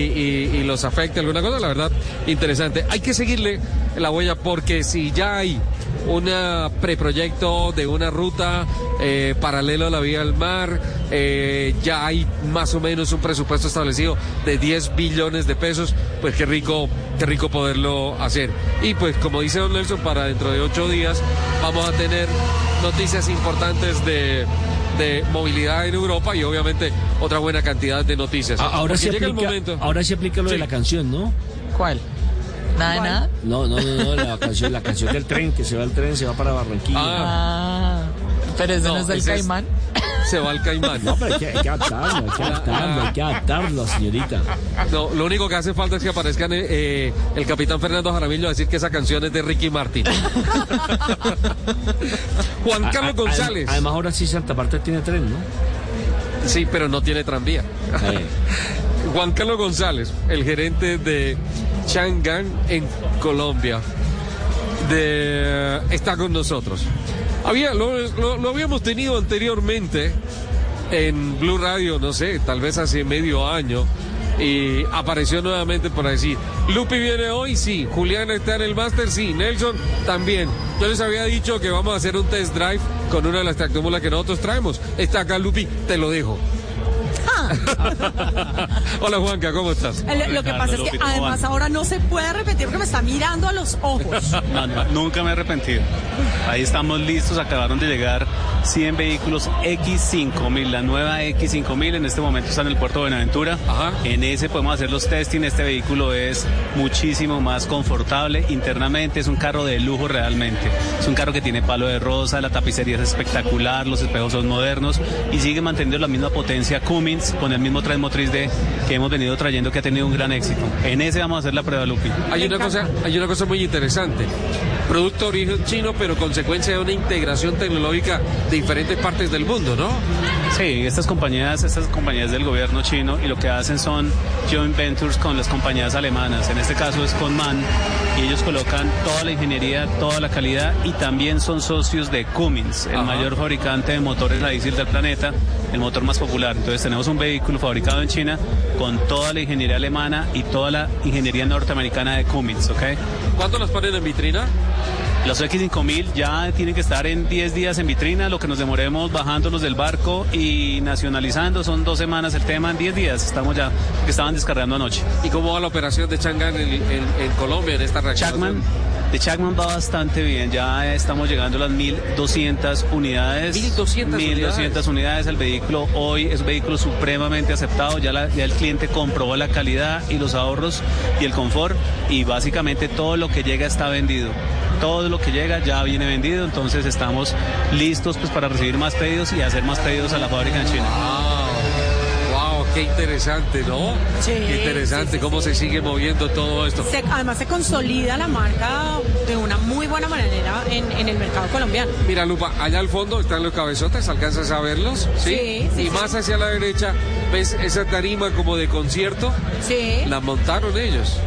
y los afecte alguna cosa, la verdad, interesante. Hay que seguirle la huella porque si ya hay un preproyecto de una ruta eh, paralelo a la vía del mar, eh, ya hay más o menos un presupuesto establecido de 10 billones de pesos, pues qué rico, qué rico poderlo hacer. Y pues como dice don Nelson, para dentro de ocho días vamos a tener noticias importantes de de movilidad en Europa y obviamente otra buena cantidad de noticias. Ahora Porque sí llega aplica, el momento. ahora sí aplica lo de la canción, ¿no? ¿Cuál? ¿Nada de nada? No, no, no, no, la canción, la canción del tren, que se va el tren, se va para Barranquilla. Ah, pero eso no, No, es del es- caimán. Se va al caimán. No, pero hay que, hay que adaptarlo, hay que adaptarlo, hay que adaptarlo, señorita. No, lo único que hace falta es que aparezcan eh, eh, el capitán Fernando Jaramillo a decir que esa canción es de Ricky Martin. Juan Carlos a- González. Además, ahora sí Santa Marta tiene tren, ¿no? Sí, pero no tiene tranvía. Eh, Juan Carlos González, el gerente de Chang'an en Colombia, de, está con nosotros. Había, lo, habíamos tenido anteriormente en Blue Radio, no sé, tal vez hace medio año, y apareció nuevamente para decir, Lupi viene hoy, sí, Julián está en el máster, sí, Nelson también. Yo les había dicho que vamos a hacer un test drive con una de las tractomulas que nosotros traemos. Está acá Lupi, te lo dejo. Hola Juanca, ¿cómo estás? El- Lo que pasa es que además ahora no se puede repetir porque me está mirando a los ojos. No, no, nunca me he arrepentido. Ahí estamos listos, acabaron de llegar 100 vehículos X5000, la nueva X5000 en este momento está en el puerto de Buenaventura. En ese podemos hacer los testing, este vehículo es muchísimo más confortable internamente, es un carro de lujo realmente. Es un carro que tiene palo de rosa, la tapicería es espectacular, los espejos son modernos y sigue manteniendo la misma potencia Cummins con el mismo tren motriz de que hemos venido trayendo que ha tenido un gran éxito. En ese vamos a hacer la prueba, Lupi. Hay una cosa, hay una cosa muy interesante. Producto de origen chino, pero consecuencia de una integración tecnológica de diferentes partes del mundo, ¿no? Sí, estas compañías, estas compañías del gobierno chino y lo que hacen son joint ventures con las compañías alemanas. En este caso es con MAN y ellos colocan toda la ingeniería, toda la calidad y también son socios de Cummins, el Ajá. mayor fabricante de motores a diésel del planeta, el motor más popular. Entonces tenemos un vehículo fabricado en China con toda la ingeniería alemana y toda la ingeniería norteamericana de Cummins, ¿ok? ¿Cuándo las ponen en vitrina? Los X5000 ya tienen que estar en 10 días en vitrina, lo que nos demoremos bajándolos del barco y nacionalizando, son dos semanas el tema, en 10 días estamos ya, que estaban descargando anoche. ¿Y cómo va la operación de Chang'an en, en- en Colombia en esta reacción? Chapman, de Chapman va bastante bien, ya estamos llegando a las 1200 unidades. 1200 1200 unidades. El vehículo hoy es un vehículo supremamente aceptado, ya, la- ya el cliente comprobó la calidad y los ahorros y el confort y básicamente todo lo que llega está vendido. Todo lo que llega ya viene vendido, entonces estamos listos pues para recibir más pedidos y hacer más pedidos a la fábrica en China. Qué interesante, ¿no? Sí, qué interesante sí, sí, cómo sí. se sigue moviendo todo esto. Se- además se consolida la marca de una muy buena manera en, en el mercado colombiano. Mira, Lupa, allá al fondo están los cabezotes, ¿alcanzas a verlos? Sí, Y más hacia la derecha, ¿ves esa tarima como de concierto? Sí. La montaron ellos.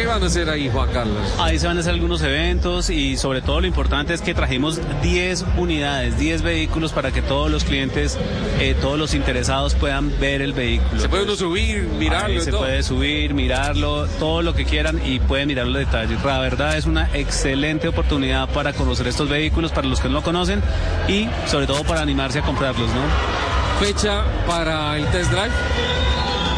¿Qué van a hacer ahí, Juan Carlos? Ahí se van a hacer algunos eventos y sobre todo lo importante es que trajimos 10 unidades, 10 vehículos para que todos los clientes, eh, todos los interesados puedan ver el vehículo. Se puede uno subir, mirarlo Ahí se todo. puede subir, mirarlo, todo lo que quieran y pueden mirar los detalles. La verdad es una excelente oportunidad para conocer estos vehículos, para los que no lo conocen y sobre todo para animarse a comprarlos, ¿no? Fecha para el test drive.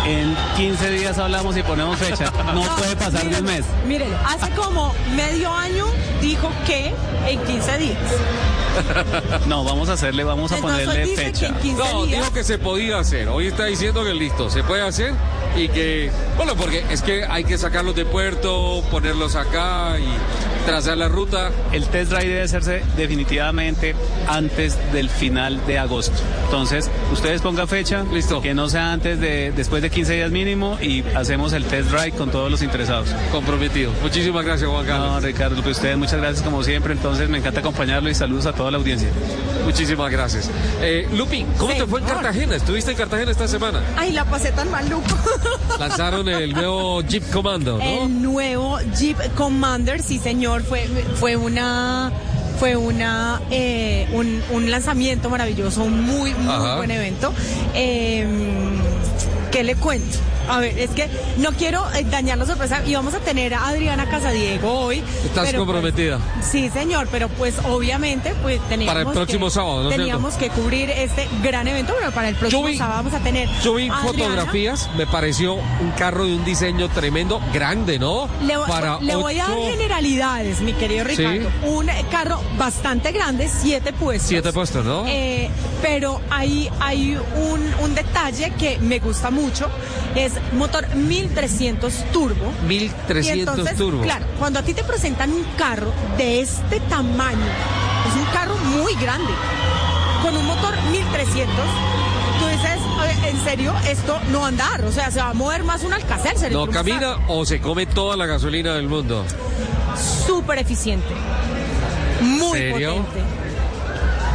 En 15 días hablamos y ponemos fecha. No puede pasar de un mes. Mírelo, hace como medio año dijo que en 15 días. No, vamos a hacerle, vamos a Entonces, ponerle fecha. en 15 No, días. dijo que se podía hacer. Hoy está diciendo que listo, se puede hacer y que, bueno, porque es que hay que sacarlos de puerto, ponerlos acá y trazar la ruta. El test drive debe hacerse definitivamente antes del final de agosto. Entonces, ustedes pongan fecha, listo, que no sea antes de después de 15 días mínimo y hacemos el test drive con todos los interesados. Comprometido. Muchísimas gracias, Juan Carlos. No, Ricardo, pues ustedes muchas gracias como siempre. Entonces, me encanta acompañarlo y saludos a toda la audiencia. Muchísimas gracias. Eh, Lupi, ¿cómo te fue en. Cartagena? ¿Estuviste en Cartagena esta semana? Ay, la pasé tan maluco. Lanzaron el nuevo Jeep Commando, ¿no? El nuevo Jeep Commander, sí señor, fue, fue una fue una eh, un, un lanzamiento maravilloso, un muy, muy Ajá. buen evento. Eh, ¿Qué le cuento? A ver, es que no quiero eh, dañar la sorpresa y vamos a tener a Adriana Casadiego hoy. Estás pero, pues, comprometida. Sí, señor, pero pues obviamente pues teníamos Para el próximo que, sábado, ¿no teníamos que cubrir este gran evento, pero para el próximo vi- sábado vamos a tener Yo vi Adriana. fotografías, me pareció un carro de un diseño tremendo, grande, ¿no? Le, vo- Para le voy a dar generalidades, mi querido Sí. Ricardo. Un carro bastante grande, siete puestos. Siete puestos, ¿no? Eh, pero hay, hay un, un detalle que me gusta mucho. Es motor 1300 turbo. 1300 Y entonces, turbo. Claro, cuando a ti te presentan un carro de este tamaño, es un carro muy grande, con un motor 1300, tú dices, "Oye, en serio, esto no va a andar, o sea, se va a mover más un se le No camina o se come toda la gasolina del mundo. súper eficiente. Muy ¿Serio? potente.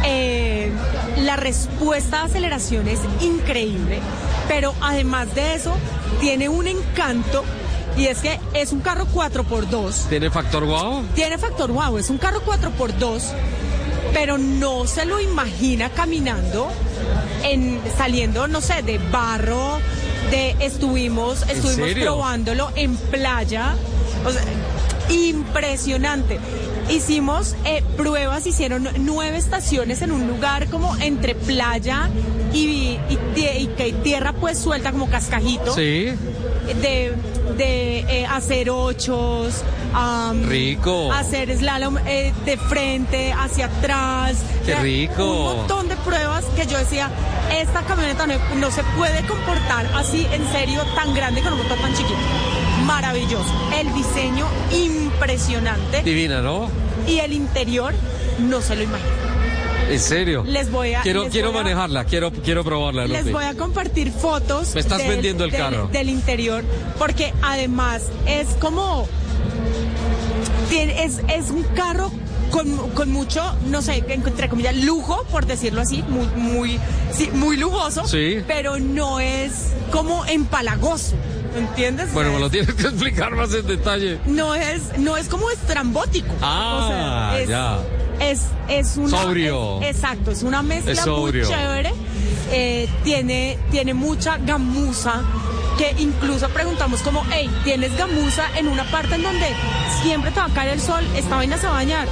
Eh, la respuesta de aceleración es increíble, pero además de eso, tiene un encanto y es que es un carro 4x2. ¿Tiene factor wow? Tiene factor wow, es un carro 4x2, pero no se lo imagina caminando, en, saliendo, no sé, de barro, de estuvimos, estuvimos probándolo en playa. O sea, impresionante. Hicimos eh, pruebas, hicieron nueve estaciones en un lugar como entre playa y, y y tierra pues suelta como cascajito Sí. de, de eh, hacer ochos, am, Rico. hacer slalom eh, de frente, hacia atrás. Qué rico. Un montón de pruebas que yo decía, esta camioneta no, no se puede comportar así en serio tan grande con un motor tan chiquito. Maravilloso. El diseño impresionante Divina, ¿no? y el interior no se lo imagino. En serio. Les voy a- Quiero, quiero a- manejarla, quiero, quiero probarla, Les voy a compartir fotos. Me estás vendiendo el del- carro. Del interior, porque además es como. es, es un carro con, con mucho, no sé, entre comillas, lujo, por decirlo así, muy, muy, sí, muy lujoso, Sí. pero no es como empalagoso, ¿entiendes? Bueno, me lo tienes que explicar más en detalle. no es, no es como estrambótico. Ah, O sea, es, ya. Es, es una. Sobrio. es- exacto, es una mezcla Es muy chévere. Eh, tiene, tiene mucha gamuza. Que incluso preguntamos como, hey, ¿tienes gamuza en una parte en donde siempre te va a caer el sol? Esta vaina se va a bañar.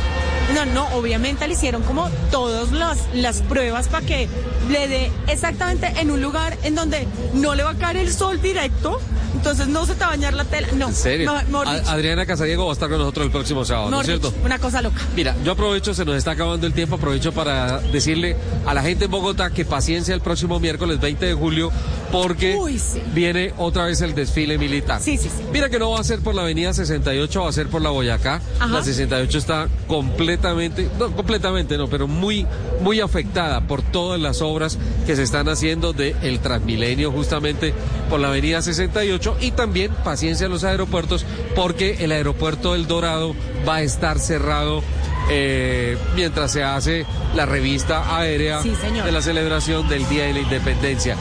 No, no, obviamente le hicieron como todas las, las pruebas para que le dé exactamente en un lugar en donde no le va a caer el sol directo, entonces no se te va a bañar la tela. No, ¿En serio? no, Adriana Casadiego va a estar con nosotros el próximo sábado, ¿no es cierto? una cosa loca. Mira, yo aprovecho, se nos está acabando el tiempo, aprovecho para decirle a la gente en Bogotá que paciencia el próximo miércoles 20 de julio porque viene otra vez el desfile militar. Sí, sí, sí. Mira que no va a ser por la avenida 68, va a ser por la Boyacá. Ajá. La 68 está completamente, no completamente no, pero muy, muy afectada por todas las obras que se están haciendo del Transmilenio justamente por la avenida 68 y también paciencia en los aeropuertos porque el aeropuerto del Dorado va a estar cerrado eh, mientras se hace la revista aérea Sí, de la celebración del Día de la Independencia.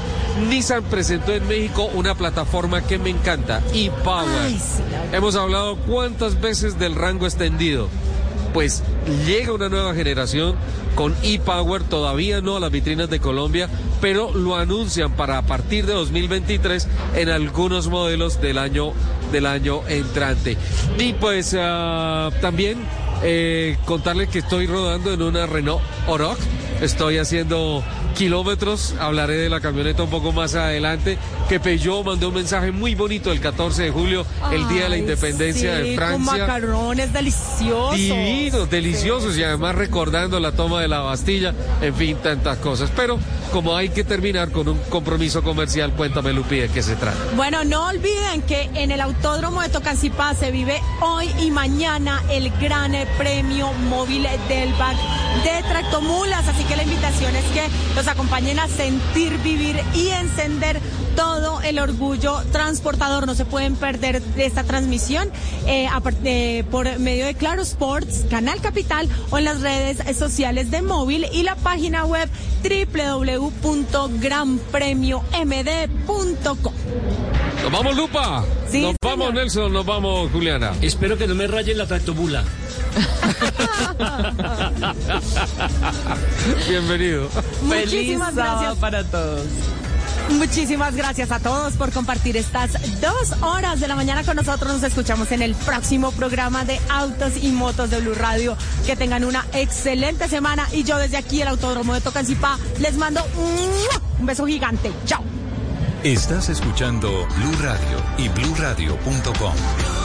Nissan presentó en México una plataforma que me encanta, ePower. Sí, Hemos hablado cuántas veces del rango extendido. Pues llega una nueva generación con ePower, todavía no a las vitrinas de Colombia, pero lo anuncian para a partir de 2023 en algunos modelos del año del año entrante. Y pues ah, también eh, contarle que estoy rodando en una Renault Oroch. Estoy haciendo kilómetros, hablaré de la camioneta un poco más adelante, que Peugeot mandó un mensaje muy bonito el 14 de julio, el Día de la Independencia sí, de Con Francia. macarrones deliciosos. Divinos, deliciosos y además recordando la toma de la Bastilla, en fin, tantas cosas. Pero como hay que terminar con un compromiso comercial, cuéntame Lupi de qué se trata. Bueno, no olviden que en el Autódromo de Tocancipá se vive hoy y mañana el gran premio móvil del BAC de Tractomulas. Así que la invitación es que los acompañen a sentir, vivir y encender todo el orgullo transportador. No se pueden perder esta transmisión eh, eh, por medio de Claro Sports, Canal Capital o en las redes sociales de móvil y la página web www.granpremiomd.com. Nos vamos Lupa, Sí, nos vamos Nelson, nos vamos Juliana. Espero que no me rayen la tractobula. Bienvenido. Muchísimas Feliz gracias. para todos. Muchísimas gracias a todos por compartir estas dos horas de la mañana con nosotros. Nos escuchamos en el próximo programa de Autos y Motos de Blue Radio. Que tengan una excelente semana y yo desde aquí, el Autódromo de Tocancipá, les mando un beso gigante. Chao. Estás escuchando Blue Radio y bluradio.com.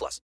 plus.